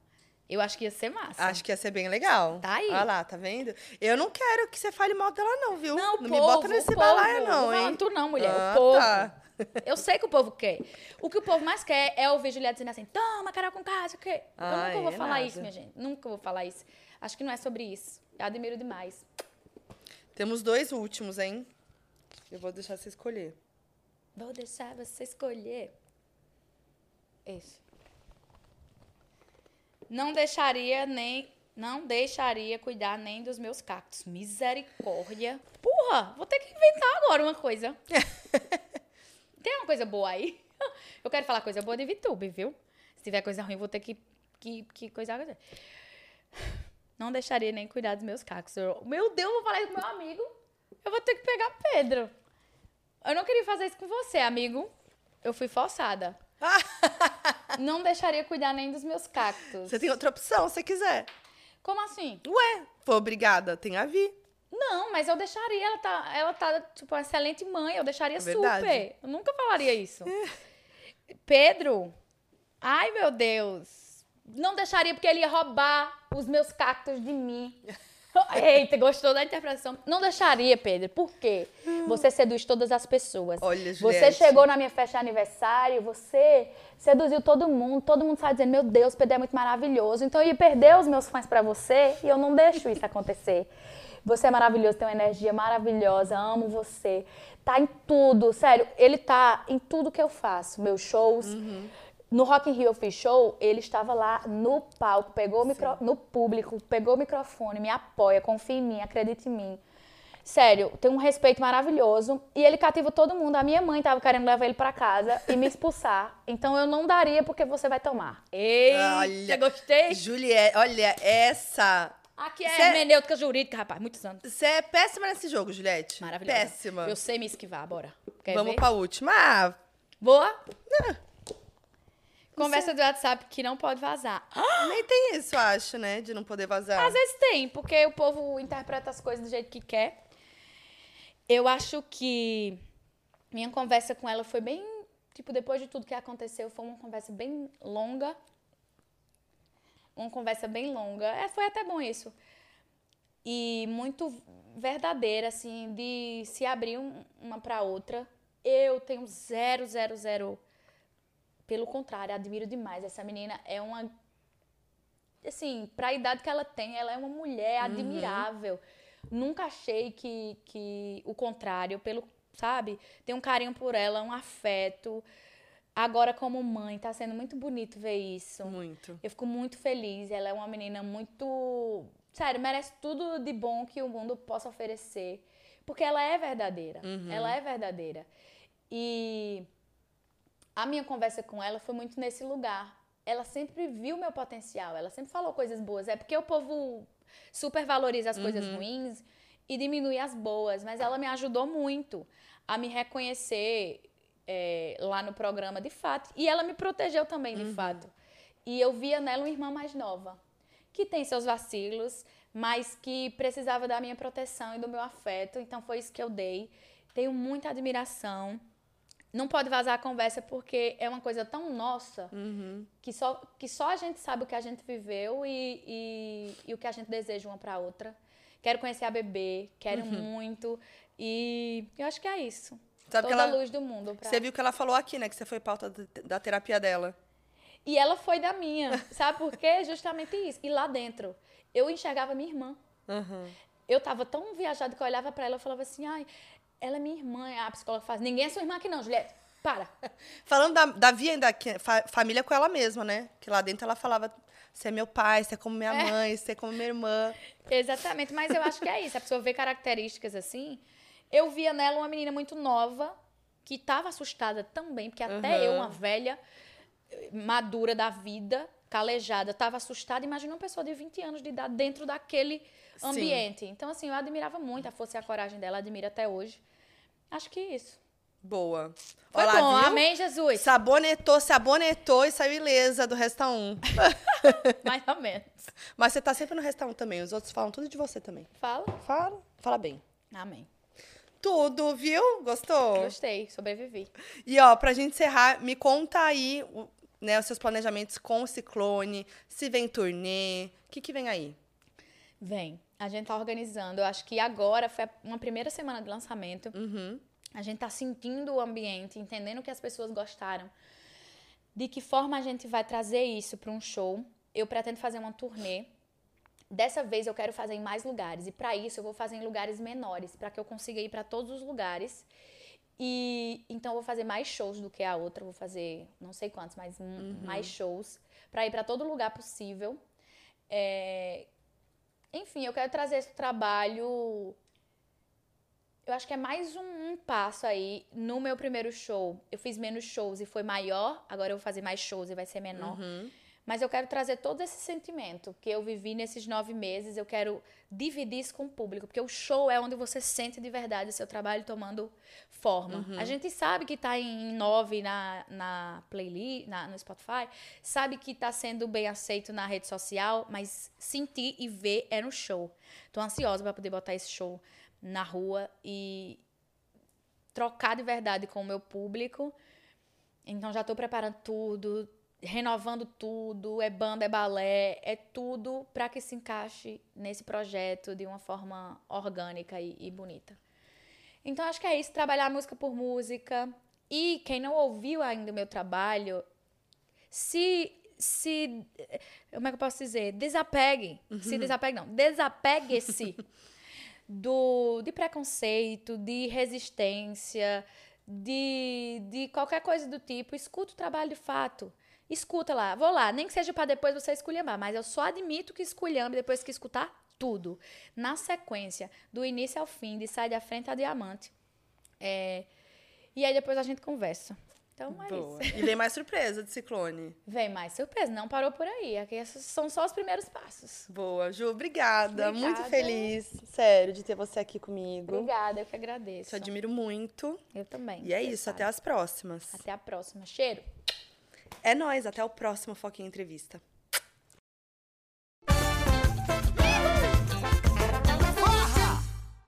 Eu acho que ia ser massa. Acho que ia ser bem legal. Tá aí. Olha lá, tá vendo? Eu não quero que você fale mal dela, não, viu? Não, o me povo, bota nesse o balaia, povo. não, Não, hein? tu não, mulher, o Ah, povo. tá. Eu sei que o povo quer. O que o povo mais quer é ouvir Juliette dizendo assim: toma, Carol com casa, o quê? Eu nunca vou é falar nada. isso, minha gente. Nunca vou falar isso. Acho que não é sobre isso. Eu admiro demais. Temos dois últimos, hein? Eu vou deixar você escolher. Vou deixar você escolher. Esse. Não deixaria nem. Não deixaria cuidar nem dos meus cactos. Misericórdia. Porra, vou ter que inventar agora uma coisa. Tem uma coisa boa aí? Eu quero falar coisa boa de VTube, viu? Se tiver coisa ruim, vou ter que, que, que coisar. Não deixaria nem cuidar dos meus cactos. Eu- meu Deus, eu vou falar isso com meu amigo. Eu vou ter que pegar Pedro. Eu não queria fazer isso com você, amigo. Eu fui forçada. não deixaria cuidar nem dos meus cactos. Você tem outra opção, se quiser. Como assim? Ué, foi obrigada, tem a vir. Não, mas eu deixaria. Ela tá, ela tá tipo, uma excelente mãe. Eu deixaria É super. Eu nunca falaria isso. Pedro? Ai, meu Deus. Não deixaria porque ele ia roubar os meus cactos de mim. Eita, gostou da interpretação? Não deixaria, Pedro. Por quê? Você seduz todas as pessoas. Olha, Você Juliette. chegou na minha festa de aniversário, você seduziu todo mundo, todo mundo sai dizendo, meu Deus, Pedro é muito maravilhoso. Então eu ia perder os meus fãs pra você e eu não deixo isso acontecer. Você é maravilhoso, tem uma energia maravilhosa, amo você. Tá em tudo, sério, ele tá em tudo que eu faço, meus shows. No Rock in Rio eu fiz show, ele estava lá no palco, pegou o micro, no público, pegou o microfone, me apoia, confia em mim, acredita em mim. Sério, tem um respeito maravilhoso. E ele cativa todo mundo. A minha mãe tava querendo levar ele pra casa e me expulsar. Então eu não daria porque você vai tomar. Eita, Olha, gostei. Juliette, olha, essa. Aqui é Cê- hermenêutica jurídica, rapaz, muitos anos. Você é péssima nesse jogo, Juliette. Maravilhosa. Péssima. Eu sei me esquivar, bora. Quer Vamos ver? pra última. Ah, Conversa do WhatsApp que não pode vazar. nem tem isso, acho, né? De não poder vazar. Às vezes tem, porque o povo interpreta as coisas do jeito que quer. Eu acho que minha conversa com ela foi bem. Tipo, depois de tudo que aconteceu, foi uma conversa bem longa. Uma conversa bem longa. É, foi até bom isso. E muito verdadeira, assim, de se abrir um- uma pra outra. Eu tenho zero, zero, zero. Pelo contrário, admiro demais. Essa menina é uma assim, pra idade que ela tem, ela é uma mulher admirável. Nunca achei que, que o contrário, pelo, sabe? Tem um carinho por ela, um afeto. Agora, como mãe, tá sendo muito bonito ver isso. Muito. Eu fico muito feliz. Ela é uma menina muito. Sério, merece tudo de bom que o mundo possa oferecer. Porque ela é verdadeira. Ela é verdadeira. E a minha conversa com ela foi muito nesse lugar. Ela sempre viu meu potencial, ela sempre falou coisas boas. É porque o povo supervaloriza as coisas ruins e diminui as boas, mas ela me ajudou muito a me reconhecer é, lá no programa de fato. E ela me protegeu também de fato. E eu via nela uma irmã mais nova, que tem seus vacilos, mas que precisava da minha proteção e do meu afeto. Então foi isso que eu dei. Tenho muita admiração. Não pode vazar a conversa porque é uma coisa tão nossa que, só, que só a gente sabe o que a gente viveu e, e, e o que a gente deseja uma pra outra. Quero conhecer a bebê, quero muito. E eu acho que é isso. Sabe Toda ela- a luz do mundo. Pra... Você viu que ela falou aqui, né? Que você foi pauta da- terapia dela. E ela foi da minha. Sabe por quê? Justamente isso. E lá dentro, eu enxergava minha irmã. Eu tava tão viajada que eu olhava pra ela e falava assim, ai, ela é minha irmã. A psicóloga fala, ninguém é sua irmã aqui não, Juliette. Para. Falando da, da Via ainda, é fa- família com ela mesma, né? Que lá dentro ela falava: você é meu pai, você é como minha É. mãe, você é como minha irmã. Exatamente, mas eu acho que é isso. A pessoa vê características assim. Eu via nela uma menina muito nova, que estava assustada também, porque até Uhum. eu, uma velha, madura da vida, calejada, estava assustada. Imagina uma pessoa de 20 anos de idade dentro daquele Sim. ambiente. Então, assim, eu admirava muito a força e a coragem dela, admiro até hoje. Acho que é isso. Boa. Foi Olha lá, bom, viu? amém, Jesus? Sabonetou, se abonetou e saiu ilesa do Resta 1. Mais ou menos. Mas você tá sempre no Resta 1 também. Os outros falam tudo de você também. Fala. Fala. Fala bem. Amém. Tudo, viu? Gostou? Gostei, sobrevivi. E ó, pra gente encerrar, me conta aí né, os seus planejamentos com o Ciclone, se vem turnê, o que, que vem aí? Vem. A gente tá organizando. Eu acho que agora foi uma primeira semana de lançamento. Uhum. A gente tá sentindo o ambiente, entendendo que as pessoas gostaram. De que forma a gente vai trazer isso para um show? Eu pretendo fazer uma turnê. Dessa vez eu quero fazer em mais lugares e para isso eu vou fazer em lugares menores, para que eu consiga ir para todos os lugares. E então eu vou fazer mais shows do que a outra, vou fazer não sei quantos, mas um- mais shows para ir para todo lugar possível. É, Enfim, eu quero trazer esse trabalho eu acho que é mais um, um passo aí. No meu primeiro show, eu fiz menos shows e foi maior. Agora eu vou fazer mais shows e vai ser menor. Mas eu quero trazer todo esse sentimento que eu vivi nesses nove meses. Eu quero dividir isso com o público. Porque o show é onde você sente de verdade o seu trabalho tomando forma. A gente sabe que tá em nove na, na playlist, na, no Spotify. Sabe que tá sendo bem aceito na rede social. Mas sentir e ver é no show. Tô ansiosa para poder botar esse show na rua e trocar de verdade com o meu público. Então já tô preparando tudo. Renovando tudo, é banda, é balé, é tudo para que se encaixe nesse projeto de uma forma orgânica e, e, bonita. Então acho que é isso, trabalhar música por música. E quem não ouviu ainda o meu trabalho, se se como é que eu posso dizer, desapegue, uhum. se desapegue não, desapegue-se do de preconceito, de resistência, de, de qualquer coisa do tipo, escuta o trabalho de fato. Escuta lá, vou lá, nem que seja para depois você esculhambar, mas eu só admito que esculhambe depois que escutar tudo. Na sequência, do início ao fim, de sair da frente a diamante. É, e aí depois a gente conversa. Então é Boa. isso. E vem mais surpresa de Ciclone. Vem mais surpresa, não parou por aí. Aqui esses são só os primeiros passos. Boa, Ju, obrigada. obrigada. Muito feliz, sério, de ter você aqui comigo. Obrigada, eu que agradeço. Te admiro muito. Eu também. E é isso, sabe. até as próximas. Até a próxima. Cheiro. É nós, até o próximo Foquinha Entrevista.